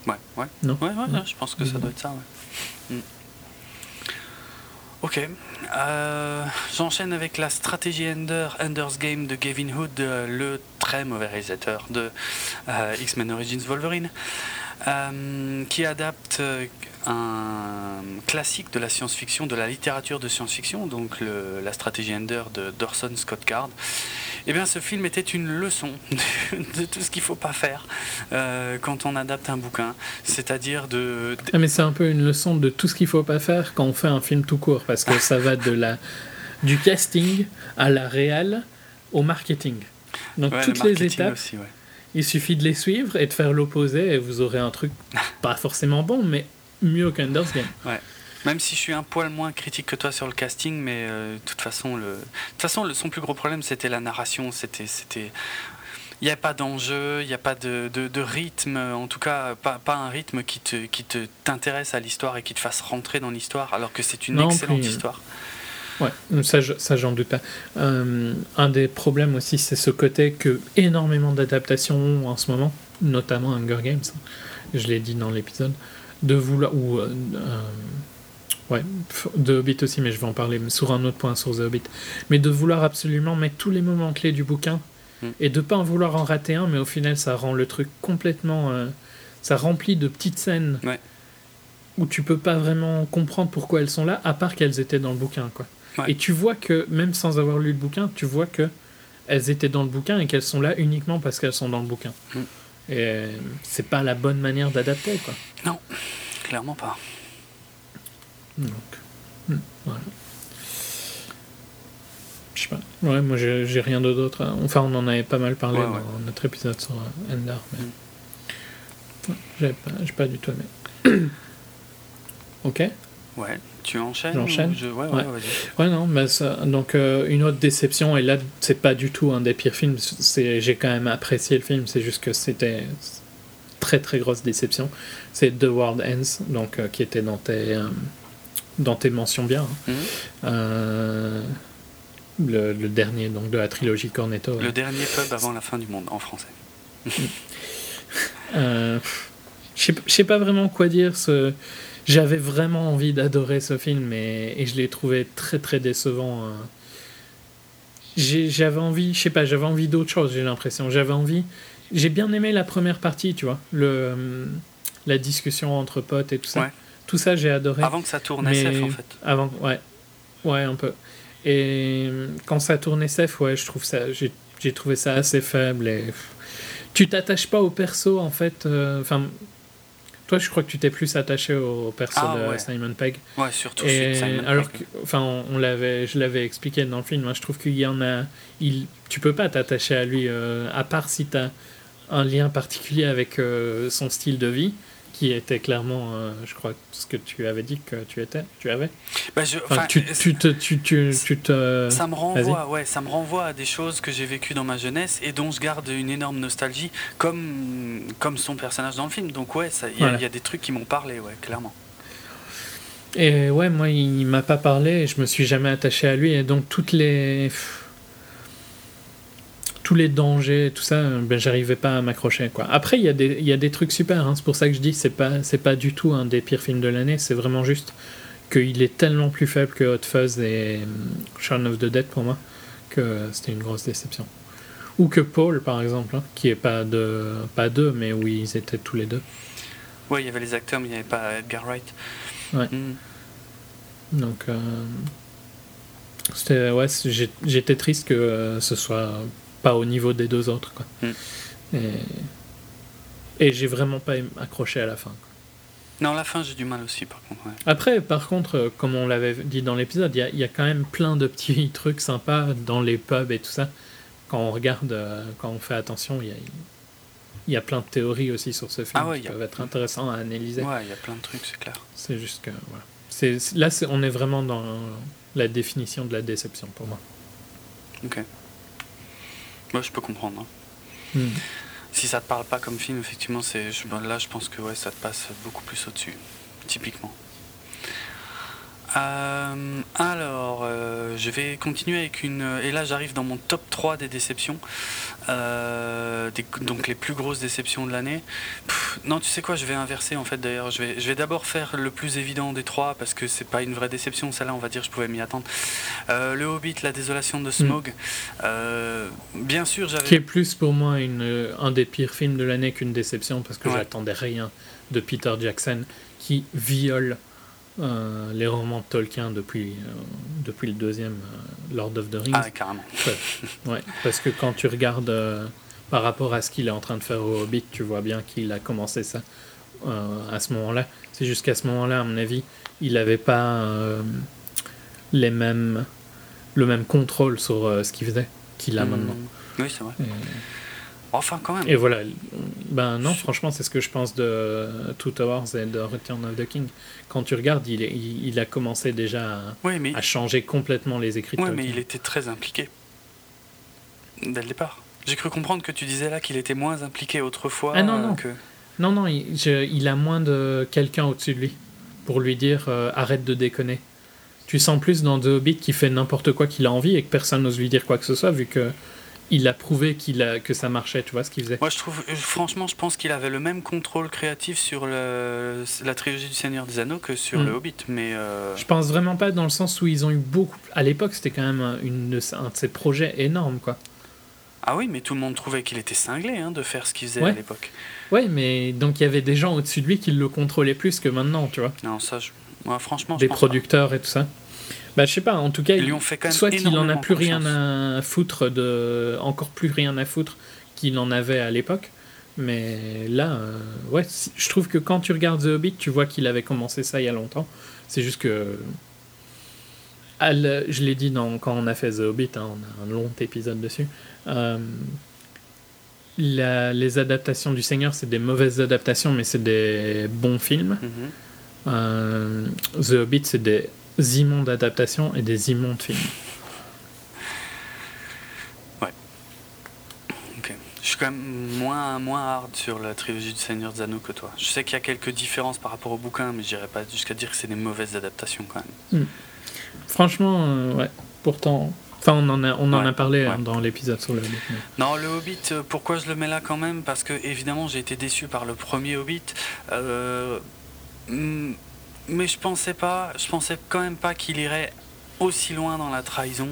Ouais, ouais. Non ouais, ouais, je pense que ça doit être ça, ouais. Mm. Ok. Euh, j'enchaîne avec la stratégie Ender, Ender's Game de Gavin Hood, le très mauvais réalisateur de euh, X-Men Origins Wolverine, euh, qui adapte un classique de la science-fiction, de la littérature de science-fiction, donc la stratégie Ender de Dorson Scott Card. Eh bien, ce film était une leçon de, tout ce qu'il ne faut pas faire euh, quand on adapte un bouquin, c'est-à-dire de. Ah, mais c'est un peu une leçon de tout ce qu'il ne faut pas faire quand on fait un film tout court, parce que ça va de la du casting à la réelle au marketing. Donc toutes les étapes. Il suffit de les suivre et de faire l'opposé et vous aurez un truc pas forcément bon, mais mieux qu'Ender's Game. Ouais. Même si je suis un poil moins critique que toi sur le casting, mais euh, de toute façon, le... toute façon, le... son plus gros problème, c'était la narration. C'était, c'était, il n'y a pas d'enjeu, il n'y a pas de, de, rythme, en tout cas pas, pas un rythme qui te, qui te t'intéresse à l'histoire et qui te fasse rentrer dans l'histoire, alors que c'est une excellente histoire. Ouais, ça, ça j'en doute pas. Euh, un des problèmes aussi, c'est ce côté que énormément d'adaptations en ce moment, notamment Hunger Games, je l'ai dit dans l'épisode, de vouloir ou euh, ouais, de Hobbit aussi, mais je vais en parler sur un autre point sur The Hobbit, mais de vouloir absolument mettre tous les moments clés du bouquin hmm. et de pas en vouloir en rater un, mais au final ça rend le truc complètement, euh, ça remplit de petites scènes. Où tu peux pas vraiment comprendre pourquoi elles sont là, à part qu'elles étaient dans le bouquin, quoi. Et tu vois que, même sans avoir lu le bouquin, tu vois que elles étaient dans le bouquin et qu'elles sont là uniquement parce qu'elles sont dans le bouquin. Mm. Et c'est pas la bonne manière d'adapter, quoi. Non, clairement pas. Donc, mm, voilà. Je sais pas. Ouais, moi j'ai rien d'autre. Enfin, on en avait pas mal parlé dans notre épisode sur Endar, mais. Mm. j'ai pas, pas du tout aimé. ok. Ouais. Tu enchaînes J'enchaîne ouais, ouais, ouais. non, mais ça, donc euh, une autre déception, et là, c'est pas du tout un des pires films, j'ai quand même apprécié le film, c'est juste que c'était très très grosse déception. C'est The World Ends, donc, euh, qui était dans tes, euh, dans tes mentions bien. Hein. Mhm. le, le, dernier donc, de la trilogie Cornetto. Le dernier pub avant la fin du monde, en français. Je sais pas vraiment quoi dire. Ce j'avais vraiment envie d'adorer ce film et, et je l'ai trouvé très très décevant. Hein. J'avais envie, je sais pas, j'avais envie d'autre chose, j'ai l'impression. J'avais envie. J'ai bien aimé la première partie, tu vois, le, hum, la discussion entre potes et tout ça. Tout ça, j'ai adoré. Avant que ça tourne SF, en fait. Avant, ouais. Ouais, un peu. Et hum, quand ça tourne SF, ouais, je trouve ça, j'ai trouvé ça assez faible et tu t'attaches pas au perso en fait. Euh, enfin, toi, je crois que tu t'es plus attaché au perso ah, de Simon Pegg. Ouais, surtout Simon alors Que, enfin, on, l'avait, je l'avais expliqué dans le film. Moi, je trouve qu'il y en a. Il, tu peux pas t'attacher à lui, euh, à part si tu as un lien particulier avec euh, son style de vie qui était clairement, euh, je crois, ce que tu avais dit que tu étais, tu avais. Bah je, tu, tu, te, tu, tu, te. Ça me renvoie, ouais, ça me renvoie à des choses que j'ai vécues dans ma jeunesse et dont je garde une énorme nostalgie, comme comme son personnage dans le film. Donc ouais, il y, y, a des trucs qui m'ont parlé, ouais, clairement. Et ouais, moi, il m'a pas parlé, je me suis jamais attaché à lui, et donc toutes les tous les dangers, tout ça, ben, j'arrivais pas à m'accrocher. quoi. Après, il y, a des, y a des trucs super, hein. c'est pour ça que je dis c'est pas, c'est pas du tout un des pires films de l'année, c'est vraiment juste qu'il est tellement plus faible que Hot Fuzz et Shaun of the Dead pour moi, que c'était une grosse déception. Ou que Paul, par exemple, hein, qui est pas, de, pas deux, mais où ils étaient tous les deux. Ouais, il y avait les acteurs, mais il n'y avait pas Edgar Wright. Ouais. Hmm. Donc, euh, c'était, ouais, j'étais triste que euh, ce soit pas au niveau des deux autres. Quoi. Mm. Et, et j'ai vraiment pas accroché à la fin. Non, la fin, j'ai du mal aussi, par contre. Après, par contre, euh, comme on l'avait dit dans l'épisode, il y, y, a quand même plein de petits trucs sympas dans les pubs et tout ça. Quand on regarde, euh, quand on fait attention, il y a, y a plein de théories aussi sur ce film ah qui peuvent être intéressantes à analyser. Ouais, il y a plein de trucs, c'est clair. C'est juste que, voilà. C'est, là, on est vraiment dans la définition de la déception pour moi. Ok. Moi, je peux comprendre. Hein. Hmm. Si ça te parle pas comme film, effectivement, c'est là, je pense que ouais, ça te passe beaucoup plus au-dessus, typiquement. Euh, alors, euh, je vais continuer avec une. Et là, j'arrive dans mon top 3 des déceptions. Euh, donc, les plus grosses déceptions de l'année. Non, tu sais quoi, je vais inverser en fait d'ailleurs. Je vais, je vais d'abord faire le plus évident des trois parce que c'est pas une vraie déception. Celle-là, on va dire, je pouvais m'y attendre. le Hobbit, La désolation de Smog. Hmm. bien sûr, j'avais. Qui est plus pour moi une, un des pires films de l'année qu'une déception parce que j'attendais rien de Peter Jackson qui viole euh, les romans de Tolkien depuis, euh, depuis le deuxième euh, Lord of the Rings. Ah, carrément. Ouais, parce que quand tu regardes par rapport à ce qu'il est en train de faire au Hobbit, tu vois bien qu'il a commencé ça à ce moment-là. C'est jusqu'à ce moment-là, à mon avis, il n'avait pas les mêmes, le même contrôle sur ce qu'il faisait qu'il a hmm. maintenant. Oui, c'est vrai. Enfin, quand même. Et voilà. Ben non, franchement, c'est ce que je pense de Two Towers et de Return of the King. Quand tu regardes, il, il, a commencé déjà à, changer complètement les écritures. Oui, mais il était très impliqué. Dès le départ. J'ai cru comprendre que tu disais là qu'il était moins impliqué autrefois. Ah non, non. Que... Non, non, il, a moins de quelqu'un au-dessus de lui pour lui dire euh, arrête de déconner. Tu sens plus dans The Hobbit qui fait n'importe quoi qu'il a envie et que personne n'ose lui dire quoi que ce soit vu que il a prouvé qu'il a, que ça marchait, tu vois ce qu'il faisait. Moi, je trouve, euh, franchement, je pense qu'il avait le même contrôle créatif sur le, la trilogie du Seigneur des Anneaux que sur le Hobbit, mais. Euh... Je pense vraiment pas dans le sens où ils ont eu beaucoup. À l'époque, c'était quand même une, un de ces projets énormes, quoi. Ah oui, mais tout le monde trouvait qu'il était cinglé hein, de faire ce qu'il faisait à l'époque. Ouais, mais donc il y avait des gens au-dessus de lui qui le contrôlaient plus que maintenant, tu vois. Non, ça, je... Moi, franchement, des producteurs et tout ça. Bah, je sais pas, en tout cas, soit il en a plus rien à foutre, de, encore plus rien à foutre qu'il en avait à l'époque. Mais là, euh, ouais, je trouve que quand tu regardes The Hobbit, tu vois qu'il avait commencé ça il y a longtemps. C'est juste que. je l'ai dit dans, quand on a fait The Hobbit, hein, on a un long épisode dessus. Euh, les adaptations du Seigneur, c'est des mauvaises adaptations, mais c'est des bons films. Mm-hmm. Euh, The Hobbit, c'est des immondes adaptations et des immondes films. Ouais. Ok. Je suis quand même moins, moins hard sur la trilogie du Seigneur des Anneaux que toi. Je sais qu'il y a quelques différences par rapport au bouquin, mais j'irai pas jusqu'à dire que c'est des mauvaises adaptations quand même. Hmm. Franchement, euh, ouais. Pourtant, Enfin, on en a, on en a parlé hein, dans l'épisode sur le Hobbit. Non, le Hobbit, euh, pourquoi je le mets là quand même? Parce que, évidemment, j'ai été déçu par le premier Hobbit. Euh, hmm, mais je pensais pas, je pensais quand même pas qu'il irait aussi loin dans la trahison.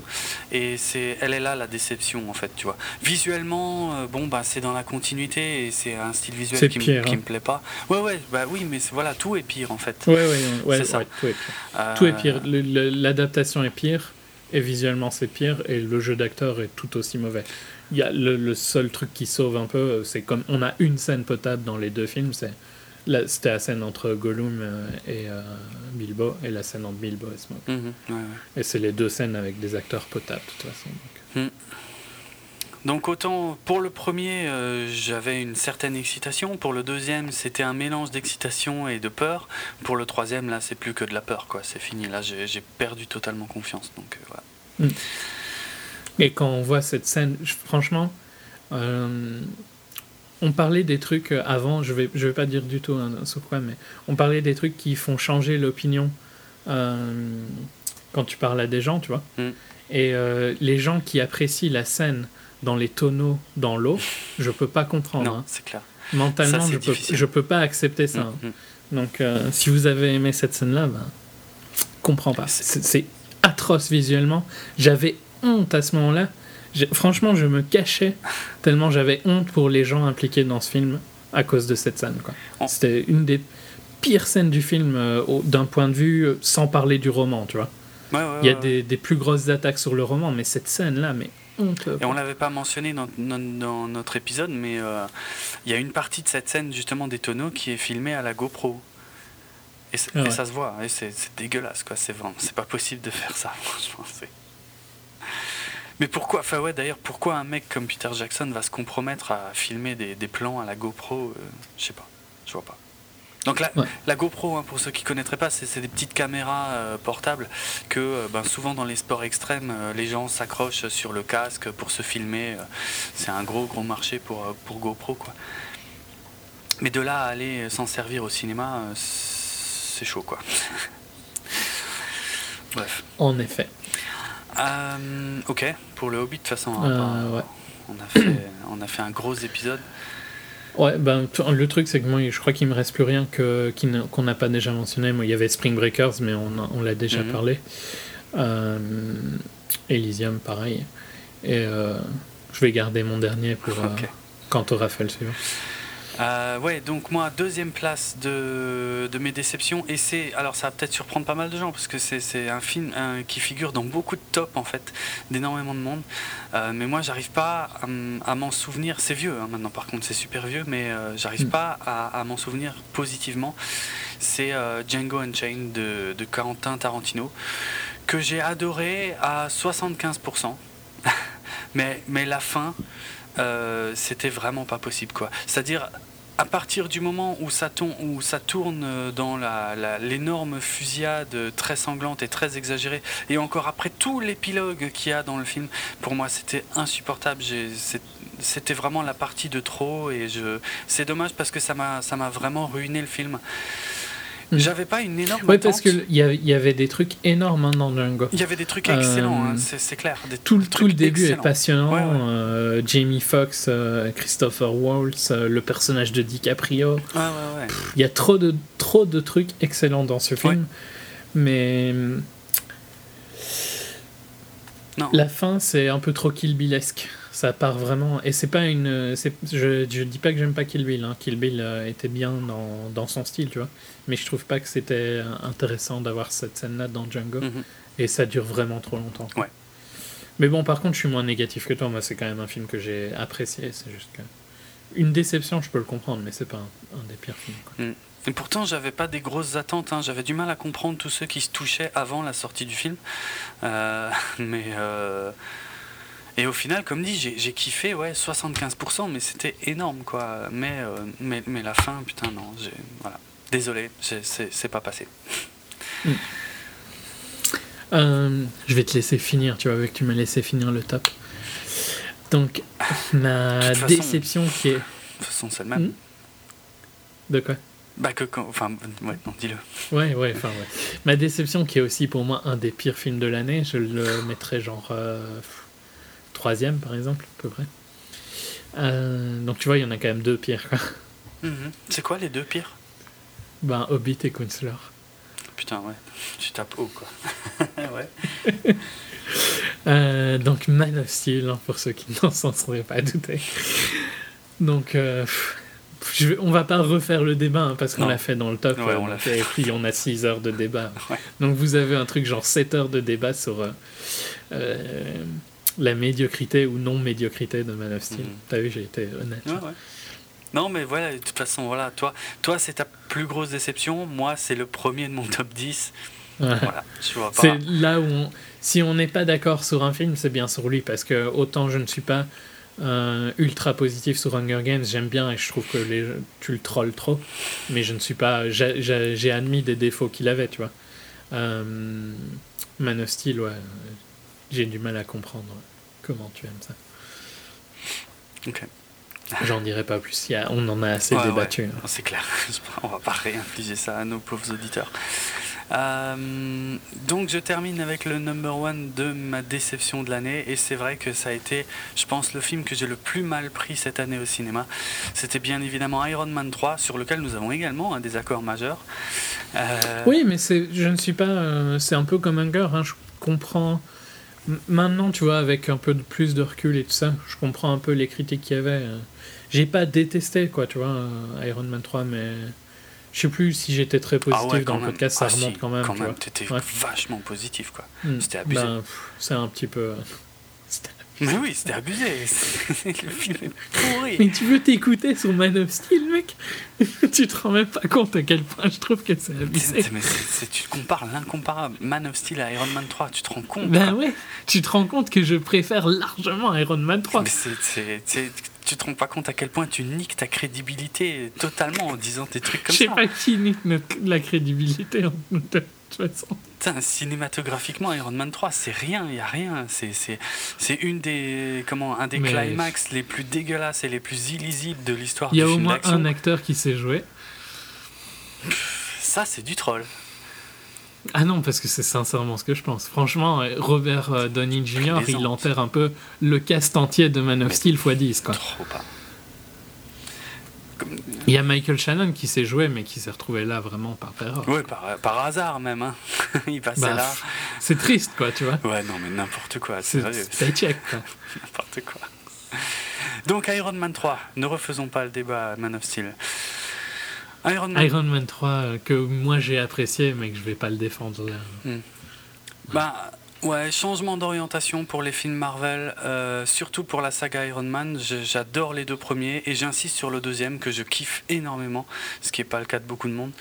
Et c'est elle est là la déception en fait tu vois. Visuellement euh, bon bah c'est dans la continuité et c'est un style visuel qui, me, qui me plaît pas. Ouais ouais bah oui mais voilà tout est pire en fait. Ouais ouais, ouais c'est ça. tout est pire, tout est pire. Euh, l'adaptation est pire et visuellement c'est pire et le jeu d'acteur est tout aussi mauvais. Il y a le, le, seul truc qui sauve un peu c'est comme on a une scène potable dans les deux films c'est c'était la scène entre Gollum euh, et euh, Bilbo, et la scène entre Bilbo et Smoke. Mhm, et c'est les deux scènes avec des acteurs potables, de toute façon. Donc. Mhm. Donc autant pour le premier, euh, j'avais une certaine excitation. Pour le deuxième, c'était un mélange d'excitation et de peur. Pour le troisième, là, c'est plus que de la peur, quoi. C'est fini. Là, j'ai perdu totalement confiance. Donc voilà. Mhm. Et quand on voit cette scène, franchement, on parlait des trucs euh, avant, je vais, je vais pas dire du tout hein, quoi, mais on parlait des trucs qui font changer l'opinion euh, quand tu parles à des gens, tu vois. Mm. Et euh, les gens qui apprécient la scène dans les tonneaux dans l'eau, je peux pas comprendre. Non, hein. c'est clair. Mentalement, je, peux, je peux pas accepter ça. Mm, hein. mm. Donc, si vous avez aimé cette scène-là, ben, comprends pas. C'est atroce visuellement. J'avais honte à ce moment-là Franchement, je me cachais tellement j'avais honte pour les gens impliqués dans ce film à cause de cette scène. Oh. C'était une des pires scènes du film euh, d'un point de vue euh, sans parler du roman, tu vois. Il y a des, des, plus grosses attaques sur le roman, mais cette scène-là, mais honte. Et on l'avait pas mentionné dans, dans, notre épisode, mais euh, il y a une partie de cette scène justement des tonneaux qui est filmée à la GoPro. Et, ah ça se voit, et c'est dégueulasse, quoi. C'est c'est pas possible de faire ça, franchement. Mais pourquoi, enfin ouais, d'ailleurs, pourquoi un mec comme Peter Jackson va se compromettre à filmer des, des plans à la GoPro euh, Je sais pas, je vois pas. Donc la, la GoPro, hein, pour ceux qui connaîtraient pas, c'est des petites caméras euh, portables que euh, ben, souvent dans les sports extrêmes, les gens s'accrochent sur le casque pour se filmer. c'est un gros gros marché pour, pour GoPro quoi. Mais de là à aller s'en servir au cinéma, c'est chaud quoi. Bref. En effet. Euh, ok, pour le Hobbit, de toute façon, on, euh, a fait, on a fait un gros épisode. Ouais, ben, le truc, c'est que moi, je crois qu'il me reste plus rien que, qu'on n'a pas déjà mentionné. Moi, il y avait Spring Breakers, mais on, on l'a déjà mhm. parlé. Euh, Elysium, pareil. Et euh, je vais garder mon dernier pour quand tu auras fait le suivant. Euh, ouais, donc moi, deuxième place de, de mes déceptions. Et c'est. Alors, ça va peut-être surprendre pas mal de gens, parce que c'est un film qui figure dans beaucoup de tops, en fait, d'énormément de monde. Euh, mais moi, j'arrive pas à, m'en souvenir. C'est vieux, hein, maintenant, par contre, c'est super vieux, mais euh, j'arrive mm. pas à, m'en souvenir positivement. C'est Django Unchained de, de Quentin Tarantino, que j'ai adoré à 75%. mais, mais la fin. Euh, c'était vraiment pas possible quoi. C'est-à-dire à partir du moment où ça, où ça tourne dans l'énorme fusillade très sanglante et très exagérée, et encore après tout l'épilogue qu'il y a dans le film, pour moi c'était insupportable. C'était vraiment la partie de trop, et c'est dommage parce que ça m'a vraiment ruiné le film. Mm. J'avais pas une énorme. Oui, parce qu'il y, y avait des trucs énormes hein, dans Django. Il y avait des trucs excellents, hein, euh, c'est clair. tout, tout le début est passionnant. Euh, Jamie Foxx, euh, Christopher Waltz, le personnage de DiCaprio. Il y a trop de, trop de trucs excellents dans ce film. Mais. Non. La fin, c'est un peu trop Kill Billesque ça part vraiment et c'est pas une je, je dis pas que j'aime pas Kill Bill hein. Kill Bill était bien dans, dans, son style tu vois mais je trouve pas que c'était intéressant d'avoir cette scène-là dans Django. Mhm. Et ça dure vraiment trop longtemps. Ouais. Mais bon, par contre, je suis moins négatif que toi. Moi, c'est quand même un film que j'ai apprécié. C'est juste que. Une déception, je peux le comprendre, mais c'est pas un, des pires films. Mm. Et pourtant, j'avais pas des grosses attentes. Hein. J'avais du mal à comprendre tous ceux qui se touchaient avant la sortie du film. Euh, mais. Euh, et au final, comme dit, j'ai kiffé ouais, 75%, mais c'était énorme, quoi. Mais, euh, mais, mais la fin, putain, non. Voilà. Désolé, c'est pas passé. Euh, je vais te laisser finir, tu vois, avec tu m'as laissé finir le top. Donc, ma déception qui est. De toute façon, c'est le même. Hmm. De quoi? Bah, que quand. Enfin, ouais, non, dis-le. Ouais, ouais, enfin, ouais. Ma déception qui est aussi pour moi un des pires films de l'année, je le mettrais genre. Euh, troisième, par exemple, à peu près. Euh, donc, tu vois, il y en a quand même deux pires, quoi. Mhm. C'est quoi les deux pires? Ben, Hobbit et Counselor. Putain, ouais. Tu tapes haut, quoi. ouais. Euh, donc, Man of Steel, hein, pour ceux qui n'en s'en seraient pas doutés. Donc, euh, je, on va pas refaire le débat hein, parce qu'on l'a fait dans le top. Ouais, on l'a fait. Et puis, on a 6 heures de débat. Donc, vous avez un truc genre 7 heures de débat sur euh, la médiocrité ou non-médiocrité de Man of Steel. Mm. T'as vu, j'ai été honnête. Ouais, ouais. Non, mais voilà, de toute façon, voilà, toi, toi c'est ta plus grosse déception. Moi, c'est le premier de mon top 10. Voilà, C'est là où, si on n'est pas d'accord sur un film, c'est bien sur lui, parce que autant je ne suis pas euh, ultra positif sur Hunger Games, j'aime bien et je trouve que les, tu le trolls trop, mais je ne suis pas. J'ai admis des défauts qu'il avait, tu vois. Euh, Man of Steel, ouais, j'ai du mal à comprendre comment tu aimes ça. Ok. J'en dirai pas plus, il on en a assez débattu. Hein. C'est clair, on va pas réinfliger ça à nos pauvres auditeurs. Euh, donc je termine avec le number one de ma déception de l'année et c'est vrai que ça a été, je pense, le film que j'ai le plus mal pris cette année au cinéma. C'était bien évidemment Iron Man 3 sur lequel nous avons également un désaccord majeur. Euh, oui, mais je ne suis pas, euh, c'est un peu comme Hunger. Hein, je comprends Maintenant, tu vois, avec un peu de plus de recul et tout ça, je comprends un peu les critiques qu'il y avait. Hein. J'ai pas détesté, quoi, tu vois, euh, Iron Man 3, mais je sais plus si j'étais très ah positif dans le podcast, ça ah remonte quand même. Quand même, t'étais vachement positif, quoi. Hmm. C'était abusé. Ben, c'est un petit peu. Mais oui, c'était abusé. le film est pourri. Mais tu veux t'écouter sur Man of Steel, mec? Tu te rends même pas compte à quel point je trouve que c'est abusé. Mais tu compares l'incomparable. Man of Steel à Iron Man 3, tu te rends compte Ben ouais, tu te rends compte que je préfère largement Iron Man 3. Mais c'est tu te rends pas compte à quel point tu niques ta crédibilité totalement en disant des trucs comme ça. Je sais pas qui nique la crédibilité en toute façon. Cinématographiquement, Iron Man 3, c'est rien, il y a rien. C'est une des comment un des climax les plus dégueulasses et les plus illisibles de l'histoire du film Il y a au moins un acteur qui sait jouer. Ça, c'est du troll. Ah non, parce que c'est sincèrement ce que je pense. Franchement, euh, Robert euh, Downey Jr., il enterre un peu le cast entier de Man of Steel x 10. Quoi. Trop pas. Il y a Michael Shannon qui s'est joué, mais qui s'est retrouvé là vraiment par erreur. Oui, par, par, hasard même. Hein. il passait bah, là. C'est triste, quoi, tu vois. Ouais, non, mais n'importe quoi. C'est check, n'importe quoi. Donc Iron Man 3, ne refaisons pas le débat Man of Steel. Iron Man, Iron Man 3, euh, que moi j'ai apprécié, mais que je vais pas le défendre. Hmm. Bah, Ouais, changement d'orientation pour les films Marvel, euh, surtout pour la saga Iron Man. J'adore les deux premiers et j'insiste sur le deuxième que je kiffe énormément, ce qui n'est pas le cas de beaucoup de monde.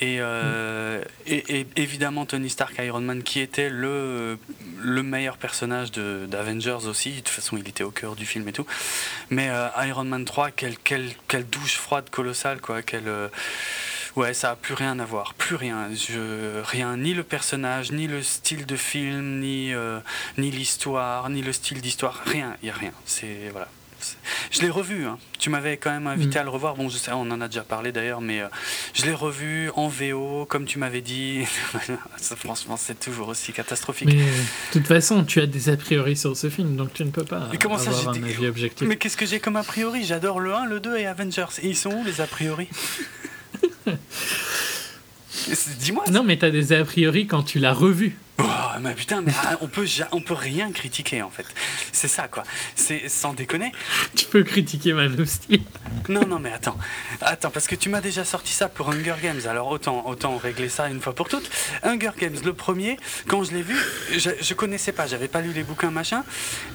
Et, euh, et, évidemment Tony Stark Iron Man qui était le, le meilleur personnage d'Avengers aussi. De toute façon, il était au cœur du film et tout. Mais euh, Iron Man 3, quelle, quelle, quelle douche froide colossale, quoi. Quelle, Ouais, ça a plus rien à voir, plus rien. Je, rien, ni le personnage, ni le style de film, ni, euh, ni l'histoire, ni le style d'histoire, rien, il y a rien. C'est voilà. Je l'ai revu. Hein. Tu m'avais quand même invité mm. à le revoir. Bon, je sais, on en a déjà parlé d'ailleurs, mais euh, je l'ai revu en VO, comme tu m'avais dit. franchement, c'est toujours aussi catastrophique. Mais de toute façon, tu as des a priori sur ce film, donc tu ne peux pas comment avoir ça, un avis objectif. Mais qu'est-ce que j'ai comme a priori? J'adore le 1, le 2 et Avengers. Et ils sont où les a priori? Dis-moi. Non, mais t'as des a priori quand tu l'as revu. Oh, mais putain, mais ah, on peut, on peut rien critiquer en fait. C'est ça quoi. C'est sans déconner. Tu peux critiquer Man of Steel. Non, non, mais attends. Attends, parce que tu m'as déjà sorti ça pour Hunger Games. Alors autant, autant régler ça une fois pour toutes. Hunger Games, le premier, quand je l'ai vu, je, je, connaissais pas, j'avais pas lu les bouquins machin.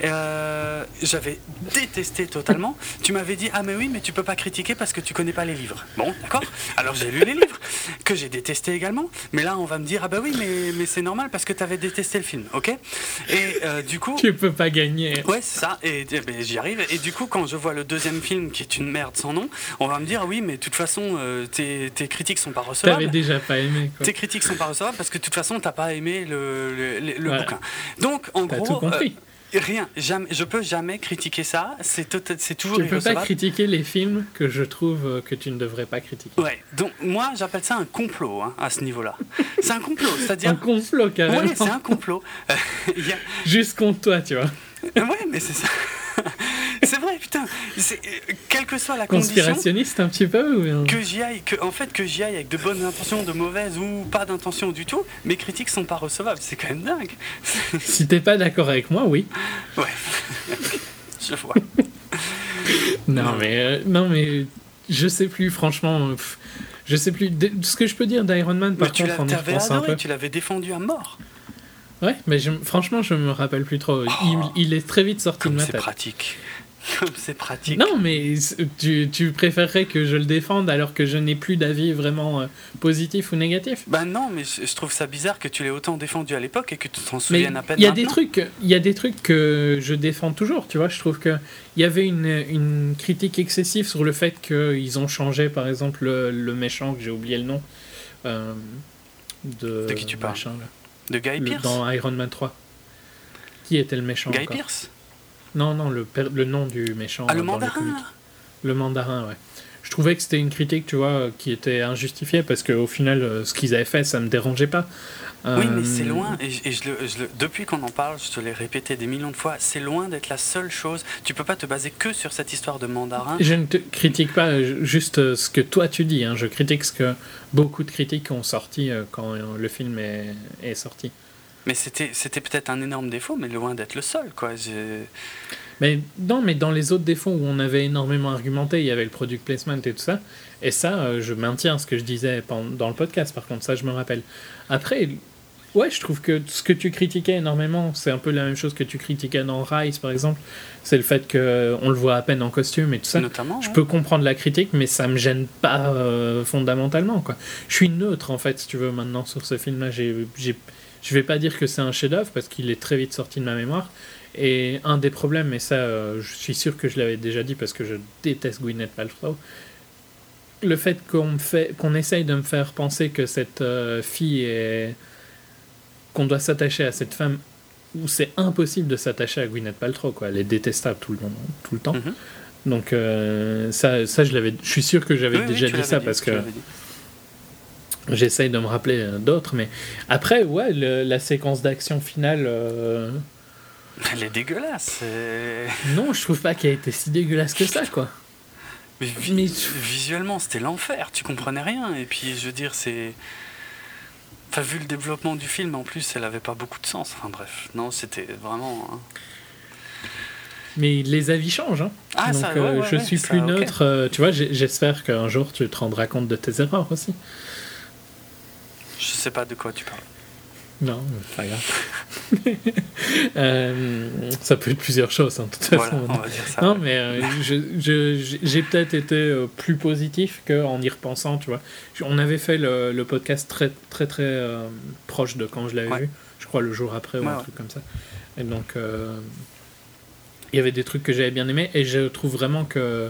Euh, j'avais détesté totalement. Tu m'avais dit, ah mais oui, mais tu peux pas critiquer parce que tu connais pas les livres. Bon, d'accord. Alors j'ai lu les livres, que j'ai détesté également. Mais là, on va me dire, ah bah oui, mais, mais c'est normal parce que tu avais détesté le film, ok? Et euh, du coup. Tu peux pas gagner. Ouais, c'est ça, et, eh ben, j'y arrive. Et du coup, quand je vois le deuxième film qui est une merde sans nom, on va me dire oui, mais de toute façon, euh, tes, tes, critiques sont pas recevables. T'avais déjà pas aimé. Tes critiques sont pas recevables parce que de toute façon, t'as pas aimé le, le, bouquin. Donc, en gros. Tout compris. Euh, Rien, jamais, je peux jamais critiquer ça. C'est toujours. Tu peux pas critiquer les films que je trouve euh, que tu ne devrais pas critiquer. Ouais. Donc moi, j'appelle ça un complot hein, à ce niveau-là. C'est un complot, c'est-à-dire. un complot carrément. Oui, c'est un complot. Juste contre toi, tu vois. Ouais, mais c'est ça. c'est vrai, putain. Quelle que soit la condition. Conspirationniste un petit peu ou... Que j'y aille, que, en fait, que j'y aille avec de bonnes intentions, de mauvaises ou pas d'intention du tout, mes critiques sont pas recevables. C'est quand même dingue. si t'es pas d'accord avec moi, oui. Ouais. je vois. non, mais, euh, non, mais je sais plus, franchement. je sais plus. Ce que je peux dire d'Iron Man, par contre, en un peu. Tu l'avais défendu à mort. Ouais, mais je, franchement, je me rappelle plus trop. il, oh. il, est très vite sorti de ma tête. C'est pratique. c'est pratique. Non, mais tu, tu, préférerais que je le défende alors que je n'ai plus d'avis vraiment euh, positif ou négatif? Ben non, mais je, trouve ça bizarre que tu l'aies autant défendu à l'époque et que tu t'en souviennes à peine. Il y a des trucs, il y a des trucs que je défends toujours. Tu vois, je trouve que il y avait une, une critique excessive sur le fait qu'ils ont changé, par exemple, le, méchant que j'ai oublié le nom. Euh, de, de, qui tu parles? De Guy Pierce Dans Iron Man 3. Qui était le méchant Guy Pierce non, non, le, le nom du méchant. Ah, le mandarin Le mandarin, ouais. Je trouvais que c'était une critique, tu vois, qui était injustifiée parce qu'au final, euh, ce qu'ils avaient fait, ça me dérangeait pas. Oui, mais c'est euh, loin, et, je, le, depuis qu'on en parle, je te l'ai répété des millions de fois, c'est loin d'être la seule chose. Tu peux pas te baser que sur cette histoire de mandarin. Je ne te critique pas juste euh, ce que toi tu dis, hein. je critique ce que beaucoup de critiques ont sorti quand le film est, est sorti. Mais c'était, c'était peut-être un énorme défaut, mais loin d'être le seul, quoi. Mais non, mais dans les autres défauts où on avait énormément argumenté, il y avait le product placement et tout ça. Et ça, euh, je maintiens ce que je disais dans le podcast, par contre, ça, je me rappelle. Après, ouais, je trouve que ce que tu critiquais énormément, c'est un peu la même chose que tu critiquais dans Rise, par exemple. C'est le fait qu'on euh, le voit à peine en costume et tout ça. Notamment, je peux comprendre la critique, mais ça me gêne pas euh, fondamentalement, quoi. Je suis neutre, en fait, si tu veux, maintenant, sur ce film-là. Je vais pas dire que c'est un chef-d'œuvre parce qu'il est très vite sorti de ma mémoire. Et un des problèmes, et ça, euh, je suis sûr que je l'avais déjà dit parce que je déteste Gwyneth Paltrow, le fait qu'on fait, qu'on essaye de me faire penser que cette euh, fille est, qu'on doit s'attacher à cette femme, où c'est impossible de s'attacher à Gwyneth Paltrow, quoi. Elle est détestable tout le monde, tout le temps. Mhm. Donc euh, ça, ça, je l'avais, je suis sûr que j'avais déjà dit ça parce que J'essaye de me rappeler euh, d'autres, mais après, ouais, la séquence d'action finale. Euh, Elle est dégueulasse. Non, je trouve pas qu'elle ait été si dégueulasse que ça, quoi. Mais, visuellement, c'était l'enfer, tu comprenais rien. Et puis, je veux dire, c'est. Enfin, vu le développement du film, en plus, elle avait pas beaucoup de sens. Enfin, bref, non, c'était vraiment. Hein. mais les avis changent. Hein. Ah, Donc, euh, je suis plus neutre. Euh, tu vois, j'espère qu'un jour tu te rendras compte de tes erreurs aussi. Je sais pas de quoi tu parles. Non, pas grave. euh, ça peut être plusieurs choses, en hein, toute façon. on va dire ça. Non, mais euh, j'ai peut-être été plus positif qu'en y repensant, tu vois. On avait fait le, le podcast très, très, très proche de quand je l'avais vu. Je crois le jour après ou un truc comme ça. Et donc, il y avait des trucs que j'avais bien aimé et je trouve vraiment que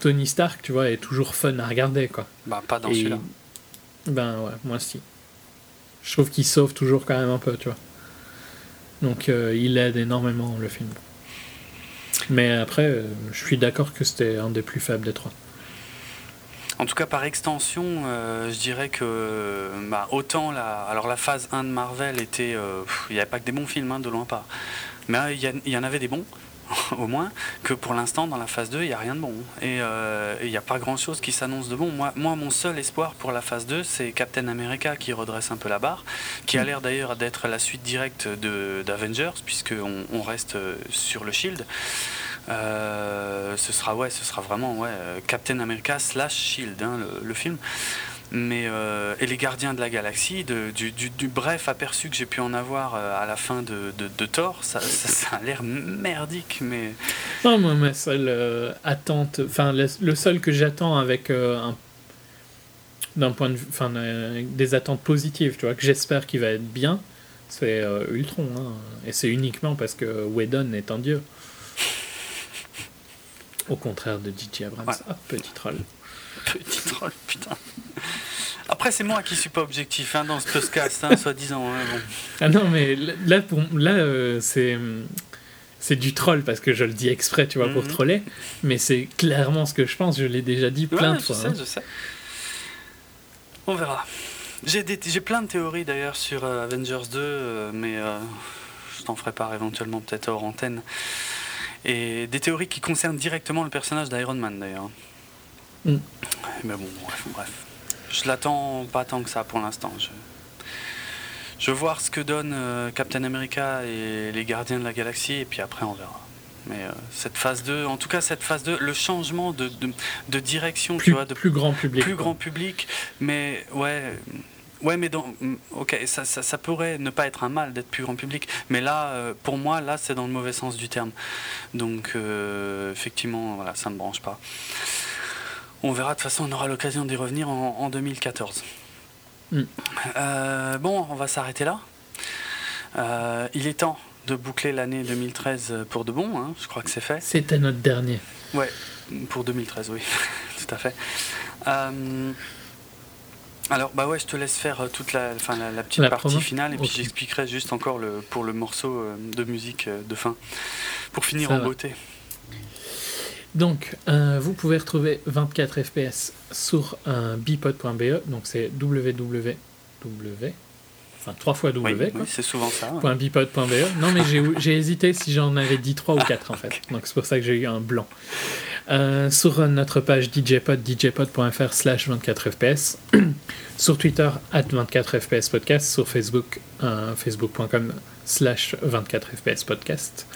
Tony Stark, tu vois, est toujours fun à regarder, quoi. Bah, pas dans celui-là. Ben ouais, moi si. Je trouve qu'il sauve toujours quand même un peu, tu vois. Donc euh, il aide énormément le film. Mais après, euh, je suis d'accord que c'était un des plus faibles des trois. En tout cas, par extension, euh, je dirais que bah, autant la, alors la phase 1 de Marvel était. Il n'y avait pas que des bons films, hein, de loin pas. Mais il y, en avait des bons. au moins, que pour l'instant, dans la phase 2, il n'y a rien de bon. Et euh, il n'y a pas grand-chose qui s'annonce de bon. Moi, moi, mon seul espoir pour la phase 2, c'est Captain America qui redresse un peu la barre, qui a l'air d'ailleurs d'être la suite directe d'Avengers, puisqu'on on reste euh, sur le Shield. Euh, ce sera ouais, ce sera vraiment ouais, Captain America slash Shield, hein, le, film mais euh, et les gardiens de la galaxie, du, bref aperçu que j'ai pu en avoir euh, à la fin de, de, Thor, ça, ça, a l'air merdique, mais. Non, moi, ma seule euh, attente, enfin, le, seul que j'attends avec un d'un point de vue, enfin, des attentes positives, tu vois, que j'espère qu'il va être bien, c'est Ultron, hein. et c'est uniquement parce que Whedon est un dieu. Au contraire de DJ Abrams, ah, petit troll. Petit troll, putain. Après, c'est moi qui suis pas objectif hein, dans ce podcast, hein, soi-disant. Hein, bon. Ah non, mais là, pour, là euh, c'est. C'est du troll parce que je le dis exprès, tu vois, pour mhm. troller. Mais c'est clairement ce que je pense. Je l'ai déjà dit plein de fois. Je sais, je sais. On verra. J'ai plein de théories d'ailleurs sur euh, Avengers 2, euh, mais je t'en ferai part éventuellement peut-être hors antenne. Et des théories qui concernent directement le personnage d'Iron Man d'ailleurs. Mm. Mais bon, bref, bref. Je l'attends pas tant que ça pour l'instant. Je... je veux voir ce que donne euh, Captain America et les Gardiens de la Galaxie, et puis après on verra. Mais euh, cette phase 2, en tout cas cette phase 2, le changement de, de, direction, plus, tu vois, de plus grand public. Plus grand public, mais ouais. Ouais, mais dans, ok, ça, ça, pourrait ne pas être un mal d'être plus grand public, mais là, euh, pour moi, là, c'est dans le mauvais sens du terme. Donc, effectivement, voilà, ça ne me branche pas. On verra, de toute façon, on aura l'occasion d'y revenir en, 2014. Mm. Euh, bon, on va s'arrêter là. Euh, il est temps de boucler l'année 2013 pour de bon, hein. je crois que c'est fait. C'était notre dernier. Ouais, pour 2013, oui, tout à fait. Euh, alors, bah ouais, je te laisse faire toute la, la, petite partie finale et puis j'expliquerai juste encore le, pour le morceau de musique de fin, pour finir en beauté. Donc, euh, vous pouvez retrouver 24 FPS sur un bipod.be, donc c'est www, enfin 3 fois W. Oui, c'est souvent ça. .bipod.be. Non, mais j'ai hésité si j'en avais dit 3 ou 4 en fait, donc c'est pour ça que j'ai eu un blanc. Euh, sur notre page DJPod, djpod.fr slash 24fps, sur Twitter, at 24fps podcast, sur Facebook, euh, facebook.com slash 24fps podcast.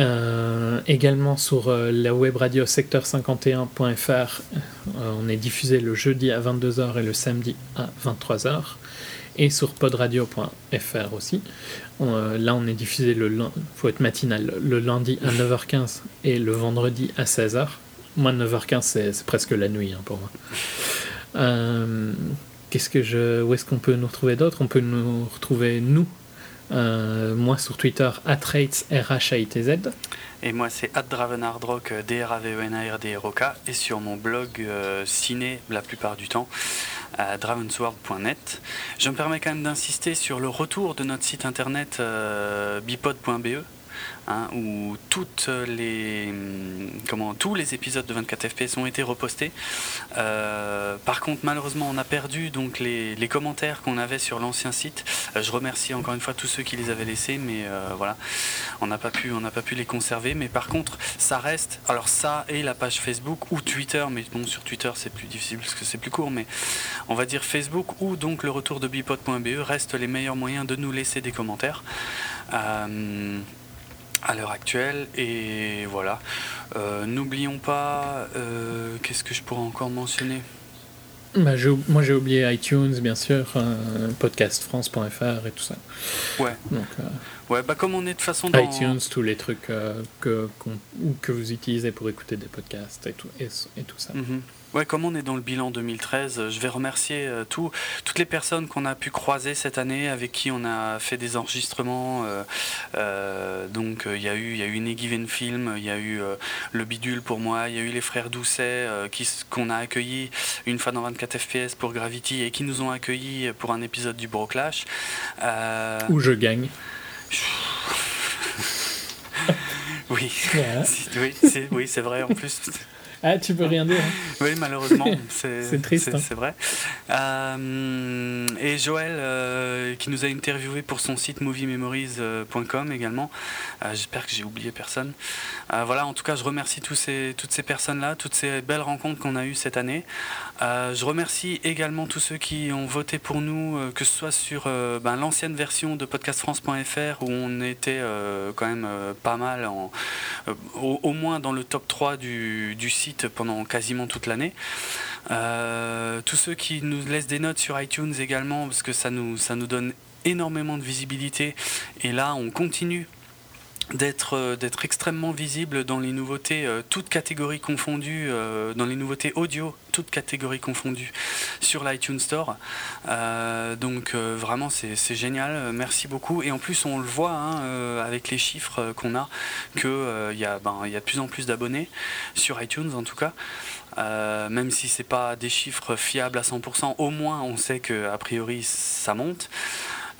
Euh, également sur euh, la web radio secteur51.fr, euh, on est diffusé le jeudi à 22h et le samedi à 23h. Et sur podradio.fr aussi. là, on est diffusé le faut être matinal, le lundi à 9h15 et le vendredi à 16h. Moi, 9h15, c'est presque la nuit hein, pour moi. Qu'est-ce que je, où est-ce qu'on peut nous retrouver d'autres On peut nous retrouver, nous, euh, moi sur Twitter, atrates, r h a t z. Et moi c'est dravenardrock, d r a v e n a r d r o k. Et sur mon blog euh, ciné la plupart du temps, à dravensword.net. Je me permets quand même d'insister sur le retour de notre site internet euh, bipod.be Hein, où toutes les, hum, comment, tous les épisodes de 24 FPS ont été repostés. Euh, par contre, malheureusement, on a perdu donc les, commentaires qu'on avait sur l'ancien site. Euh, je remercie encore une fois tous ceux qui les avaient laissés, mais euh, voilà, on n'a pas pu, pas pu les conserver. Mais par contre, ça reste. Alors ça et la page Facebook ou Twitter, mais bon, sur Twitter c'est plus difficile parce que c'est plus court, mais on va dire Facebook ou donc le retour de bipod.be restent les meilleurs moyens de nous laisser des commentaires. À l'heure actuelle. Et voilà. N'oublions pas, qu'est-ce que je pourrais encore mentionner? Bah, moi j'ai oublié iTunes bien sûr, podcastfrance.fr et tout ça. Ouais. Donc, Ouais, bah comme on est de façon dans... iTunes, tous les trucs euh, que, que vous utilisez pour écouter des podcasts et tout, et, tout ça. Mhm. Ouais, comme on est dans le bilan 2013, euh, je vais remercier euh, tout, toutes les personnes qu'on a pu croiser cette année, avec qui on a fait des enregistrements. donc il y a eu, il y a eu une Given Film, il y a eu le Bidule pour moi, il y a eu les frères Doucet qui qu'on a accueillis une fois dans 24 FPS pour Gravity et qui nous ont accueillis pour un épisode du Broclash. Où je gagne. oui, oui c'est vrai en plus. Ah, tu peux rien dire. Hein. Oui, malheureusement, c'est triste. Hein. C'est vrai. Euh, et Joël, euh, qui nous a interviewé pour son site moviememories.com également. Euh, j'espère que j'ai oublié personne. voilà, en tout cas, je remercie tous ces, toutes ces personnes-là, toutes ces belles rencontres qu'on a eues cette année. Je remercie également tous ceux qui ont voté pour nous, que ce soit sur ben, l'ancienne version de podcastfrance.fr où on était quand même pas mal, au, moins dans le top 3 du, site pendant quasiment toute l'année. Euh, tous ceux qui nous laissent des notes sur iTunes également, parce que ça nous donne énormément de visibilité. Et là, on continue d'être euh, d'être extrêmement visible dans les nouveautés euh, toutes catégories confondues euh, dans les nouveautés audio toutes catégories confondues sur l'iTunes Store. Donc vraiment c'est génial. Merci beaucoup. Et en plus on le voit hein, avec les chiffres qu'on a que il y, ben, y a de plus en plus d'abonnés sur iTunes en tout cas. Même si c'est pas des chiffres fiables à 100%, au moins on sait que a priori ça monte.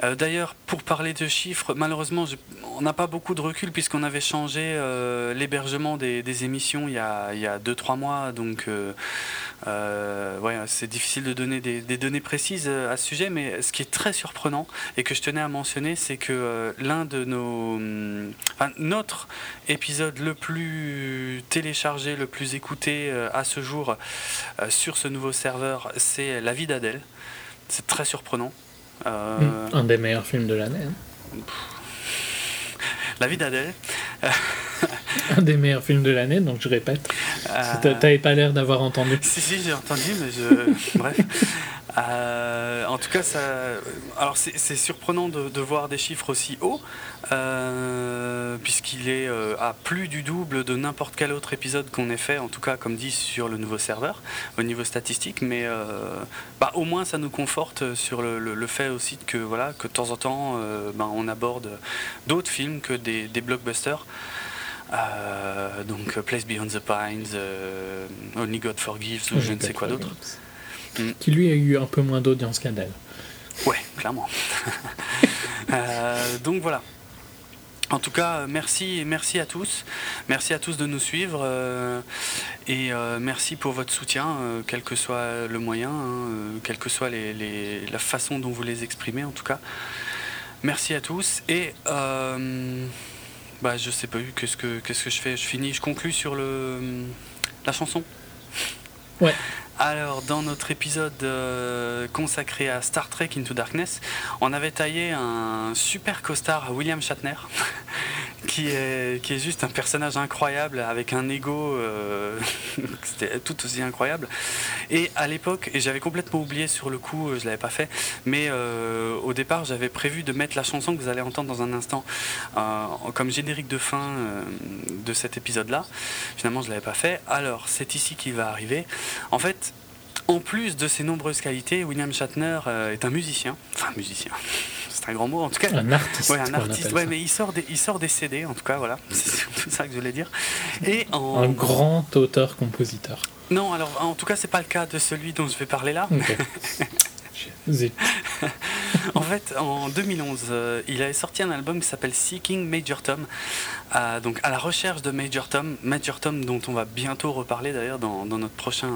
Euh, d'ailleurs, pour parler de chiffres, malheureusement, on n'a pas beaucoup de recul puisqu'on avait changé euh, l'hébergement des, émissions il y a 2-3 mois. Donc, euh, c'est difficile de donner des, données précises à ce sujet. Mais ce qui est très surprenant et que je tenais à mentionner, c'est que l'un de nos. Notre épisode le plus téléchargé, le plus écouté à ce jour sur ce nouveau serveur, c'est La vie d'Adèle. C'est très surprenant. Euh, un des meilleurs films de l'année. Hein. La vie d'Adèle. un des meilleurs films de l'année, donc je répète. Euh... T'avais pas l'air d'avoir entendu. Si, si, j'ai entendu, mais je. Bref. Euh, en tout cas, ça, alors c'est surprenant de, voir des chiffres aussi hauts, euh, puisqu'il est euh, à plus du double de n'importe quel autre épisode qu'on ait fait, en tout cas, comme dit, sur le nouveau serveur, au niveau statistique. Mais bah, au moins, ça nous conforte sur le, fait aussi que, voilà, que de temps en temps, ben, on aborde d'autres films que des, blockbusters. donc Place Beyond the Pines, Only God Forgives ou je ne sais quoi d'autre. Mm. qui lui a eu un peu moins d'audience qu'Adèle. Ouais, clairement. Euh, donc voilà. En tout cas, merci, merci à tous. Merci à tous de nous suivre euh, et euh, merci pour votre soutien, quel que soit le moyen, hein, quelle que soit les, la façon dont vous les exprimez en tout cas. Merci à tous et bah, je sais pas qu'est-ce que qu'est-ce que je fais? Je finis, je conclus sur le la chanson? Ouais. Alors, dans notre épisode euh, consacré à Star Trek Into Darkness, on avait taillé un super costard à William Shatner, qui, est, qui est juste un personnage incroyable, avec un ego euh, tout aussi incroyable. Et à l'époque, et j'avais complètement oublié sur le coup, je l'avais pas fait, mais euh, au départ, j'avais prévu de mettre la chanson que vous allez entendre dans un instant comme générique de fin de cet épisode-là. Finalement, je l'avais pas fait. Alors, c'est ici qui va arriver. En fait, en plus de ses nombreuses qualités, William Shatner euh, est un musicien. Enfin, musicien. C'est un grand mot, en tout cas. Un artiste. Ouais, un artiste. Ouais, mais il sort, des, il sort des CD, en tout cas, voilà. C'est tout ça que je voulais dire. Et Un grand auteur-compositeur. Non, alors, en tout cas, c'est pas le cas de celui dont je vais parler là. en fait, en 2011, euh, il avait sorti un album qui s'appelle Seeking Major Tom, euh, donc à la recherche de Major Tom, Major Tom dont on va bientôt reparler d'ailleurs dans, notre prochain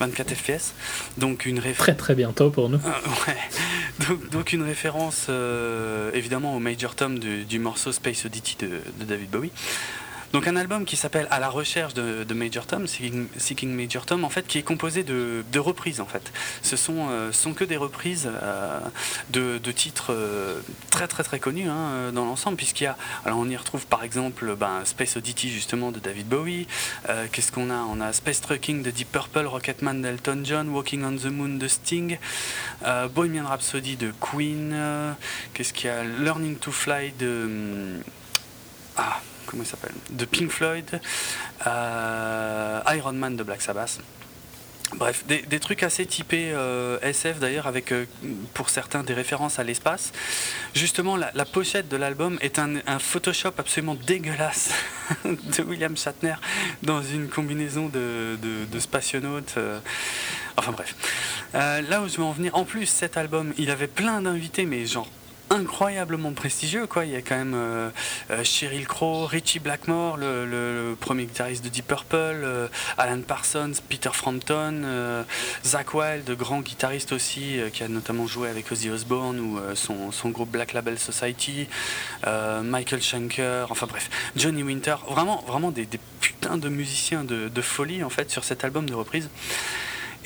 24 FPS. Donc une très très bientôt pour nous. Euh, donc, une référence évidemment au Major Tom du, morceau Space Oddity de, David Bowie. Donc un album qui s'appelle À la recherche de, Major Tom, Seeking, Major Tom, en fait, qui est composé de, reprises en fait. Ce sont, sont que des reprises de, titres très très très connus hein, dans l'ensemble, puisqu'il y a, alors on y retrouve par exemple ben, Space Oddity justement de David Bowie. Qu'est-ce qu'on a? On a Space Trucking de Deep Purple, Rocketman d'Elton John, Walking on the Moon de Sting, Bohemian Rhapsody de Queen. Qu'est-ce qu'il y a? Learning to Fly de. Hum, ah, comment il s'appelle? De Pink Floyd, euh, Iron Man de Black Sabbath. Bref, des, trucs assez typés euh, SF d'ailleurs, avec euh, pour certains des références à l'espace. Justement, la, pochette de l'album est un, Photoshop absolument dégueulasse de William Shatner dans une combinaison de, de, spationautes. enfin bref. là où je veux en venir, en plus, cet album, il avait plein d'invités, mais genre incroyablement prestigieux. Quoi. Il y a quand même euh, euh, Cheryl Crow, Richie Blackmore, le, premier guitariste de Deep Purple, euh, Alan Parsons, Peter Frampton, Zach Wild, grand guitariste aussi, qui a notamment joué avec Ozzy Osbourne ou son, groupe Black Label Society, Michael Schenker, enfin bref, Johnny Winter. Vraiment, vraiment des, putains de musiciens de, de, folie en fait sur cet album de reprise.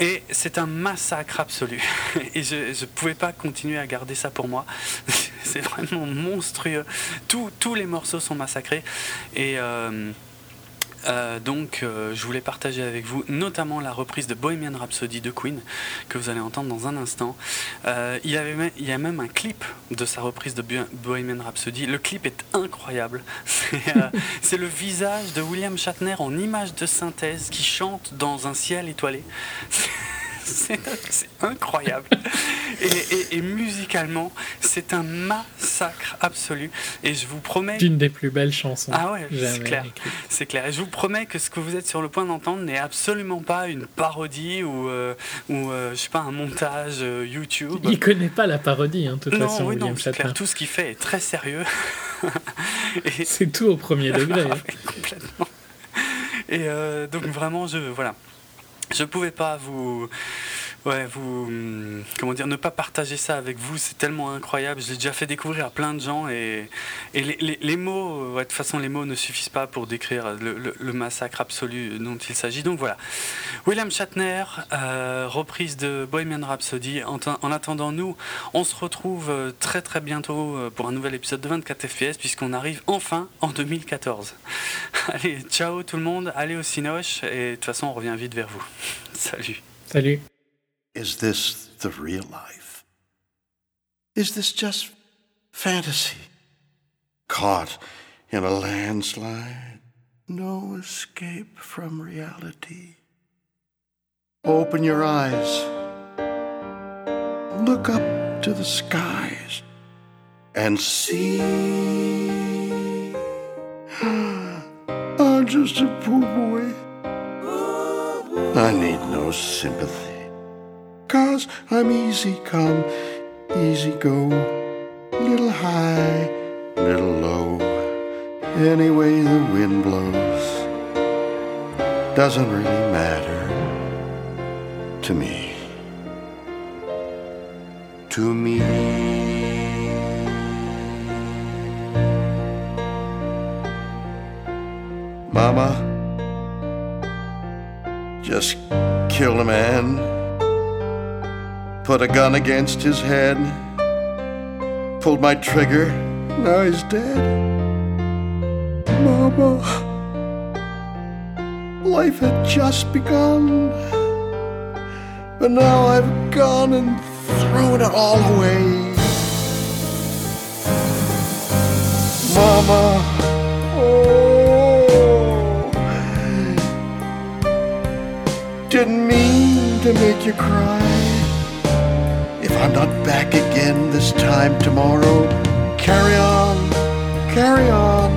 Et c'est un massacre absolu. Et je ne pouvais pas continuer à garder ça pour moi. c'est vraiment monstrueux. tous les morceaux sont massacrés. Et. Euh, euh, donc, euh, je voulais partager avec vous notamment la reprise de Bohemian Rhapsody de Queen, que vous allez entendre dans un instant. Euh, il, y a même un clip de sa reprise de Bohemian Rhapsody. Le clip est incroyable. C'est le visage de William Shatner en image de synthèse qui chante dans un ciel étoilé. c'est incroyable. Et, musicalement, c'est un massacre absolu. Et je vous promets. Une des plus belles chansons. Ah ouais, c'est clair. C'est clair. Et je vous promets que ce que vous êtes sur le point d'entendre n'est absolument pas une parodie ou, euh, ou euh, je sais pas, un montage euh, YouTube. Il connaît pas la parodie, hein, de toute façon. Oui, non, clair. Tout ce qu'il fait est très sérieux. C'est tout au premier degré. Ah complètement. Et donc vraiment, je voilà, je ne pouvais pas vous, ouais, vous, hum, comment dire, ne pas partager ça avec vous, c'est tellement incroyable. Je l'ai déjà fait découvrir à plein de gens et, et les, mots, ouais, de toute façon, les mots ne suffisent pas pour décrire le, massacre absolu dont il s'agit. Donc voilà, William Shatner, euh, reprise de Bohemian Rhapsody. En, en, attendant, nous, on se retrouve euh, très très bientôt euh, pour un nouvel épisode de 24 FPS puisqu'on arrive enfin en 2014. Allez, ciao tout le monde, allez au Cinoche et de toute façon, on revient vite vers vous. Salut. Salut. Is this the real life? Is this just fantasy? Caught in a landslide, no escape from reality. Open your eyes, look up to the skies, and see. I'm just a poor boy. I need no sympathy. Cause I'm easy come, easy go, little high, little low. Any way the wind blows doesn't really matter to me. To me. Mama just killed a man put a gun against his head, pulled my trigger, now he's dead. Mama, life had just begun, but now I've gone and thrown it all away. Mama, oh, didn't mean to make you cry. I'm not back again this time tomorrow. Carry on, carry on,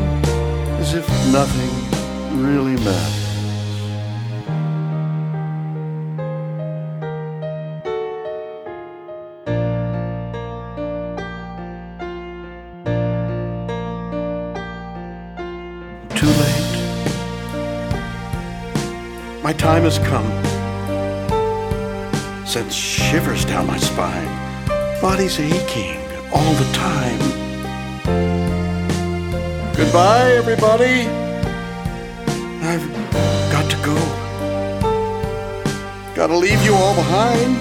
as if nothing really matters. Too late. My time has come sent shivers down my spine. Body's aching all the time. Goodbye, everybody. I've got to go. Gotta leave you all behind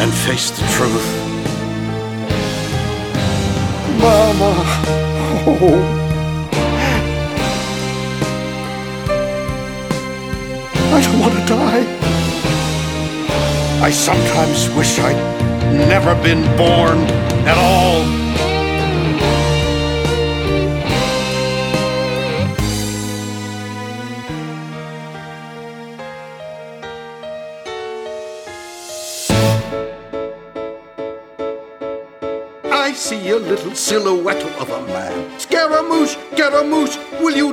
and face the truth. Mama. Oh. I don't want to die. I sometimes wish I'd never been born at all. I see a little silhouette of a man. Scaramouche, Scaramouche, will you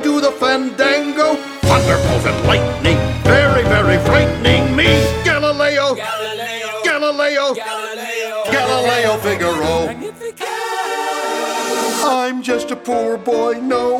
poor boy, no